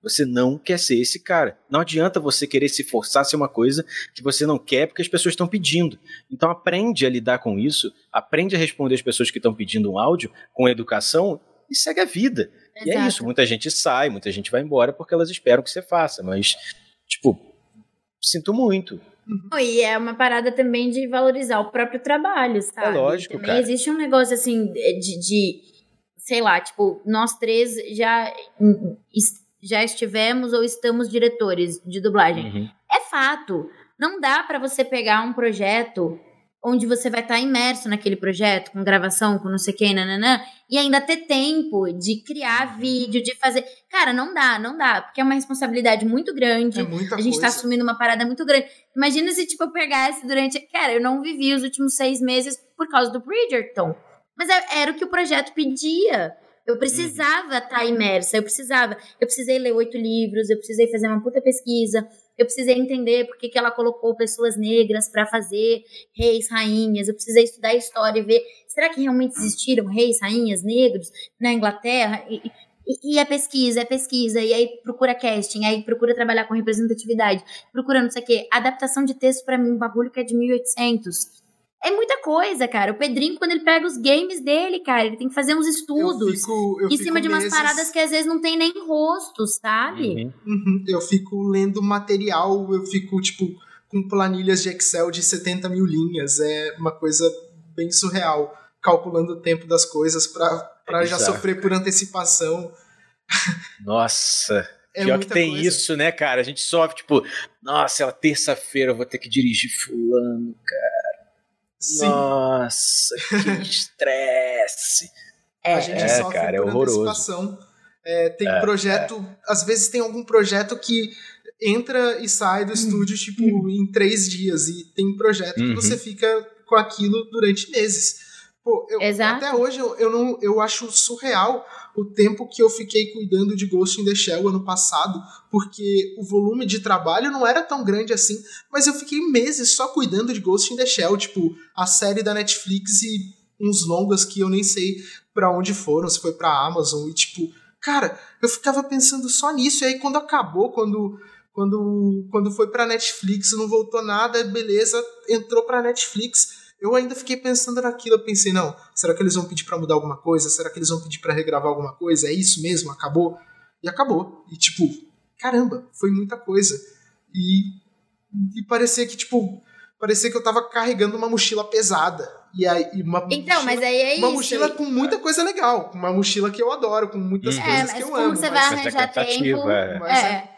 Speaker 1: Você não quer ser esse cara. Não adianta você querer se forçar a ser uma coisa que você não quer porque as pessoas estão pedindo. Então aprende a lidar com isso, aprende a responder as pessoas que estão pedindo um áudio com educação e segue a vida. E é
Speaker 2: Exato.
Speaker 1: isso, muita gente sai, muita gente vai embora porque elas esperam que você faça, mas, tipo, sinto muito.
Speaker 2: E é uma parada também de valorizar o próprio trabalho, sabe?
Speaker 1: É lógico,
Speaker 2: também
Speaker 1: cara.
Speaker 2: existe um negócio assim de, de, sei lá, tipo, nós três já, já estivemos ou estamos diretores de dublagem.
Speaker 1: Uhum.
Speaker 2: É fato. Não dá pra você pegar um projeto onde você vai estar imerso naquele projeto, com gravação, com não sei quem, nananã, e ainda ter tempo de criar vídeo, de fazer. Cara, não dá, não dá, porque é uma responsabilidade muito grande.
Speaker 4: É muita
Speaker 2: a gente
Speaker 4: coisa.
Speaker 2: tá assumindo uma parada muito grande. Imagina se, tipo, eu pegasse durante. Cara, eu não vivi os últimos seis meses por causa do Bridgerton. Mas é- era o que o projeto pedia. Eu precisava estar imersa, eu precisava. Eu precisei ler oito livros, eu precisei fazer uma puta pesquisa, eu precisei entender por que, que ela colocou pessoas negras pra fazer reis, rainhas, eu precisei estudar história e ver. Será que realmente existiram reis, rainhas negros na Inglaterra? E, e, e é pesquisa, é pesquisa, e aí procura casting, aí procura trabalhar com representatividade, procura não sei o quê. Adaptação de texto pra mim, um bagulho que é de 1800. É muita coisa, cara. O Pedrinho, quando ele pega os games dele, cara, ele tem que fazer uns
Speaker 4: Eu
Speaker 2: estudos
Speaker 4: fico, eu
Speaker 2: em cima de umas
Speaker 4: meses-
Speaker 2: paradas que às vezes não tem nem rosto, sabe?
Speaker 1: Uhum.
Speaker 4: Uhum, Eu fico lendo material, eu fico, tipo, com planilhas de Excel de 70 mil linhas. É uma coisa bem surreal. Calculando o tempo das coisas pra, pra
Speaker 1: É
Speaker 4: já sofrer por antecipação.
Speaker 1: Nossa.
Speaker 4: É
Speaker 1: Pior que tem
Speaker 4: coisa.
Speaker 1: isso, né, cara? A gente sofre, tipo, nossa, ela terça-feira eu vou ter que dirigir fulano.
Speaker 4: Sim,
Speaker 1: Nossa, que estresse.
Speaker 4: a gente
Speaker 1: É,
Speaker 4: sofre
Speaker 1: cara, é horroroso.
Speaker 4: antecipação. É, tem
Speaker 1: É,
Speaker 4: projeto, às vezes tem algum projeto que entra e sai do estúdio, tipo, em três dias. E tem projeto que
Speaker 1: Uhum.
Speaker 4: você fica com aquilo durante meses. Pô, eu-
Speaker 2: Exato.
Speaker 4: até hoje eu, eu, não, eu acho surreal o tempo que eu fiquei cuidando de Ghost in the Shell ano passado, porque o volume de trabalho não era tão grande assim, mas eu fiquei meses só cuidando de Ghost in the Shell, tipo, a série da Netflix e uns longas que eu nem sei pra onde foram, se foi pra Amazon, e tipo, cara, eu ficava pensando só nisso, e aí quando acabou, quando quando, quando foi pra Netflix, não voltou nada, beleza, entrou pra Netflix. Eu ainda fiquei pensando naquilo, eu pensei, não, será que eles vão pedir pra mudar alguma coisa? Será que eles vão pedir pra regravar alguma coisa? É isso mesmo? Acabou? E acabou. E tipo, caramba, foi muita coisa. E, e parecia que, tipo, parecia que eu tava carregando uma mochila pesada. E aí, e uma
Speaker 2: Então,
Speaker 4: mochila-
Speaker 2: mas aí é
Speaker 4: uma
Speaker 2: isso.
Speaker 4: mochila com muita coisa legal, uma mochila que eu adoro, com muitas
Speaker 1: Uhum.
Speaker 2: É,
Speaker 4: coisas
Speaker 2: mas
Speaker 4: que eu
Speaker 2: como
Speaker 4: amo.
Speaker 2: você vai
Speaker 4: mas-
Speaker 1: Mas é
Speaker 2: arranjar tempo.
Speaker 1: é.
Speaker 4: mas
Speaker 2: É.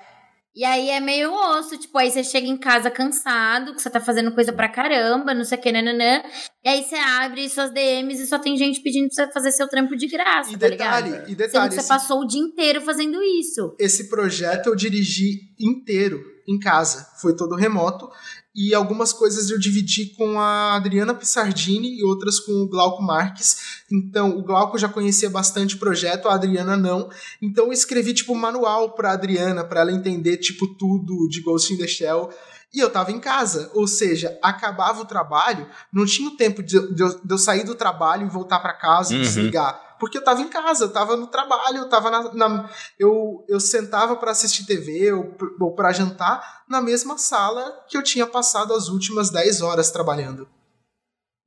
Speaker 2: E aí é meio osso, tipo, aí você chega em casa cansado, que você tá fazendo coisa pra caramba, não sei o que, nananã. E aí você abre suas DMs e só tem gente pedindo pra você fazer seu trampo de graça,
Speaker 4: E
Speaker 2: tá
Speaker 4: detalhe,
Speaker 2: ligado?
Speaker 4: e
Speaker 2: Sendo
Speaker 4: detalhe,
Speaker 2: que você passou o dia inteiro fazendo isso.
Speaker 4: esse projeto eu dirigi inteiro em casa, foi todo remoto. E algumas coisas eu dividi com a Adriana Pissardini e outras com o Glauco Marques. Então, o Glauco já conhecia bastante o projeto, a Adriana não. Então, eu escrevi tipo manual pra Adriana, pra ela entender tipo tudo de Ghost in the Shell. E eu tava em casa, ou seja, acabava o trabalho, não tinha o tempo de, eu- de eu, de eu sair do trabalho e voltar pra casa e
Speaker 1: Uhum.
Speaker 4: desligar. Porque eu tava em casa, eu tava no trabalho, eu tava na. na- eu, eu sentava pra assistir TV ou, ou para jantar na mesma sala que eu tinha passado as últimas 10 horas trabalhando.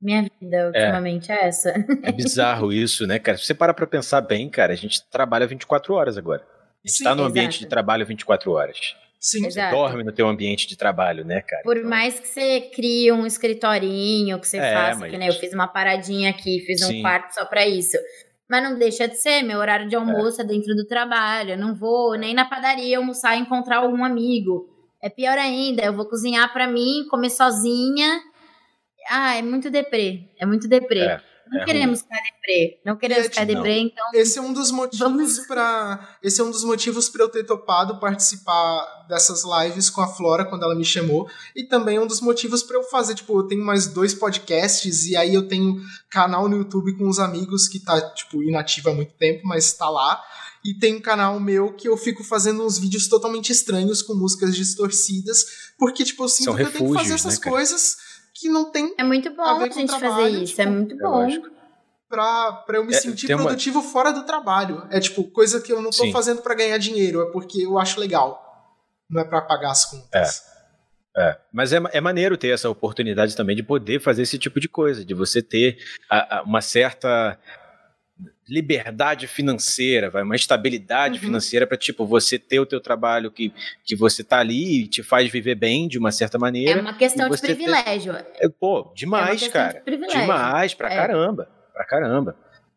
Speaker 2: Minha vida ultimamente é, essa.
Speaker 1: É bizarro isso, né, cara? Se você parar pra pensar bem, cara, a gente trabalha 24 horas agora. A gente
Speaker 4: Sim,
Speaker 1: tá no
Speaker 2: exato.
Speaker 1: ambiente de trabalho 24 horas.
Speaker 4: Sim,
Speaker 2: Exato.
Speaker 1: Dorme no teu ambiente de trabalho, né, cara?
Speaker 2: Por
Speaker 1: Então,
Speaker 2: mais que você crie um escritorinho, que você
Speaker 1: É,
Speaker 2: faça,
Speaker 1: mas-
Speaker 2: que nem eu fiz uma paradinha aqui, fiz um
Speaker 1: Sim.
Speaker 2: quarto só pra isso. Mas não deixa de ser, meu horário de almoço é, dentro do trabalho. Eu não vou nem na padaria almoçar e encontrar algum amigo. É pior ainda, eu vou cozinhar pra mim, comer sozinha. Ah, é muito deprê. É muito deprê.
Speaker 1: É,
Speaker 2: não
Speaker 1: é
Speaker 2: queremos ficar deprê. Não queremos
Speaker 4: É,
Speaker 2: então
Speaker 4: Esse é um dos motivos
Speaker 2: Vamos-
Speaker 4: para esse é um dos motivos para eu ter topado participar dessas lives com a Flora quando ela me chamou e também é um dos motivos para eu fazer, tipo, eu tenho mais dois podcasts e aí eu tenho canal no YouTube com uns amigos que tá tipo inativo há muito tempo, mas tá lá. E tem um canal meu que eu fico fazendo uns vídeos totalmente estranhos com músicas distorcidas, porque tipo eu sinto
Speaker 1: São
Speaker 4: que eu tenho que fazer
Speaker 1: refúgios,
Speaker 4: essas
Speaker 1: né, cara?
Speaker 4: coisas que não tem
Speaker 2: é muito bom
Speaker 4: A
Speaker 2: a,
Speaker 4: ver com
Speaker 2: gente fazer
Speaker 4: trabalho,
Speaker 2: isso.
Speaker 4: tipo,
Speaker 2: é muito
Speaker 1: é
Speaker 2: bom.
Speaker 4: pra, pra eu me
Speaker 1: É,
Speaker 4: sentir
Speaker 1: tem uma-
Speaker 4: produtivo fora do trabalho. É tipo, coisa que eu não tô
Speaker 1: Sim.
Speaker 4: fazendo pra ganhar dinheiro, é porque eu acho legal. Não é pra pagar as contas.
Speaker 1: É, mas é, é maneiro ter essa oportunidade também de poder fazer esse tipo de coisa, de você ter a- a- uma certa liberdade financeira, vai, uma estabilidade
Speaker 4: Uhum.
Speaker 1: financeira para tipo você ter o teu trabalho que, que você tá ali e te faz viver bem de uma certa
Speaker 2: É
Speaker 1: maneira.
Speaker 2: uma questão de
Speaker 1: ter-
Speaker 2: privilégio.
Speaker 1: É, Pô, demais,
Speaker 2: de
Speaker 1: cara.
Speaker 2: privilégio.
Speaker 1: Demais, pra
Speaker 2: É.
Speaker 1: caramba. Pra caramba.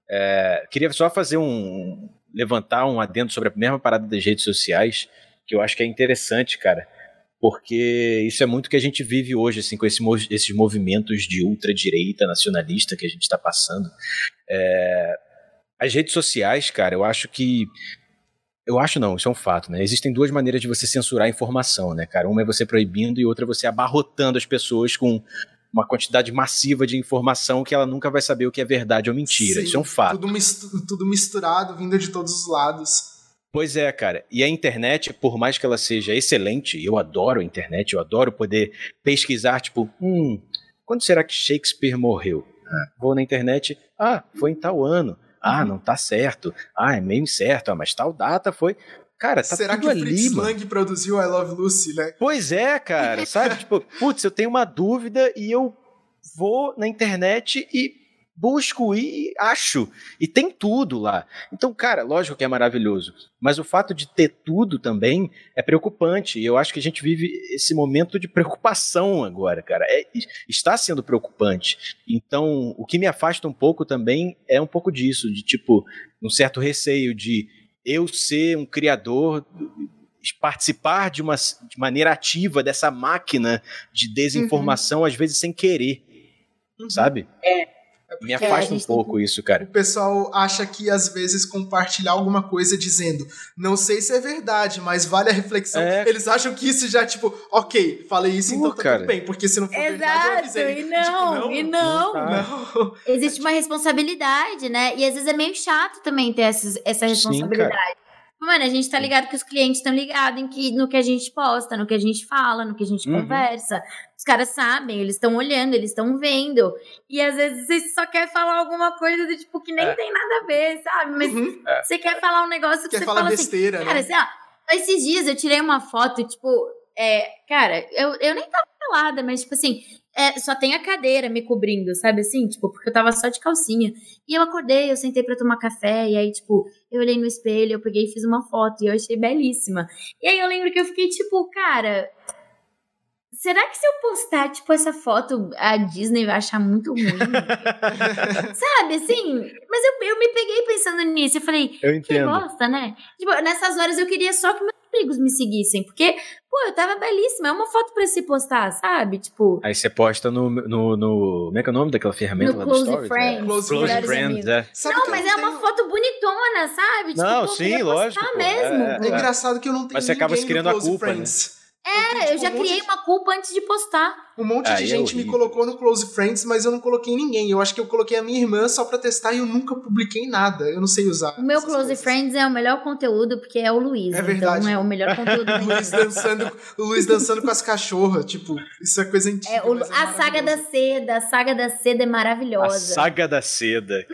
Speaker 1: É, queria só fazer um. levantar um adendo sobre a mesma parada das redes sociais, que eu acho que é interessante, cara. Porque isso é muito que a gente vive hoje, assim, com esse esses movimentos de ultradireita nacionalista que a gente está passando. É, as redes sociais, cara, eu acho que. Eu acho não, isso é um fato, né? Existem duas maneiras de você censurar a informação, né, cara? Uma é você proibindo e outra é você abarrotando as pessoas com uma quantidade massiva de informação que ela nunca vai saber o que é verdade ou mentira.
Speaker 4: Sim,
Speaker 1: isso é um fato.
Speaker 4: Tudo, mistu- tudo misturado, vindo de todos os lados.
Speaker 1: Pois é, cara. E a internet, por mais que ela seja excelente, eu adoro a internet, eu adoro poder pesquisar, tipo, hum, quando será que Shakespeare morreu? Ah, vou na internet, ah, foi em tal ano. Ah, não tá certo. Ah, é meio incerto. Ah, mas tal data foi. Cara, tá
Speaker 4: Será que
Speaker 1: ali,
Speaker 4: Fritz. Lang produziu I Love Lucy, né?
Speaker 1: Pois é, cara, sabe? tipo, putz, eu tenho uma dúvida e eu vou na internet e busco e acho. E tem tudo lá. Então, cara, lógico que é maravilhoso. Mas o fato de ter tudo também é preocupante. E eu acho que a gente vive esse momento de preocupação agora, cara. É- está sendo preocupante. Então, o que me afasta um pouco também é um pouco disso, de tipo, um certo receio de eu ser um criador participar de uma de maneira ativa dessa máquina de desinformação, às vezes sem querer, sabe? Me
Speaker 2: É, a
Speaker 1: afasta um pouco isso, cara.
Speaker 4: O pessoal acha que às vezes compartilhar alguma coisa dizendo não sei se é verdade, mas vale a reflexão.
Speaker 1: É.
Speaker 4: Eles acham que isso já, tipo, ok, falei isso, então
Speaker 1: Pô,
Speaker 4: tá
Speaker 1: cara.
Speaker 4: tudo bem, porque se não for verdade, eu
Speaker 2: Exato,
Speaker 4: avisei.
Speaker 2: e não,
Speaker 4: Tipo,
Speaker 2: e não.
Speaker 4: Não.
Speaker 2: Existe uma responsabilidade, né? E às vezes é meio chato também ter essas, essa
Speaker 1: Sim,
Speaker 2: responsabilidade. Mano, a gente tá ligado que os clientes estão ligados em que, no que a gente posta, no que a gente fala, no que a gente
Speaker 1: Uhum.
Speaker 2: conversa. Os caras sabem, eles estão olhando, eles estão vendo. E às vezes você só quer falar alguma coisa do tipo que nem
Speaker 1: É.
Speaker 2: tem nada a ver, sabe? Mas
Speaker 4: Uhum.
Speaker 2: você quer falar um negócio que
Speaker 4: Quer
Speaker 2: você
Speaker 4: falar
Speaker 2: fala assim.
Speaker 4: besteira,
Speaker 2: Cara,
Speaker 4: né?
Speaker 2: assim, ó, esses dias eu tirei uma foto, tipo, é, cara, eu, eu nem tava pelada, mas, tipo assim, é, só tem a cadeira me cobrindo, sabe assim? Tipo, porque eu tava só de calcinha. E eu acordei, eu sentei pra tomar café, e aí, tipo, eu olhei no espelho, eu peguei e fiz uma foto, e eu achei belíssima. E aí eu lembro que eu fiquei, tipo, cara. Será que se eu postar, tipo, essa foto, a Disney vai achar muito ruim? Sabe, assim? Mas eu, eu me peguei pensando nisso. Eu falei,
Speaker 1: Eu
Speaker 2: que
Speaker 1: entendo.
Speaker 2: bosta, né? Tipo, nessas horas eu queria só que meus amigos me seguissem. Porque, pô, eu tava belíssima. É uma foto pra se postar, sabe? Tipo,
Speaker 1: Aí você posta no, no, no. Como é que é o nome daquela ferramenta
Speaker 2: no
Speaker 1: lá do
Speaker 2: Close
Speaker 1: Stories?
Speaker 2: Friends.
Speaker 1: É.
Speaker 4: Close
Speaker 1: Close Friends,
Speaker 2: amigos.
Speaker 1: é.
Speaker 4: Sabe
Speaker 2: Não, mas é uma foto bonitona, sabe? Tipo,
Speaker 1: Não,
Speaker 2: pô,
Speaker 1: sim, lógico, pô.
Speaker 2: mesmo.
Speaker 1: É,
Speaker 4: É engraçado que eu não tenho
Speaker 1: Mas você acaba se criando a culpa, né?
Speaker 2: É,
Speaker 4: Friends.
Speaker 2: eu já
Speaker 4: tipo, um monte
Speaker 2: criei
Speaker 4: de-
Speaker 2: uma culpa antes de postar.
Speaker 4: Um monte
Speaker 1: Aí
Speaker 4: de
Speaker 1: é
Speaker 4: gente me colocou no Close Friends, mas eu não coloquei ninguém. Eu acho que eu coloquei a minha irmã só pra testar e eu nunca publiquei nada. Eu não sei usar.
Speaker 2: O meu Close
Speaker 4: coisas.
Speaker 2: Friends é o melhor conteúdo, porque é o Luiz.
Speaker 4: É verdade.
Speaker 2: Então é o melhor conteúdo
Speaker 4: O Luiz dançando, o Luiz dançando com as cachorras, tipo, isso é coisa antiga.
Speaker 2: É, o-
Speaker 4: é
Speaker 2: a saga da seda, a saga da seda é
Speaker 1: A
Speaker 2: maravilhosa.
Speaker 1: saga da seda.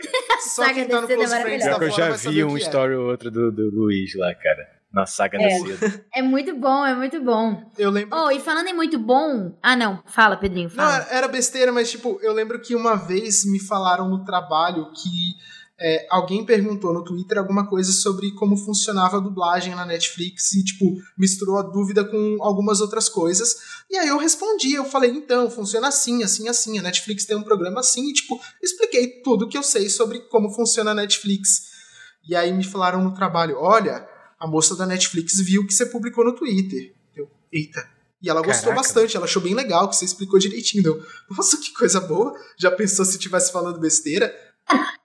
Speaker 4: Só quem
Speaker 2: saga
Speaker 4: tá
Speaker 2: da
Speaker 4: no
Speaker 2: seda
Speaker 4: Close
Speaker 2: é
Speaker 4: Friends
Speaker 1: Já
Speaker 4: da
Speaker 1: que eu já vi um
Speaker 4: é.
Speaker 1: story ou outro do, do Luiz lá, cara. Na saga
Speaker 2: É.
Speaker 1: da seda.
Speaker 2: É muito bom, é muito bom.
Speaker 4: Eu lembro.
Speaker 2: Oh, e falando em muito bom. Ah, não. Fala, Pedrinho,
Speaker 4: Não,
Speaker 2: fala.
Speaker 4: era- era besteira, mas tipo, eu lembro que uma vez me falaram no trabalho que é, alguém perguntou no Twitter alguma coisa sobre como funcionava a dublagem na Netflix e, tipo, misturou a dúvida com algumas outras coisas. E aí eu respondi, eu falei, então, funciona assim, assim, assim. A Netflix tem um programa assim e, tipo, expliquei tudo que eu sei sobre como funciona a Netflix. E aí me falaram no trabalho, olha, a moça da Netflix viu que você publicou no Twitter. Eu, eita. E ela gostou
Speaker 1: Caraca.
Speaker 4: bastante, ela achou bem legal que você explicou direitinho. Deu, nossa, que coisa boa. Já pensou se tivesse falando besteira?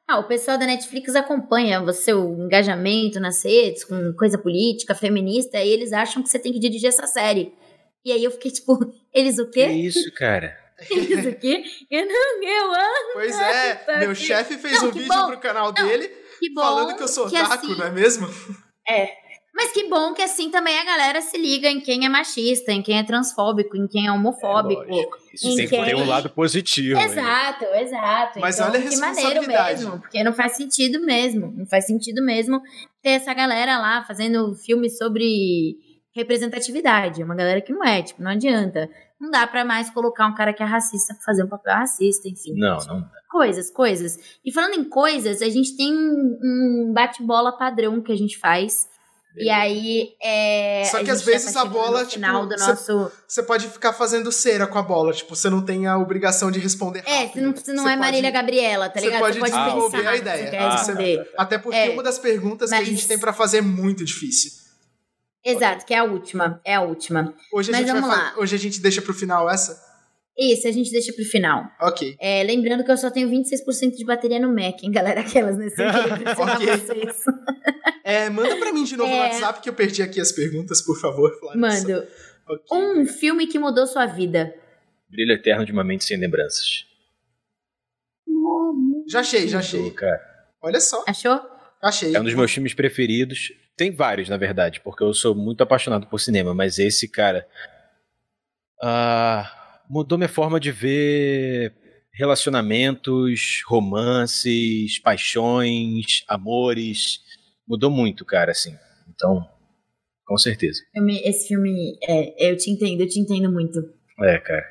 Speaker 2: Ah, o pessoal da Netflix acompanha o seu engajamento nas redes, com coisa política, feminista, e eles acham que você tem que dirigir essa série. E aí eu fiquei tipo, eles o
Speaker 1: Que
Speaker 2: quê?
Speaker 1: isso, cara?
Speaker 2: Eles o quê? Eu não, eu amo.
Speaker 4: Pois é,
Speaker 2: Tá
Speaker 4: meu chefe fez
Speaker 2: Não,
Speaker 4: um
Speaker 2: que
Speaker 4: vídeo
Speaker 2: bom.
Speaker 4: pro canal
Speaker 2: Não,
Speaker 4: dele
Speaker 2: Que
Speaker 4: falando que eu sou
Speaker 2: que
Speaker 4: otaku,
Speaker 2: assim-
Speaker 4: não é mesmo?
Speaker 2: Mas que bom que assim também a galera se liga em quem é machista, em quem é transfóbico, em quem é homofóbico.
Speaker 1: É. Isso
Speaker 2: Em
Speaker 1: tem que ter
Speaker 2: quem-
Speaker 1: um lado positivo. hein?
Speaker 2: Exato, exato.
Speaker 4: Mas
Speaker 2: então,
Speaker 4: olha a
Speaker 2: que maneiro
Speaker 4: responsabilidade.
Speaker 2: mesmo, porque não faz sentido mesmo. Não faz sentido mesmo ter essa galera lá fazendo filme sobre representatividade. É uma galera que não é, tipo, não adianta. Não dá pra mais colocar um cara que é racista pra fazer um papel racista, enfim.
Speaker 1: Não, não.
Speaker 2: Coisas, coisas. E falando em coisas, a gente tem um, bate-bola padrão que a gente faz. E aí, é.
Speaker 4: Só que às vezes a bola,
Speaker 2: no final
Speaker 4: tipo,
Speaker 2: do
Speaker 4: cê-
Speaker 2: nosso.
Speaker 4: Você pode ficar fazendo cera com a bola, tipo, você não tem a obrigação de responder
Speaker 2: É,
Speaker 4: rápido.
Speaker 2: você não, você não
Speaker 4: Você
Speaker 2: é Marília
Speaker 4: pode-
Speaker 2: Gabriela, tá
Speaker 4: você
Speaker 2: ligado?
Speaker 4: pode
Speaker 2: pensar
Speaker 1: desenvolver
Speaker 4: a
Speaker 2: que
Speaker 4: ideia.
Speaker 2: Você
Speaker 1: Ah.
Speaker 4: Até porque
Speaker 2: É.
Speaker 4: uma das perguntas que a
Speaker 2: Mas-
Speaker 4: gente tem pra fazer é muito difícil.
Speaker 2: Exato, que é a última. É a última.
Speaker 4: Hoje a,
Speaker 2: Mas vamos lá.
Speaker 4: Hoje a gente deixa pro final essa?
Speaker 2: Isso, a gente deixa pro final.
Speaker 4: Ok.
Speaker 2: É, lembrando que eu só tenho 26% de bateria no Mac, hein, galera? Aquelas, impressionar
Speaker 4: Ok.
Speaker 2: vocês.
Speaker 4: É, manda pra mim de novo no
Speaker 2: É.
Speaker 4: WhatsApp que eu perdi aqui as perguntas, por favor, Flávia.
Speaker 2: Mando.
Speaker 4: Ok.
Speaker 2: Um filme que mudou sua vida.
Speaker 1: Brilho eterno de uma mente sem lembranças.
Speaker 4: Já achei, já achei.
Speaker 1: cara.
Speaker 4: Olha só,
Speaker 2: Achou?
Speaker 4: achei.
Speaker 1: É um dos meus filmes preferidos. Tem vários, na verdade, porque eu sou muito apaixonado por cinema, mas esse, cara. ah, mudou minha forma de ver relacionamentos, romances, paixões, amores. Mudou muito, cara, assim. Então, com certeza.
Speaker 2: Filme- Esse filme, é, eu te entendo, eu te entendo muito.
Speaker 1: É, cara.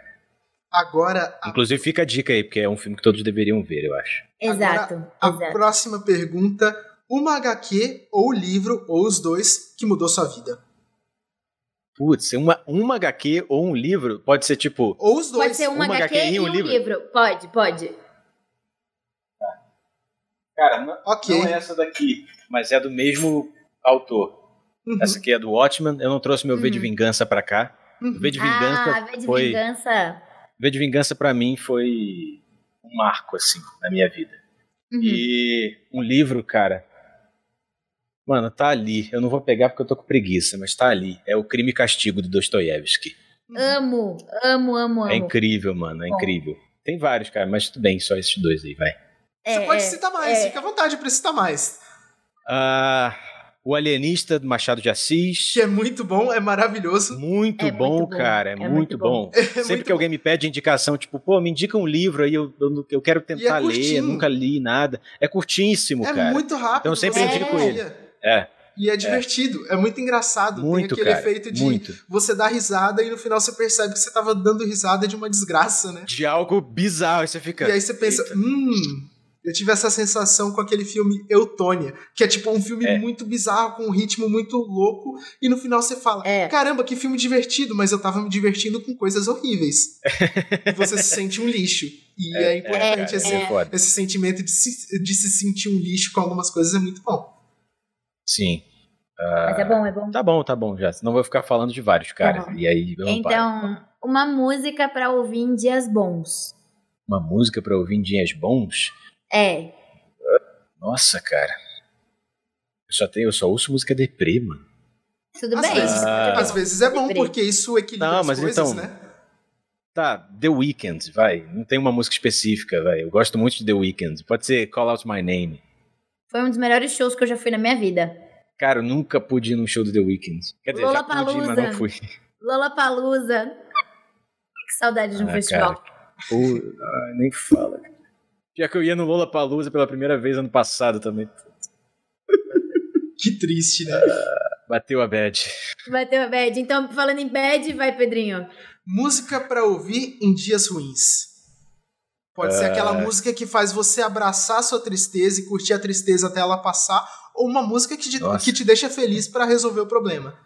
Speaker 4: Agora, a,
Speaker 1: Inclusive, fica a dica aí, porque é um filme que todos deveriam ver, eu acho.
Speaker 2: Exato,
Speaker 4: a
Speaker 2: exato.
Speaker 4: próxima pergunta: uma HQ ou livro, ou os dois, que mudou sua vida?
Speaker 1: Putz, uma, uma HQ ou um livro pode ser tipo.
Speaker 4: Ou os dois.
Speaker 2: Pode ser uma,
Speaker 1: uma
Speaker 2: HQ,
Speaker 1: HQ
Speaker 2: e um
Speaker 1: um
Speaker 2: livro.
Speaker 1: livro.
Speaker 2: Pode, pode.
Speaker 1: Cara, não,
Speaker 4: Ok.
Speaker 1: não é essa daqui, mas é do mesmo autor.
Speaker 4: Uhum,
Speaker 1: Essa aqui é do Watchman. Eu não trouxe meu V de
Speaker 2: Uhum.
Speaker 1: Vingança pra cá.
Speaker 4: uhum.
Speaker 1: O V de Vingança
Speaker 2: ah, V de
Speaker 1: foi.
Speaker 2: vingança.
Speaker 1: V de Vingança pra mim foi um marco, assim, na minha vida.
Speaker 2: Uhum.
Speaker 1: E um livro, cara. Mano, tá ali. Eu não vou pegar porque eu tô com preguiça, mas tá ali. É o Crime e Castigo do Dostoiévski.
Speaker 2: Amo, amo, amo, amo.
Speaker 1: É incrível, mano. É
Speaker 2: Bom.
Speaker 1: incrível. Tem vários, cara, mas tudo bem, só esses dois aí, vai.
Speaker 4: Você
Speaker 2: É,
Speaker 4: pode
Speaker 2: é,
Speaker 4: citar mais,
Speaker 2: é.
Speaker 4: fica à vontade pra citar mais.
Speaker 1: Ah, o Alienista do Machado de Assis.
Speaker 4: Que é muito bom, é maravilhoso.
Speaker 1: Muito,
Speaker 2: É
Speaker 1: bom,
Speaker 2: muito bom,
Speaker 1: cara. É,
Speaker 2: é
Speaker 1: muito,
Speaker 2: muito
Speaker 1: bom.
Speaker 2: bom.
Speaker 1: Sempre
Speaker 4: muito
Speaker 1: que alguém me pede indicação, tipo, pô, me indica um livro aí, eu, eu, eu quero tentar ler,
Speaker 4: curtinho.
Speaker 1: nunca li nada. É curtíssimo,
Speaker 4: É
Speaker 1: cara.
Speaker 4: muito rápido.
Speaker 1: Então eu sempre
Speaker 4: você
Speaker 2: indico
Speaker 1: ele. É,
Speaker 4: E é divertido, é, muito engraçado.
Speaker 1: muito,
Speaker 4: Tem aquele
Speaker 1: cara.
Speaker 4: efeito de
Speaker 1: Muito.
Speaker 4: você dar risada e no final você percebe que você tava dando risada de uma desgraça, né?
Speaker 1: De algo bizarro, você fica.
Speaker 4: E aí você pensa, hum, eu tive essa sensação com aquele filme Eutônia, que é tipo um filme
Speaker 1: É.
Speaker 4: muito bizarro, com um ritmo muito louco, e no final você fala,
Speaker 2: É.
Speaker 4: caramba, que filme divertido, mas eu tava me divertindo com coisas horríveis. e você se sente um lixo. E é, importante
Speaker 1: cara,
Speaker 4: esse,
Speaker 1: é
Speaker 4: esse sentimento de se, de se sentir um lixo com algumas coisas é muito bom.
Speaker 1: Sim.
Speaker 2: Mas é bom, é bom.
Speaker 1: Tá bom, tá bom já. Senão eu vou ficar falando de vários, cara.
Speaker 2: Tá bom.
Speaker 1: E aí paro.
Speaker 2: Então, uma música pra ouvir em dias bons.
Speaker 1: Uma música pra ouvir em dias bons?
Speaker 2: É.
Speaker 1: Nossa, cara. Eu só, tenho, eu só ouço música deprê, mano.
Speaker 2: Tudo
Speaker 4: Às
Speaker 2: bem.
Speaker 4: vezes,
Speaker 1: Ah.
Speaker 4: às vezes é bom,
Speaker 2: Deprê.
Speaker 4: porque isso equilibra
Speaker 1: Não,
Speaker 4: as
Speaker 1: mas
Speaker 4: coisas,
Speaker 1: então-
Speaker 4: né?
Speaker 1: Tá, The Weeknd, vai. Não tem uma música específica, vai. Eu gosto muito de The Weeknd. Pode ser Call Out My Name.
Speaker 2: Foi um dos melhores shows que eu já fui na minha vida.
Speaker 1: Cara, eu nunca pude ir num show do The Weeknd. Quer dizer, já pude,
Speaker 2: Lollapalooza.
Speaker 1: mas não fui.
Speaker 2: Lollapalooza. Que saudade de um
Speaker 1: Ah,
Speaker 2: festival.
Speaker 1: Pô, ai, nem fala. cara. Já que eu ia no Lollapalooza pela primeira vez ano passado também.
Speaker 4: Que triste, né?
Speaker 1: Bateu a bad.
Speaker 2: Bateu a bad. Então, falando em bad, vai, Pedrinho.
Speaker 4: Música pra ouvir em dias ruins. Pode ser aquela música que faz você abraçar a sua tristeza e curtir a tristeza até ela passar, ou uma música que te,
Speaker 1: Nossa.
Speaker 4: que te deixa feliz pra resolver o problema.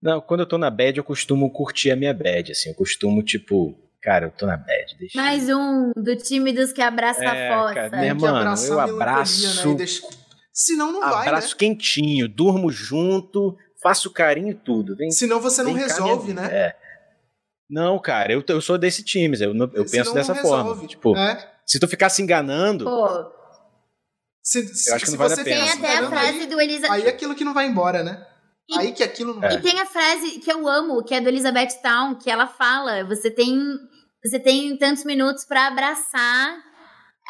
Speaker 1: Não, quando eu tô na bad, eu costumo curtir a minha bad, assim. Eu costumo, tipo, cara, eu tô na bad. Deixa
Speaker 2: Mais um do time dos que abraça
Speaker 1: É,
Speaker 2: a fossa.
Speaker 1: cara,
Speaker 4: que
Speaker 1: mano, eu abraço-
Speaker 4: Né? Deixa... Senão não vai,
Speaker 1: Abraço
Speaker 4: né?
Speaker 1: quentinho, durmo junto, faço carinho e tudo. Vem,
Speaker 4: Senão você não resolve, né?
Speaker 1: É. Não, cara, eu, eu sou desse time, eu, eu
Speaker 4: Senão
Speaker 1: penso dessa
Speaker 4: não
Speaker 1: forma.
Speaker 4: resolve.
Speaker 1: Tipo,
Speaker 4: É.
Speaker 1: se tu ficar se enganando,
Speaker 2: Pô,
Speaker 4: Se, se,
Speaker 1: Eu acho que não vale
Speaker 4: você
Speaker 1: a pena.
Speaker 2: tem até a frase
Speaker 4: aí,
Speaker 2: do Elisa...
Speaker 4: aí é aquilo que não vai embora, né?
Speaker 2: E-
Speaker 4: Aí que aquilo não
Speaker 1: É.
Speaker 4: vai.
Speaker 2: E tem a frase que eu amo, que é do Elizabeth Town, que ela fala: você tem, você tem tantos minutos pra abraçar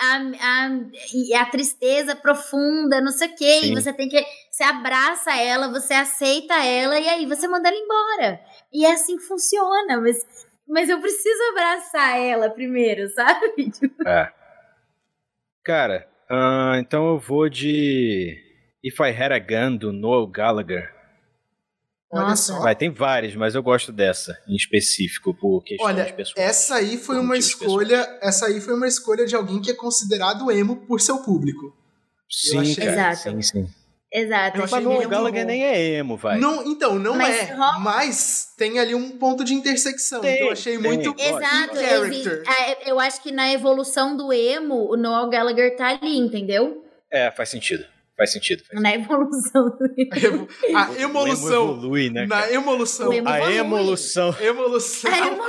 Speaker 2: a, a, e a tristeza profunda, não sei o quê.
Speaker 1: Sim.
Speaker 2: E você tem que. Você abraça ela, você aceita ela, e aí você manda ela embora. E é assim que funciona, mas. Mas eu preciso abraçar ela primeiro, sabe?
Speaker 1: É. Cara, ah, então eu vou de If I Had a Gun do Noel Gallagher.
Speaker 4: Olha
Speaker 2: Nossa.
Speaker 4: só.
Speaker 1: Vai, tem várias, mas eu gosto dessa em específico, por questões
Speaker 4: Olha,
Speaker 1: pessoais.
Speaker 4: Essa aí foi uma escolha. Essa aí foi uma escolha de alguém que é considerado emo por seu público.
Speaker 1: Sim,
Speaker 4: achei-
Speaker 1: cara.
Speaker 2: Exato.
Speaker 1: Sim, sim.
Speaker 2: Exato.
Speaker 4: Eu
Speaker 1: Mas
Speaker 4: achei
Speaker 1: Noel
Speaker 4: muito
Speaker 1: Gallagher nem é emo, vai.
Speaker 4: Não, então, não
Speaker 2: Mas
Speaker 4: é.
Speaker 2: rola-
Speaker 4: Mas tem ali um ponto de intersecção.
Speaker 1: Tem,
Speaker 4: então eu achei
Speaker 1: tem.
Speaker 4: muito.
Speaker 1: Lógico,
Speaker 2: Exato,
Speaker 4: character.
Speaker 2: é, eu acho que na evolução do emo, o Noel Gallagher tá ali, entendeu?
Speaker 1: É, faz sentido. Faz sentido. Faz
Speaker 2: Na evolução do emo.
Speaker 4: A.
Speaker 1: O
Speaker 4: emolução.
Speaker 1: emo evolui, né,
Speaker 4: Na emolução.
Speaker 2: O emo-
Speaker 1: A
Speaker 2: evolui.
Speaker 1: emolução.
Speaker 4: Evolução.
Speaker 2: A evolução.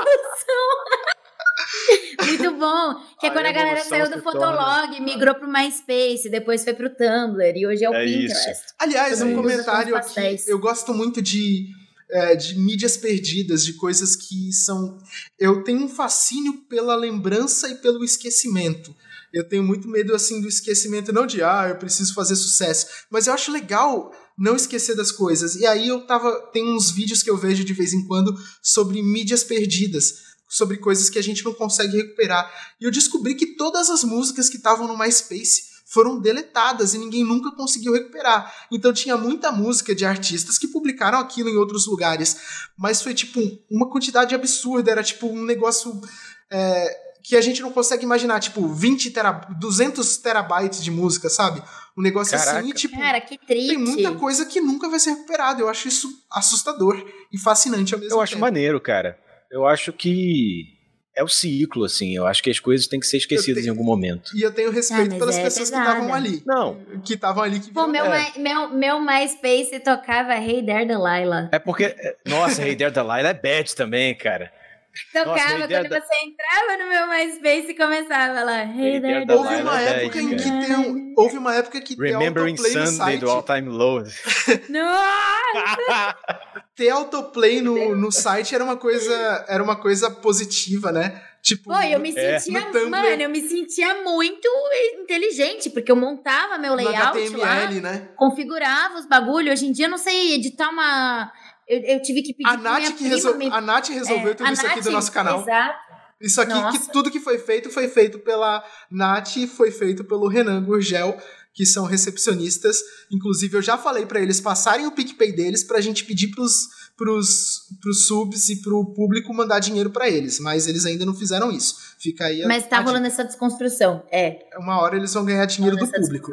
Speaker 2: Muito bom. Que é
Speaker 1: A
Speaker 2: quando a galera saiu do
Speaker 1: torna-
Speaker 2: Fotolog, migrou pro MySpace, depois foi pro Tumblr e hoje é o
Speaker 1: É
Speaker 2: Pinterest.
Speaker 4: Aliás,
Speaker 2: Todo
Speaker 4: um comentário aqui. Eu gosto muito de, é, de mídias perdidas, de coisas que são. Eu tenho um fascínio pela lembrança e pelo esquecimento. Eu tenho muito medo assim do esquecimento, não de ah, eu preciso fazer sucesso, mas eu acho legal não esquecer das coisas. E aí eu tava. Tem uns vídeos que eu vejo de vez em quando sobre mídias perdidas, sobre coisas que a gente não consegue recuperar. E eu descobri que todas as músicas que estavam no MySpace foram deletadas e ninguém nunca conseguiu recuperar. Então tinha muita música de artistas que publicaram aquilo em outros lugares, mas foi tipo uma quantidade absurda, era tipo um negócio é, que a gente não consegue imaginar, tipo 20 tera, 200 terabytes de música, sabe? Um negócio assim,
Speaker 1: Caraca.
Speaker 4: e, tipo,
Speaker 2: Cara, que triste.
Speaker 4: tem muita coisa que nunca vai ser recuperada. Eu acho isso assustador e fascinante ao mesmo
Speaker 1: Eu acho
Speaker 4: tempo.
Speaker 1: maneiro, cara. Eu acho que é o ciclo, assim. Eu acho que as coisas têm que ser esquecidas
Speaker 4: tenho-
Speaker 1: em algum momento.
Speaker 4: E eu tenho respeito
Speaker 2: Ah,
Speaker 4: pelas
Speaker 2: é
Speaker 4: pessoas que
Speaker 2: pesada.
Speaker 4: estavam ali.
Speaker 1: Não,
Speaker 4: Que estavam ali que
Speaker 2: Pô,
Speaker 4: viram-
Speaker 2: meu,
Speaker 1: É.
Speaker 2: My- meu, meu MySpace tocava Hey There Delilah.
Speaker 1: é porque. Nossa, Hey There Delilah é bad também, cara.
Speaker 2: Tocava
Speaker 1: Hey There
Speaker 2: quando
Speaker 1: Da-
Speaker 2: você entrava no meu MySpace e começava lá. Hey, There
Speaker 4: Houve uma
Speaker 1: é
Speaker 4: época em que tem um, houve uma época que
Speaker 1: Remembering
Speaker 4: autoplay no
Speaker 1: Sunday
Speaker 4: site,
Speaker 1: do All Time Low.
Speaker 2: Nossa!
Speaker 4: ter autoplay no, no site era uma coisa era uma coisa positiva, né? Tipo,
Speaker 2: Pô, eu me
Speaker 1: É.
Speaker 2: sentia,
Speaker 4: No Tumblr.
Speaker 2: mano, eu me sentia muito inteligente, porque eu montava meu
Speaker 4: no
Speaker 2: layout lá,
Speaker 4: HTML, né?
Speaker 2: configurava os bagulho. Hoje em dia eu não sei editar uma. Eu, eu tive que pedir
Speaker 4: A Nath, que resol...
Speaker 2: me-
Speaker 4: a Nath resolveu
Speaker 2: É,
Speaker 4: tudo isso aqui do
Speaker 2: Nath,
Speaker 4: nosso canal.
Speaker 2: Exato.
Speaker 4: Isso aqui, que tudo que foi feito, foi feito pela Nath, foi feito pelo Renan Gurgel, que são recepcionistas. Inclusive, eu já falei pra eles passarem o PicPay deles pra gente pedir pros, pros, pros subs e pro público mandar dinheiro pra eles. Mas eles ainda não fizeram isso. Fica aí a,
Speaker 2: Mas tá
Speaker 4: a
Speaker 2: rolando essa desconstrução. É.
Speaker 4: Uma hora eles vão ganhar dinheiro do
Speaker 2: rolando essa
Speaker 4: público.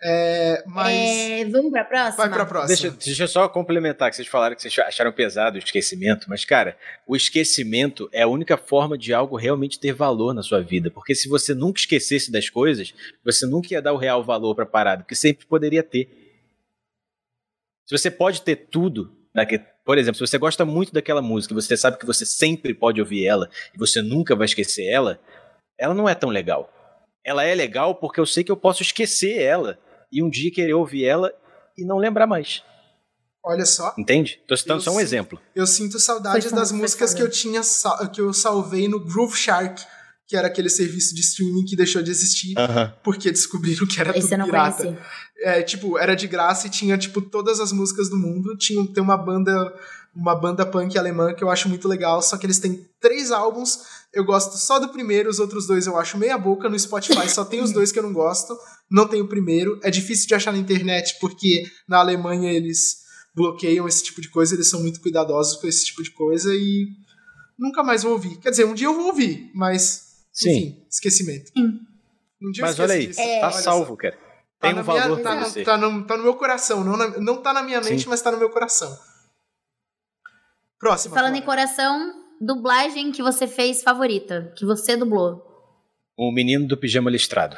Speaker 4: É, mas.
Speaker 2: É, vamos pra próxima?
Speaker 4: Vai pra próxima.
Speaker 1: Deixa, deixa eu só complementar, que vocês falaram que vocês acharam pesado o esquecimento, mas, cara, o esquecimento é a única forma de algo realmente ter valor na sua vida. Porque se você nunca esquecesse das coisas, você nunca ia dar o real valor pra parada, porque sempre poderia ter. Se você pode ter tudo, daque- por exemplo, se você gosta muito daquela música, e você sabe que você sempre pode ouvir ela e você nunca vai esquecer ela, ela não é tão legal. Ela é legal porque eu sei que eu posso esquecer ela e um dia querer ouvir ela e não lembrar mais.
Speaker 4: Olha só.
Speaker 1: Entende? Tô citando
Speaker 4: Eu
Speaker 1: só um
Speaker 4: sinto-
Speaker 1: exemplo.
Speaker 4: Eu sinto saudades das músicas que eu tinha que eu salvei no Groove Shark, que era aquele serviço de streaming que deixou de existir porque descobriram que era
Speaker 2: Esse
Speaker 4: tudo
Speaker 2: eu não
Speaker 4: pirata.
Speaker 2: conheci.
Speaker 4: É, tipo, era de graça e tinha tipo todas as músicas do mundo. Tinha tem uma banda uma banda punk alemã que eu acho muito legal, só que eles têm três álbuns. Eu gosto só do primeiro, os outros dois eu acho meia boca no Spotify, só tem os dois que eu não gosto. Não tem o primeiro. É difícil de achar na internet porque na Alemanha eles bloqueiam esse tipo de coisa, eles são muito cuidadosos com esse tipo de coisa e nunca mais vou ouvir. Quer dizer, um dia eu vou ouvir, mas
Speaker 1: Sim.
Speaker 4: enfim, esquecimento.
Speaker 2: Sim.
Speaker 4: Um
Speaker 1: Mas olha aí.
Speaker 2: É.
Speaker 1: tá
Speaker 4: Olha só.
Speaker 1: salvo, cara.
Speaker 4: Tá
Speaker 1: Tem
Speaker 4: na
Speaker 1: um valor
Speaker 4: minha,
Speaker 1: pra
Speaker 4: tá, no-
Speaker 1: você.
Speaker 4: tá no, tá no meu coração, não, na- não tá na minha mente,
Speaker 1: Sim.
Speaker 4: mas tá no meu coração. Próxima.
Speaker 2: Falando em
Speaker 4: Flora.
Speaker 2: coração, dublagem que você fez favorita, que você dublou.
Speaker 1: O menino do pijama listrado.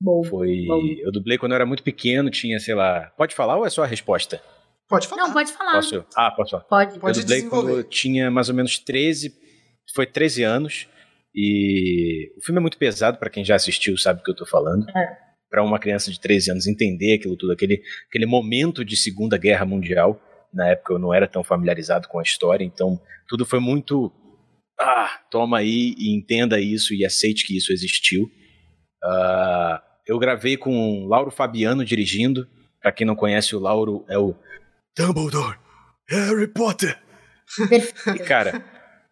Speaker 2: Bom.
Speaker 1: Foi.
Speaker 2: Bom.
Speaker 1: Eu dublei quando eu era muito pequeno, tinha, sei lá. Pode falar ou é só a resposta?
Speaker 4: Pode falar.
Speaker 2: Não, pode falar.
Speaker 1: Posso? Ah, posso falar.
Speaker 2: Pode.
Speaker 4: Pode
Speaker 1: eu dublei
Speaker 4: desenvolver.
Speaker 1: quando eu tinha mais ou menos 13. Foi 13 anos. E o filme é muito pesado pra quem já assistiu, sabe o que eu tô falando.
Speaker 2: É.
Speaker 1: Pra uma criança de 13 anos entender aquilo tudo, aquele, aquele momento de Segunda Guerra Mundial. Na época eu não era tão familiarizado com a história, então tudo foi muito. Ah, toma aí e entenda isso e aceite que isso existiu. Ah, eu gravei com o Lauro Fabiano dirigindo. Pra quem não conhece, o Lauro é o Dumbledore, Harry Potter. E, cara,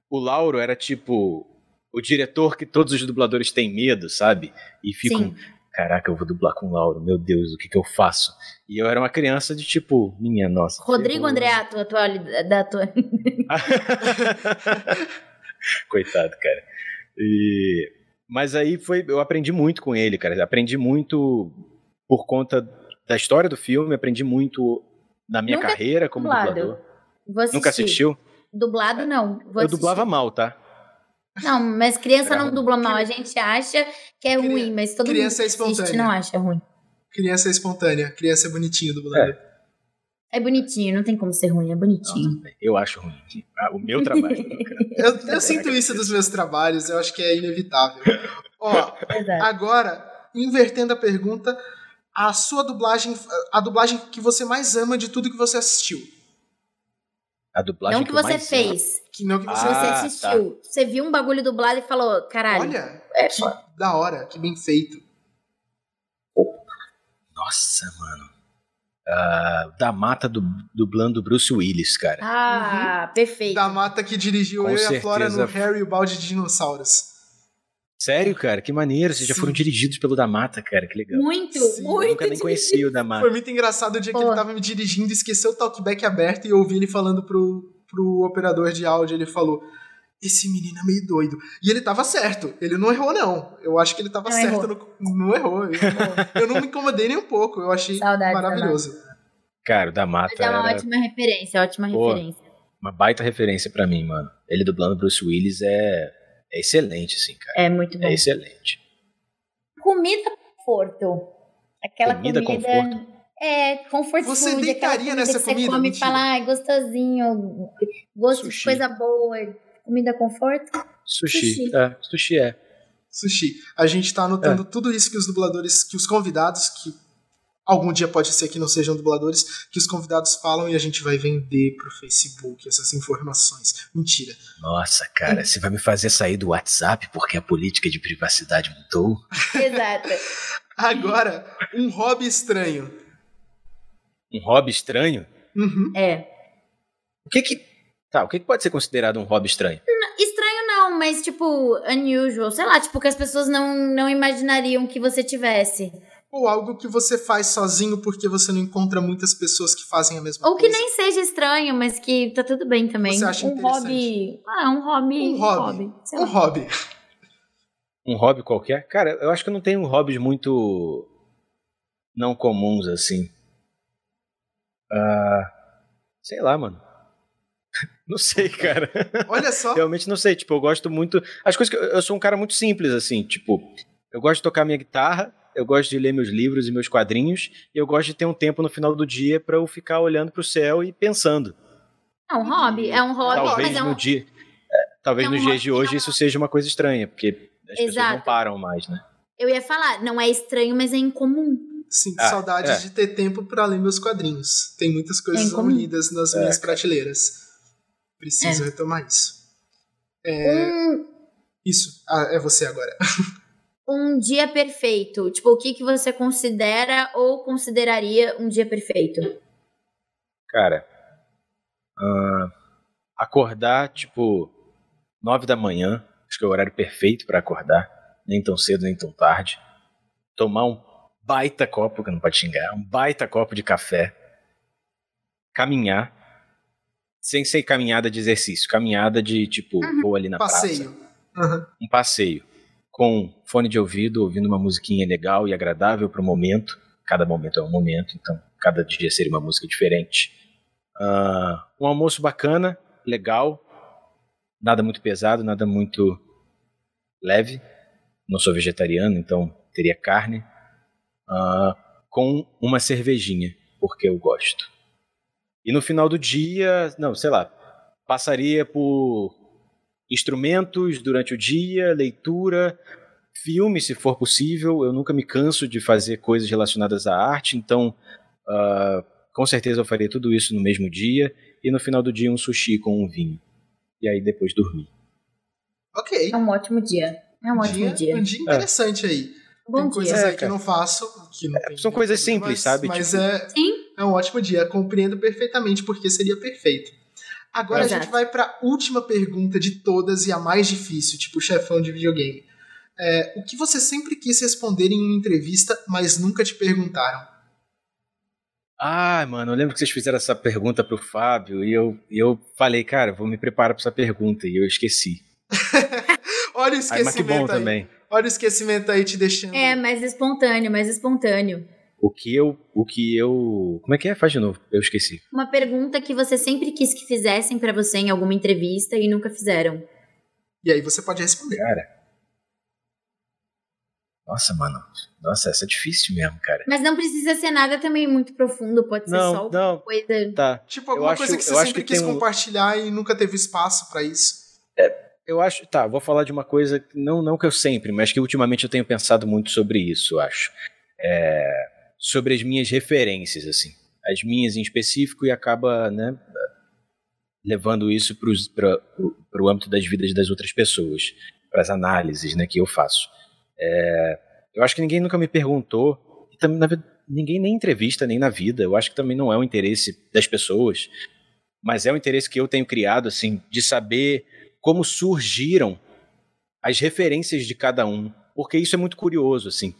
Speaker 1: o Lauro era tipo o diretor que todos os dubladores têm medo, sabe? E ficam.
Speaker 2: Sim.
Speaker 1: caraca, eu vou dublar com o Lauro, meu Deus, o que que eu faço? E eu era uma criança de tipo, minha nossa.
Speaker 2: Rodrigo
Speaker 1: ferrou.
Speaker 2: Andreato, atual, da tua.
Speaker 1: Coitado, cara. E... Mas aí foi, eu aprendi muito com ele, cara. Aprendi muito por conta da história do filme, aprendi muito na minha
Speaker 2: Nunca
Speaker 1: carreira como
Speaker 2: dublado.
Speaker 1: dublador. Nunca assistiu?
Speaker 2: Dublado, não. Vou
Speaker 1: eu
Speaker 2: assistir.
Speaker 1: dublava mal, tá?
Speaker 2: Não, mas criança não dubla mal. A gente acha que é
Speaker 4: Cri-
Speaker 2: ruim, mas todo
Speaker 4: criança
Speaker 2: mundo
Speaker 4: é
Speaker 2: que assiste
Speaker 4: espontânea.
Speaker 2: não acha ruim.
Speaker 4: Criança é espontânea, criança é bonitinho dublando.
Speaker 2: É bonitinho, não tem como ser ruim, é bonitinho.
Speaker 1: Eu acho ruim. Ah, O meu trabalho.
Speaker 4: Eu, eu sinto isso dos meus trabalhos, eu acho que é inevitável. Ó,
Speaker 2: Exato.
Speaker 4: agora, invertendo a pergunta, a sua dublagem, a dublagem que você mais ama de tudo que você assistiu.
Speaker 1: A dublagem
Speaker 2: Não que
Speaker 1: eu
Speaker 2: você
Speaker 1: mais amo.
Speaker 4: Que não que você.
Speaker 2: você
Speaker 1: Ah,
Speaker 2: assistiu. Você viu um bagulho dublado e falou, caralho.
Speaker 4: Olha,
Speaker 2: é
Speaker 4: que da hora, que bem feito.
Speaker 1: Nossa, mano. Ah, da mata do, dublando Bruce Willis, cara.
Speaker 2: Ah, perfeito.
Speaker 4: Da mata que dirigiu
Speaker 1: Com
Speaker 4: eu e a Flora no
Speaker 1: certeza.
Speaker 4: Harry e o balde de dinossauros.
Speaker 1: Sério, cara? Que maneiro. Vocês já
Speaker 4: Sim.
Speaker 1: foram dirigidos pelo da mata, cara. Que legal.
Speaker 2: Muito,
Speaker 4: Sim,
Speaker 1: Eu
Speaker 2: muito.
Speaker 1: nunca nem conheci o da
Speaker 4: Foi
Speaker 1: mata.
Speaker 4: muito engraçado o dia que
Speaker 2: Pô.
Speaker 4: ele tava me dirigindo, esqueceu o talkback aberto e eu ouvi ele falando pro, pro operador de áudio. Ele falou: Esse menino é meio doido. E ele tava certo. Ele não errou, não. Eu acho que ele tava
Speaker 2: Não
Speaker 4: certo. No, não errou. Eu, eu não me incomodei nem um pouco. Eu achei
Speaker 2: Saudades,
Speaker 4: maravilhoso.
Speaker 1: Cara, o da mata
Speaker 2: Mas é uma
Speaker 1: era
Speaker 2: ótima referência, ótima
Speaker 1: Pô.
Speaker 2: referência.
Speaker 1: uma baita referência pra mim, mano. Ele dublando Bruce Willis é, é excelente, assim, cara.
Speaker 2: É muito bom.
Speaker 1: É excelente.
Speaker 2: Comida conforto. Aquela
Speaker 1: Comida
Speaker 2: comida.
Speaker 1: conforto?
Speaker 2: É, comfort
Speaker 4: Você
Speaker 2: food.
Speaker 4: deitaria nessa
Speaker 2: que
Speaker 4: comida?
Speaker 2: Você come e
Speaker 4: Mentira.
Speaker 2: fala, ai, gostosinho, gosto de
Speaker 1: Sushi.
Speaker 2: coisa boa. Comida conforto?
Speaker 1: Sushi.
Speaker 2: Sushi.
Speaker 1: É, sushi é.
Speaker 4: Sushi. A gente tá anotando tudo isso que os dubladores, que os convidados, que algum dia pode ser que não sejam dubladores, que os convidados falam e a gente vai vender pro Facebook essas informações. Mentira.
Speaker 1: Nossa, cara, você vai me fazer sair do WhatsApp porque a política de privacidade mudou?
Speaker 2: Exato.
Speaker 4: Agora, um hobby estranho.
Speaker 1: Um hobby estranho?
Speaker 4: Uhum.
Speaker 2: É.
Speaker 1: O que que. Tá, o que, que pode ser considerado um hobby estranho?
Speaker 2: Estranho não, mas tipo, unusual. Sei lá, tipo, que as pessoas não, não imaginariam que você tivesse.
Speaker 4: Ou algo que você faz sozinho porque você não encontra muitas pessoas que fazem a mesma
Speaker 2: Ou que
Speaker 4: coisa.
Speaker 2: nem seja estranho, mas que tá tudo bem também.
Speaker 4: Você acha
Speaker 2: um hobby. Ah, um hobby.
Speaker 4: Um hobby.
Speaker 2: sei
Speaker 4: Um
Speaker 2: lá.
Speaker 4: hobby.
Speaker 1: Um hobby qualquer? Cara, eu acho que eu não tenho hobbies muito. não comuns assim. Ah. sei lá, mano. Não sei, cara.
Speaker 4: Olha só.
Speaker 1: Realmente não sei. Tipo, eu gosto muito. As coisas que. Eu, eu sou um cara muito simples, assim. Tipo, eu gosto de tocar minha guitarra, eu gosto de ler meus livros e meus quadrinhos, e eu gosto de ter um tempo no final do dia pra eu ficar olhando pro céu e pensando.
Speaker 2: É um hobby. É um hobby,
Speaker 1: talvez
Speaker 2: mas é
Speaker 1: no
Speaker 2: um.
Speaker 1: dia. é, talvez
Speaker 2: é um
Speaker 1: nos dias de hoje isso seja uma coisa estranha, porque as pessoas não
Speaker 2: Exato.
Speaker 1: param mais, né?
Speaker 2: Eu ia falar, não é estranho, mas é incomum.
Speaker 4: Sinto
Speaker 1: Ah,
Speaker 4: saudades
Speaker 1: é.
Speaker 4: de ter tempo pra ler meus quadrinhos. Tem muitas coisas lidas nas
Speaker 1: É,
Speaker 4: minhas prateleiras. Preciso retomar isso. É,
Speaker 2: Um,
Speaker 4: Isso. Ah, é você agora.
Speaker 2: um dia perfeito. Tipo, o que, que você considera ou consideraria um dia perfeito?
Speaker 1: Cara, ah, acordar, tipo, nove da manhã, acho que é o horário perfeito pra acordar, nem tão cedo, nem tão tarde. Tomar um baita copo, que não pode xingar, um baita copo de café. Caminhar, sem ser caminhada de exercício, caminhada de, tipo, vou ali na praça.
Speaker 4: Passeio. Aham.
Speaker 1: um passeio com fone de ouvido, ouvindo uma musiquinha legal e agradável para o momento. Cada momento é um momento, então cada dia seria uma música diferente. Ah, um almoço bacana, legal, nada muito pesado, nada muito leve. Não sou vegetariano, então teria carne. Ah, com uma cervejinha, porque eu gosto. E no final do dia, não, sei lá, passaria por instrumentos durante o dia, leitura, filme, se for possível. Eu nunca me canso de fazer coisas relacionadas à arte, então ah, com certeza eu faria tudo isso no mesmo dia. E no final do dia, um sushi com um vinho. E aí depois dormir.
Speaker 4: Ok.
Speaker 2: É um ótimo dia. É um ótimo dia.
Speaker 4: Um dia interessante aí.
Speaker 2: Bom
Speaker 4: Tem
Speaker 2: dia.
Speaker 4: coisas
Speaker 1: É,
Speaker 4: aí que
Speaker 1: cara.
Speaker 4: eu não faço. Que não tem
Speaker 1: são coisas simples, sabe?
Speaker 4: Mas
Speaker 1: Tipo-
Speaker 4: é,
Speaker 2: Sim.
Speaker 4: é um ótimo dia. Compreendo perfeitamente porque seria perfeito. Agora a
Speaker 2: Exato.
Speaker 4: gente vai pra última pergunta de todas e a mais difícil, tipo chefão de videogame. É, o que você sempre quis responder em uma entrevista, mas nunca te perguntaram?
Speaker 1: Ah, mano, eu lembro que vocês fizeram essa pergunta pro Fábio e eu, e eu falei, cara, vou me preparar pra essa pergunta e eu esqueci.
Speaker 4: Olha o
Speaker 1: Ai, mas que bom
Speaker 4: esquecimento aí.
Speaker 1: também.
Speaker 4: Olha o esquecimento aí te deixando.
Speaker 2: É, mais espontâneo, mais espontâneo.
Speaker 1: O que eu. O que eu. Como é que é? Faz de novo. Eu esqueci.
Speaker 2: Uma pergunta que você sempre quis que fizessem pra você em alguma entrevista e nunca fizeram.
Speaker 4: E aí você pode responder.
Speaker 1: Cara. Nossa, mano. Nossa, essa é difícil mesmo, cara.
Speaker 2: Mas não precisa ser nada também muito profundo, pode ser
Speaker 1: Não,
Speaker 2: só uma
Speaker 1: não.
Speaker 2: coisa.
Speaker 1: Tá.
Speaker 4: Tipo, alguma
Speaker 1: acho-
Speaker 4: coisa que você
Speaker 1: eu acho
Speaker 4: sempre
Speaker 1: que
Speaker 4: quis
Speaker 1: um-
Speaker 4: compartilhar e nunca teve espaço pra isso.
Speaker 1: Eu acho. Tá, vou falar de uma coisa. Não, não que eu sempre, mas que ultimamente eu tenho pensado muito sobre isso, eu acho. É, sobre as minhas referências, assim. As minhas em específico e acaba, né? Levando isso para o âmbito das vidas das outras pessoas, para as análises né, que eu faço. É, eu acho que ninguém nunca me perguntou, e também, na ninguém nem em entrevista, nem na vida. Eu acho que também não é o interesse das pessoas, mas é o interesse que eu tenho criado, assim, de saber como surgiram as referências de cada um, porque isso é muito curioso, assim.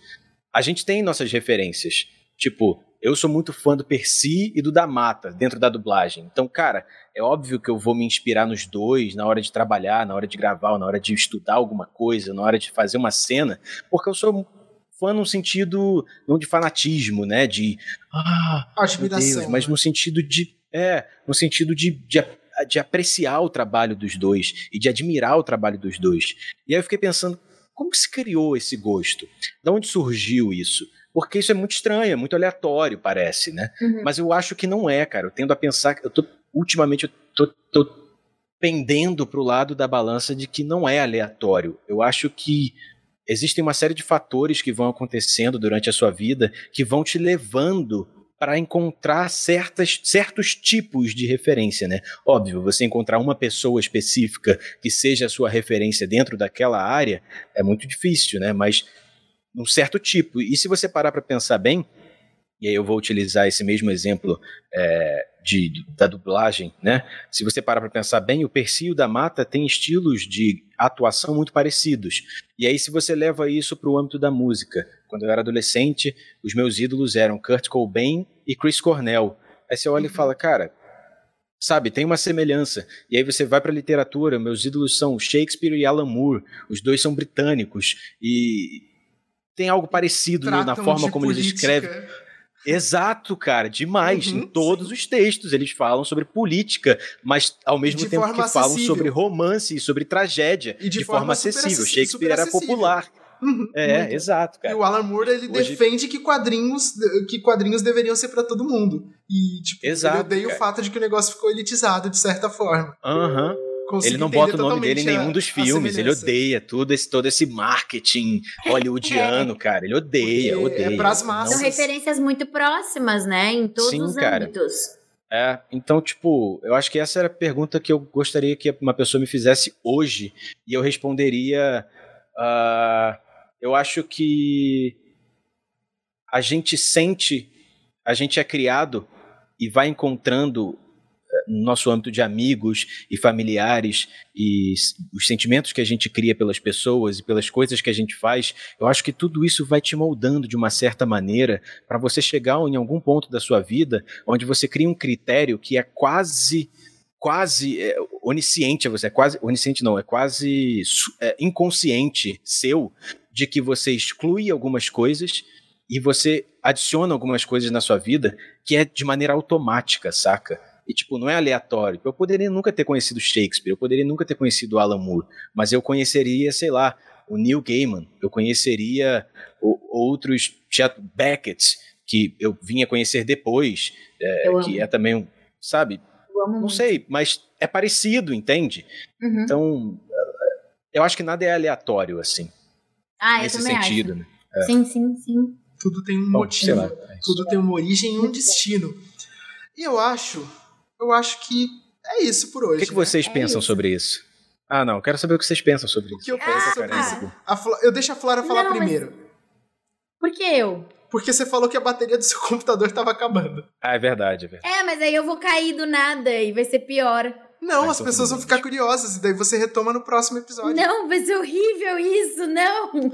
Speaker 1: A gente tem nossas referências, tipo, eu sou muito fã do Percy e do da Mata dentro da dublagem. Então, cara, é óbvio que eu vou me inspirar nos dois na hora de trabalhar, na hora de gravar, na hora de estudar alguma coisa, na hora de fazer uma cena, porque eu sou fã num sentido não de fanatismo, né, de ah,
Speaker 4: Admiração.
Speaker 1: Deus, mas
Speaker 4: né?
Speaker 1: no sentido de. É, no sentido de, de, de apreciar o trabalho dos dois e de admirar o trabalho dos dois. E aí eu fiquei pensando, como que se criou esse gosto? De onde surgiu isso? Porque isso é muito estranho, é muito aleatório, parece, né?
Speaker 2: Uhum.
Speaker 1: Mas eu acho que não é, cara. Eu tendo a pensar que eu tô. Ultimamente eu tô, tô pendendo pro lado da balança de que não é aleatório. Eu acho que existem uma série de fatores que vão acontecendo durante a sua vida que vão te levando para encontrar certas, certos tipos de referência, né? Óbvio, você encontrar uma pessoa específica que seja a sua referência dentro daquela área é muito difícil, né? Mas um certo tipo. E se você parar para pensar bem, e aí eu vou utilizar esse mesmo exemplo é, de, da dublagem, né? Se você parar para pensar bem, o Percy e o da Mata têm estilos de atuação muito parecidos. E aí, se você leva isso para o âmbito da música, quando eu era adolescente, os meus ídolos eram Kurt Cobain e Chris Cornell. Aí você olha e fala, cara, sabe, tem uma semelhança. E aí você vai para a literatura, meus ídolos são Shakespeare e Alan Moore, os dois são britânicos e tem algo parecido na forma como eles
Speaker 4: política.
Speaker 1: escrevem. Exato, cara, demais.
Speaker 4: Uhum,
Speaker 1: em todos os textos eles falam sobre política, mas ao mesmo
Speaker 4: De
Speaker 1: tempo que falam
Speaker 4: acessível.
Speaker 1: sobre romance e sobre tragédia,
Speaker 4: E de
Speaker 1: de, forma,
Speaker 4: forma
Speaker 1: acessível. Shakespeare era popular.
Speaker 4: Uhum,
Speaker 1: É,
Speaker 4: muito.
Speaker 1: exato,
Speaker 4: E
Speaker 1: cara.
Speaker 4: o Alan Moore, ele
Speaker 1: Hoje-
Speaker 4: defende que quadrinhos, que quadrinhos deveriam ser pra todo mundo. E, tipo,
Speaker 1: Exato,
Speaker 4: ele odeia o
Speaker 1: cara.
Speaker 4: fato de que o negócio ficou elitizado, de certa forma.
Speaker 1: Aham.
Speaker 4: Consigo
Speaker 1: Ele não bota o nome dele em nenhum dos filmes, ele odeia tudo esse, todo esse marketing hollywoodiano, cara. Ele odeia,
Speaker 4: Porque é
Speaker 1: odeia.
Speaker 4: pras
Speaker 1: Não-
Speaker 4: massas.
Speaker 2: São referências muito próximas, né? Em todos
Speaker 1: Sim,
Speaker 2: os
Speaker 1: cara.
Speaker 2: âmbitos.
Speaker 1: É, então, tipo, eu acho que essa era a pergunta que eu gostaria que uma pessoa me fizesse hoje, e eu responderia. ah, eu acho que a gente sente, a gente é criado e vai encontrando no nosso âmbito de amigos e familiares e os sentimentos que a gente cria pelas pessoas e pelas coisas que a gente faz, eu acho que tudo isso vai te moldando de uma certa maneira para você chegar em algum ponto da sua vida onde você cria um critério que é quase quase é, onisciente você, é quase onisciente não, é quase é, inconsciente seu de que você exclui algumas coisas e você adiciona algumas coisas na sua vida que é de maneira automática, saca? E, tipo, não é aleatório. Eu poderia nunca ter conhecido Shakespeare, eu poderia nunca ter conhecido Alan Moore, mas eu conheceria, sei lá, o Neil Gaiman, eu conheceria o- outros Chet Beckett, que eu vinha conhecer depois, é, que é também, um, sabe?
Speaker 2: Eu amo
Speaker 1: Não
Speaker 2: muito.
Speaker 1: sei, mas é parecido, entende?
Speaker 2: Uhum.
Speaker 1: Então, eu acho que nada é aleatório, assim,
Speaker 2: Ah, eu
Speaker 1: nesse
Speaker 2: também
Speaker 1: sentido, né?
Speaker 2: acho. Sim, sim, sim.
Speaker 4: Tudo tem um
Speaker 1: Bom,
Speaker 4: motivo.
Speaker 1: sei lá. é isso.
Speaker 4: Tudo tem uma origem e um destino. E eu acho, eu acho que é isso por
Speaker 1: O
Speaker 4: hoje.
Speaker 1: que, que
Speaker 4: né?
Speaker 1: vocês
Speaker 2: É
Speaker 1: pensam
Speaker 2: isso.
Speaker 1: sobre isso? Ah, não, quero saber o que vocês pensam sobre
Speaker 4: O
Speaker 1: isso.
Speaker 4: que eu
Speaker 2: Ah,
Speaker 4: penso sobre
Speaker 2: tá.
Speaker 4: isso? A Flo- Eu deixo a Flora falar
Speaker 2: Não, mas-
Speaker 4: primeiro.
Speaker 2: Por que eu?
Speaker 4: Porque você falou que a bateria do seu computador tava acabando.
Speaker 1: Ah, é verdade, é verdade.
Speaker 2: É, mas aí eu vou cair do nada e vai ser pior.
Speaker 4: Não,
Speaker 1: Mas
Speaker 4: as pessoas vão ficar curiosas e daí você retoma no próximo episódio.
Speaker 2: Não, vai ser horrível isso, não.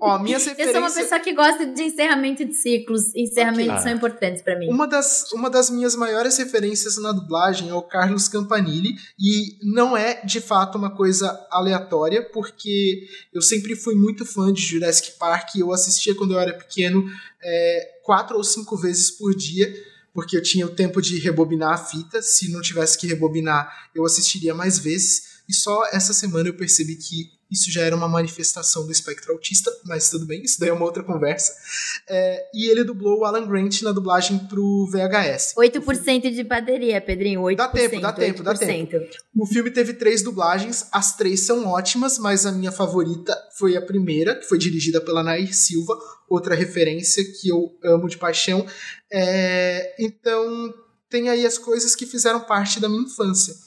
Speaker 4: Ó, minhas
Speaker 2: Eu sou uma
Speaker 4: referências.
Speaker 2: pessoa que gosta de encerramento de ciclos. Encerramentos
Speaker 1: Ok.
Speaker 2: são importantes pra mim.
Speaker 4: Uma das, uma das minhas maiores referências na dublagem é o Carlos Campanile, e não é de fato uma coisa aleatória, porque eu sempre fui muito fã de Jurassic Park e eu assistia quando eu era pequeno é, quatro ou cinco vezes por dia, porque eu tinha o tempo de rebobinar a fita. Se não tivesse que rebobinar, eu assistiria mais vezes. E só essa semana eu percebi que isso já era uma manifestação do espectro autista, mas tudo bem, isso daí é uma outra conversa. É, e ele dublou o Alan Grant na dublagem pro VHS.
Speaker 2: 8% de bateria, Pedrinho. 8%.
Speaker 4: Dá tempo, dá tempo, dá
Speaker 2: 8%.
Speaker 4: O filme teve três dublagens, as três são ótimas, mas a minha favorita foi a primeira, que foi dirigida pela Nair Silva, outra referência que eu amo de paixão. É, então, tem aí as coisas que fizeram parte da minha infância.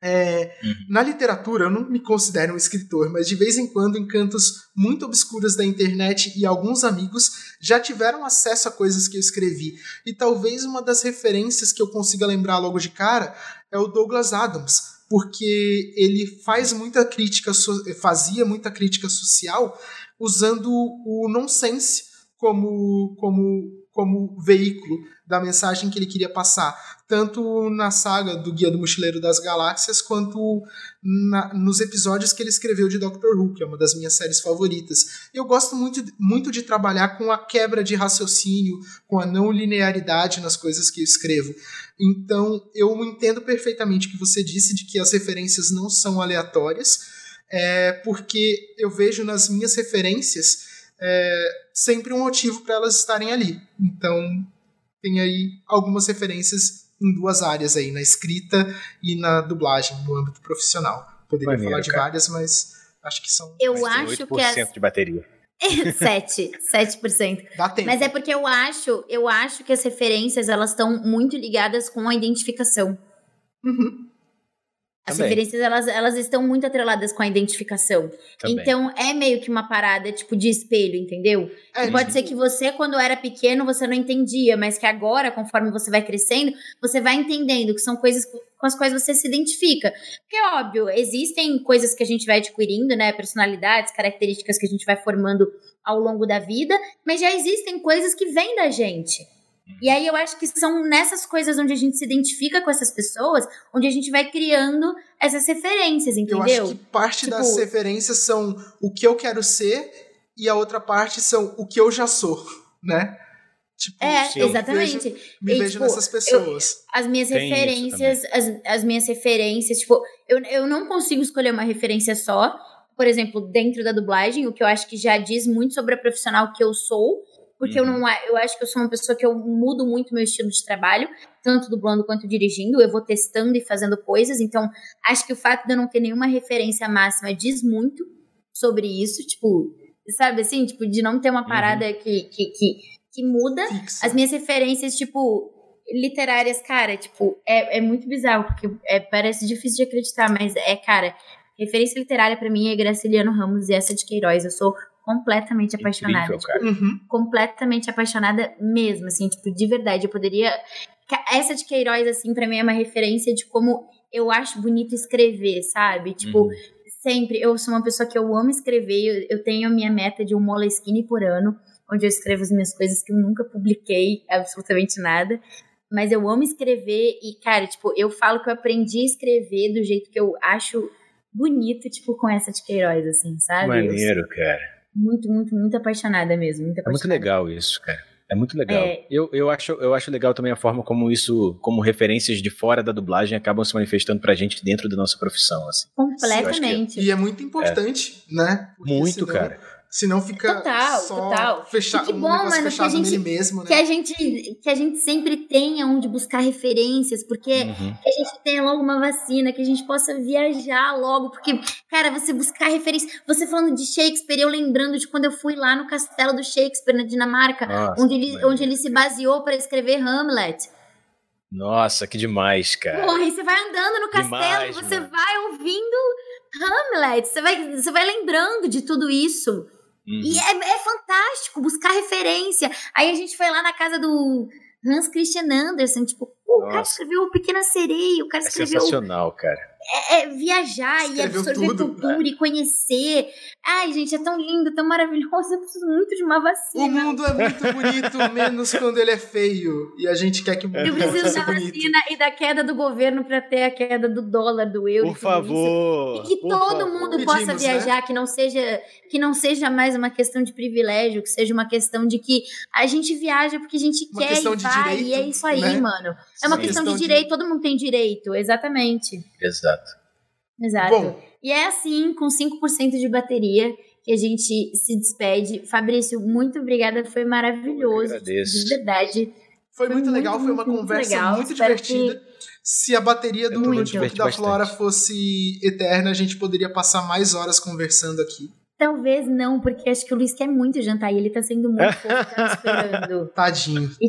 Speaker 4: É, Na literatura, eu não me considero um escritor, mas de vez em quando, em cantos muito obscuros da internet e alguns amigos já tiveram acesso a coisas que eu escrevi. E talvez uma das referências que eu consiga lembrar logo de cara é o Douglas Adams, porque ele faz muita crítica, fazia muita crítica social usando o nonsense como, como, como veículo da mensagem que ele queria passar, tanto na saga do Guia do Mochileiro das Galáxias, quanto na- nos episódios que ele escreveu de Doctor Who, que é uma das minhas séries favoritas. Eu gosto muito, muito de trabalhar com a quebra de raciocínio, com a não linearidade nas coisas que eu escrevo. Então, eu entendo perfeitamente o que você disse de que as referências não são aleatórias, é porque eu vejo nas minhas referências é, sempre um motivo para elas estarem ali. Então, tem aí algumas referências em duas áreas aí, na escrita e na dublagem, no âmbito profissional. Poderia
Speaker 1: Maneiro,
Speaker 4: falar de
Speaker 1: cara.
Speaker 4: várias, mas acho que são.
Speaker 2: Eu acho que as...
Speaker 1: 8% de bateria.
Speaker 2: 7, 7%.
Speaker 4: Dá tempo.
Speaker 2: Mas é porque eu acho, eu acho que as referências elas estão muito ligadas com a identificação.
Speaker 4: Uhum.
Speaker 2: As
Speaker 1: Também.
Speaker 2: referências elas, elas estão muito atreladas com a identificação.
Speaker 1: Também.
Speaker 2: Então é meio que uma parada tipo de espelho, entendeu?
Speaker 4: É,
Speaker 2: Que pode ser que você, quando era pequeno, você não entendia, mas que agora, conforme você vai crescendo, você vai entendendo que são coisas com as quais você se identifica. Porque, óbvio, existem coisas que a gente vai adquirindo, né? Personalidades, características que a gente vai formando ao longo da vida, mas já existem coisas que vêm da gente. E aí eu acho que são nessas coisas onde a gente se identifica com essas pessoas, onde a gente vai criando essas referências,
Speaker 4: Eu
Speaker 2: entendeu?
Speaker 4: acho que parte
Speaker 2: Tipo-
Speaker 4: das referências são o que eu quero ser e a outra parte são o que eu já sou, né? Tipo,
Speaker 2: É,
Speaker 1: Sim.
Speaker 2: exatamente.
Speaker 4: Vejo- me
Speaker 2: E,
Speaker 4: vejo
Speaker 2: tipo,
Speaker 4: nessas pessoas.
Speaker 2: as minhas
Speaker 1: Tem
Speaker 2: referências, as, as minhas referências, tipo, eu, eu não consigo escolher uma referência só. Por exemplo, dentro da dublagem, o que eu acho que já diz muito sobre a profissional que eu sou, porque eu
Speaker 1: Uhum.
Speaker 2: não a- eu acho que eu sou uma pessoa que eu mudo muito meu estilo de trabalho, tanto dublando quanto dirigindo, eu vou testando e fazendo coisas, então acho que o fato de eu não ter nenhuma referência máxima diz muito sobre isso, tipo, sabe assim, tipo, de não ter uma parada que, que, que, que muda.
Speaker 4: Fixa.
Speaker 2: As minhas referências, tipo, literárias, cara, tipo, é, é muito bizarro, porque é, parece difícil de acreditar, mas é, cara, referência literária pra mim é Graciliano Ramos e essa de Queiroz. Eu sou completamente apaixonada.
Speaker 1: Incrível,
Speaker 2: tipo.
Speaker 4: Uhum.
Speaker 2: completamente apaixonada mesmo, assim, tipo, de verdade. Eu poderia. Essa de Queiroz, assim, pra mim é uma referência de como eu acho bonito escrever, sabe? Tipo,
Speaker 1: Uhum.
Speaker 2: sempre. Eu sou uma pessoa que eu amo escrever. Eu, eu tenho a minha meta de um Moleskine por ano, onde eu escrevo as minhas coisas que eu nunca publiquei absolutamente nada. Mas eu amo escrever e, cara, tipo, eu falo que eu aprendi a escrever do jeito que eu acho bonito, tipo, com essa de Queiroz, assim, sabe?
Speaker 1: Maneiro, cara.
Speaker 2: Muito, muito, muito apaixonada mesmo. Muito
Speaker 1: É muito
Speaker 2: apaixonada.
Speaker 1: legal isso, cara. É muito legal.
Speaker 2: É.
Speaker 1: Eu, eu, acho, eu acho legal também a forma como isso, como referências de fora da dublagem acabam se manifestando pra gente dentro da nossa profissão, assim.
Speaker 2: Completamente.
Speaker 4: E é muito importante, né? Porque
Speaker 1: Muito,
Speaker 4: senão-
Speaker 1: cara.
Speaker 4: Senão fica
Speaker 2: Total,
Speaker 4: só
Speaker 2: total.
Speaker 4: fechar,
Speaker 2: E que
Speaker 4: um
Speaker 2: bom,
Speaker 4: negócio
Speaker 2: mano, que
Speaker 4: fechado
Speaker 2: a gente-
Speaker 4: nele mesmo,
Speaker 2: Que
Speaker 4: né?
Speaker 2: a, gente, que a gente sempre tenha onde buscar referências, porque
Speaker 1: Uhum.
Speaker 2: que a gente tenha logo uma vacina, que a gente possa viajar logo, porque, cara, você buscar referência. Você falando de Shakespeare, eu lembrando de quando eu fui lá no castelo do Shakespeare, na Dinamarca,
Speaker 1: Nossa,
Speaker 2: onde, ele, onde ele se baseou para escrever Hamlet.
Speaker 1: Nossa, que demais, cara.
Speaker 2: Porra, e você vai andando no castelo,
Speaker 1: Demais,
Speaker 2: você
Speaker 1: mano.
Speaker 2: vai ouvindo Hamlet, você vai, você vai lembrando de tudo isso.
Speaker 1: Uhum.
Speaker 2: E é, é fantástico buscar referência. Aí a gente foi lá na casa do Hans Christian Andersen, tipo, o cara
Speaker 1: Nossa.
Speaker 2: escreveu o Pequena Sereia, o cara
Speaker 1: É
Speaker 2: escreveu
Speaker 1: sensacional, cara.
Speaker 2: é, é, viajar e
Speaker 4: Escreveu
Speaker 2: absorver
Speaker 4: tudo,
Speaker 2: cultura e conhecer. Ai, gente, é tão lindo, tão maravilhoso. Eu preciso muito de uma
Speaker 4: O
Speaker 2: vacina.
Speaker 4: mundo é muito bonito, menos quando ele é feio. E a gente quer que o mundo
Speaker 2: Eu preciso da
Speaker 4: bonito.
Speaker 2: vacina e da queda do governo pra ter a queda do dólar, do euro. e
Speaker 1: Por
Speaker 2: tudo isso.
Speaker 1: favor.
Speaker 2: E que todo
Speaker 1: favor.
Speaker 2: mundo
Speaker 4: Pedimos,
Speaker 2: possa
Speaker 4: né?
Speaker 2: viajar, que não seja que não seja mais uma questão de privilégio, que seja uma questão de que a gente viaja porque a gente
Speaker 4: Uma
Speaker 2: quer
Speaker 4: questão
Speaker 2: e
Speaker 4: de
Speaker 2: vai,
Speaker 4: direito,
Speaker 2: e é isso aí,
Speaker 4: né?
Speaker 2: mano. É uma
Speaker 4: Sim.
Speaker 2: questão,
Speaker 4: Questão
Speaker 2: de
Speaker 4: de-
Speaker 2: direito, todo mundo tem direito, exatamente.
Speaker 1: Exato.
Speaker 2: Exato.
Speaker 4: Bom.
Speaker 2: E é assim, com 5% de bateria, que a gente se despede. Fabrício, muito obrigada, foi maravilhoso.
Speaker 1: Eu que agradeço.
Speaker 2: De verdade.
Speaker 4: Foi,
Speaker 2: Foi
Speaker 4: muito
Speaker 2: muito,
Speaker 4: legal, foi uma
Speaker 2: muito,
Speaker 4: conversa
Speaker 2: legal.
Speaker 4: muito
Speaker 2: Espero
Speaker 4: divertida. Se a bateria do notebook da Flora fosse eterna, a gente poderia passar mais horas conversando aqui.
Speaker 2: Talvez não, porque acho que o Luiz quer muito jantar e ele tá sendo muito fofo, tá me esperando.
Speaker 4: Tadinho,
Speaker 2: E, tipo,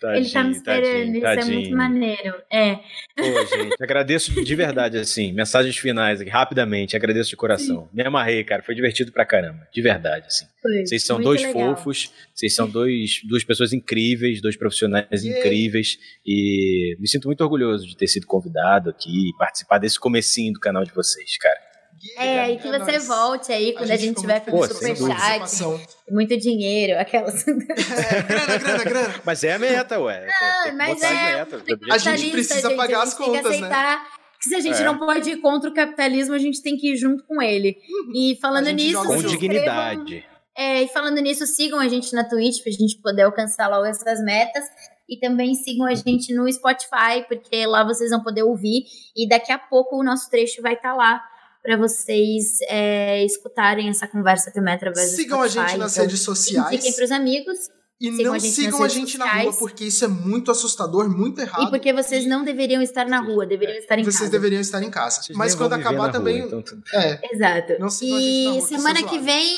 Speaker 4: tadinho.
Speaker 2: ele tá me esperando,
Speaker 1: tadinho,
Speaker 2: isso é muito
Speaker 1: tadinho.
Speaker 2: maneiro. É.
Speaker 1: Pô, gente, agradeço de verdade, assim, mensagens finais aqui, rapidamente, agradeço de coração. Me amarrei, cara, foi divertido pra caramba, de verdade, assim.
Speaker 2: Foi
Speaker 1: Vocês são
Speaker 2: muito
Speaker 1: dois
Speaker 2: legal.
Speaker 1: fofos, vocês são dois, duas pessoas incríveis, dois profissionais
Speaker 4: Yeah.
Speaker 1: incríveis, e me sinto muito orgulhoso de ter sido convidado aqui e participar desse comecinho do canal de vocês, cara.
Speaker 2: É, e que você
Speaker 4: nóis.
Speaker 2: volte aí quando a gente,
Speaker 4: ficou
Speaker 2: tiver
Speaker 4: muito
Speaker 2: com
Speaker 4: a
Speaker 2: superchat, muito dinheiro, aquelas.
Speaker 4: É, grana, grana, grana.
Speaker 1: Mas é a meta, ué. Tem que
Speaker 2: mas
Speaker 1: as
Speaker 2: é,
Speaker 1: metas.
Speaker 4: A gente precisa pagar
Speaker 2: a
Speaker 4: as
Speaker 2: gente tem que
Speaker 4: contas, né?
Speaker 2: aceitar que se a gente
Speaker 1: É.
Speaker 2: não pode ir contra o capitalismo, a gente tem que ir junto com ele. E falando
Speaker 4: A gente
Speaker 2: nisso,
Speaker 1: Com dignidade.
Speaker 2: É, e falando nisso, sigam a gente na Twitch pra gente poder alcançar logo essas metas. E também sigam a gente no Spotify, porque lá vocês vão poder ouvir. E daqui a pouco o nosso trecho vai estar lá para vocês é, escutarem essa conversa também através
Speaker 4: Sigam
Speaker 2: do
Speaker 4: a
Speaker 2: Spotify.
Speaker 4: gente nas
Speaker 2: Então,
Speaker 4: redes sociais.
Speaker 2: Indiquem pros amigos.
Speaker 4: E
Speaker 2: sigam
Speaker 4: não
Speaker 2: a
Speaker 4: sigam a gente na
Speaker 2: sociais.
Speaker 4: rua, porque isso é muito assustador, muito errado.
Speaker 2: E porque vocês não deveriam estar na rua, deveriam estar em
Speaker 4: Vocês
Speaker 2: casa.
Speaker 4: deveriam estar em casa.
Speaker 1: Vocês
Speaker 4: Mas quando acabar
Speaker 1: na
Speaker 4: também.
Speaker 1: rua, então
Speaker 4: É,
Speaker 2: Exato.
Speaker 4: Não sigam a gente na
Speaker 2: e
Speaker 4: rua, que é
Speaker 2: semana que
Speaker 4: zoado.
Speaker 2: vem,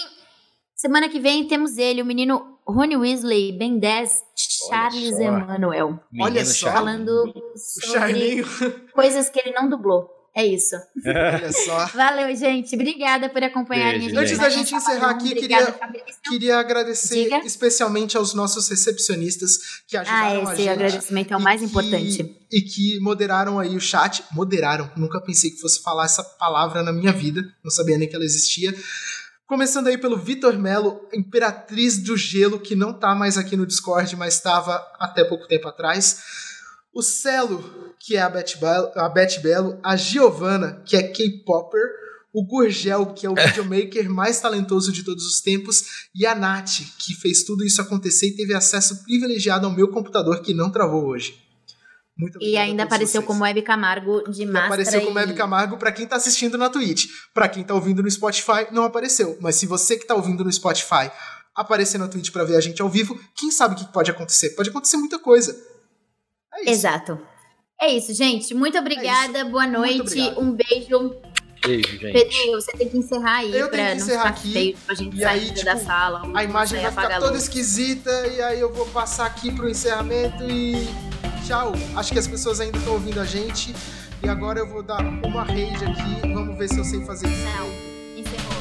Speaker 2: semana que vem temos ele, o menino Rony Weasley, Ben 10, Charles
Speaker 1: só.
Speaker 2: Emmanuel,
Speaker 4: Olha só.
Speaker 2: Falando sobre
Speaker 4: Charlinho.
Speaker 2: coisas que ele não dublou. É isso.
Speaker 4: Olha só.
Speaker 2: Valeu, gente. Obrigada por acompanharem
Speaker 1: Beijo,
Speaker 2: a gente.
Speaker 4: Antes da gente encerrar aqui,
Speaker 2: Obrigada,
Speaker 4: queria-. Queria agradecer
Speaker 2: Diga.
Speaker 4: especialmente aos nossos recepcionistas que
Speaker 2: Ah,
Speaker 4: ajudaram a
Speaker 2: esse
Speaker 4: gente.
Speaker 2: agradecimento é o mais
Speaker 4: que-
Speaker 2: importante.
Speaker 4: E que moderaram aí o chat. Moderaram. Nunca pensei que fosse falar essa palavra na minha vida. Não sabia nem que ela existia. Começando aí pelo Vitor Melo, Imperatriz do Gelo, que não tá mais aqui no Discord, mas estava até pouco tempo atrás. O Celo, que é a Beth Belo, a, Beth Belo, a Giovanna, que é K-Popper, o Gurgel, que é o videomaker mais talentoso de todos os tempos, e a Nath, que fez tudo isso acontecer e teve acesso privilegiado ao meu computador, que não travou hoje. Muito
Speaker 2: E ainda apareceu
Speaker 4: vocês.
Speaker 2: como Web Camargo de
Speaker 4: E
Speaker 2: máscara.
Speaker 4: apareceu como
Speaker 2: e...
Speaker 4: Hebe Camargo pra quem tá assistindo na Twitch. Pra quem tá ouvindo no Spotify, não apareceu. Mas se você que tá ouvindo no Spotify aparecer na Twitch pra ver a gente ao vivo, quem sabe o que pode acontecer? Pode acontecer muita coisa. É isso.
Speaker 2: Exato. É isso, gente. Muito obrigada. Boa
Speaker 4: Muito
Speaker 2: noite. Um beijo.
Speaker 1: Beijo, gente.
Speaker 2: Pedrinho, você tem que encerrar aí
Speaker 4: Eu tenho
Speaker 2: pra
Speaker 4: que
Speaker 2: não
Speaker 4: encerrar
Speaker 2: ficar
Speaker 4: aqui,
Speaker 2: feio pra gente
Speaker 4: e
Speaker 2: sair
Speaker 4: aí, tipo,
Speaker 2: da sala.
Speaker 4: A imagem vai ficar toda esquisita e aí eu vou passar aqui pro encerramento e tchau. Acho que as pessoas ainda estão ouvindo a gente. E agora eu vou dar uma rage aqui. Vamos ver se eu sei fazer isso.
Speaker 2: Não, encerrou.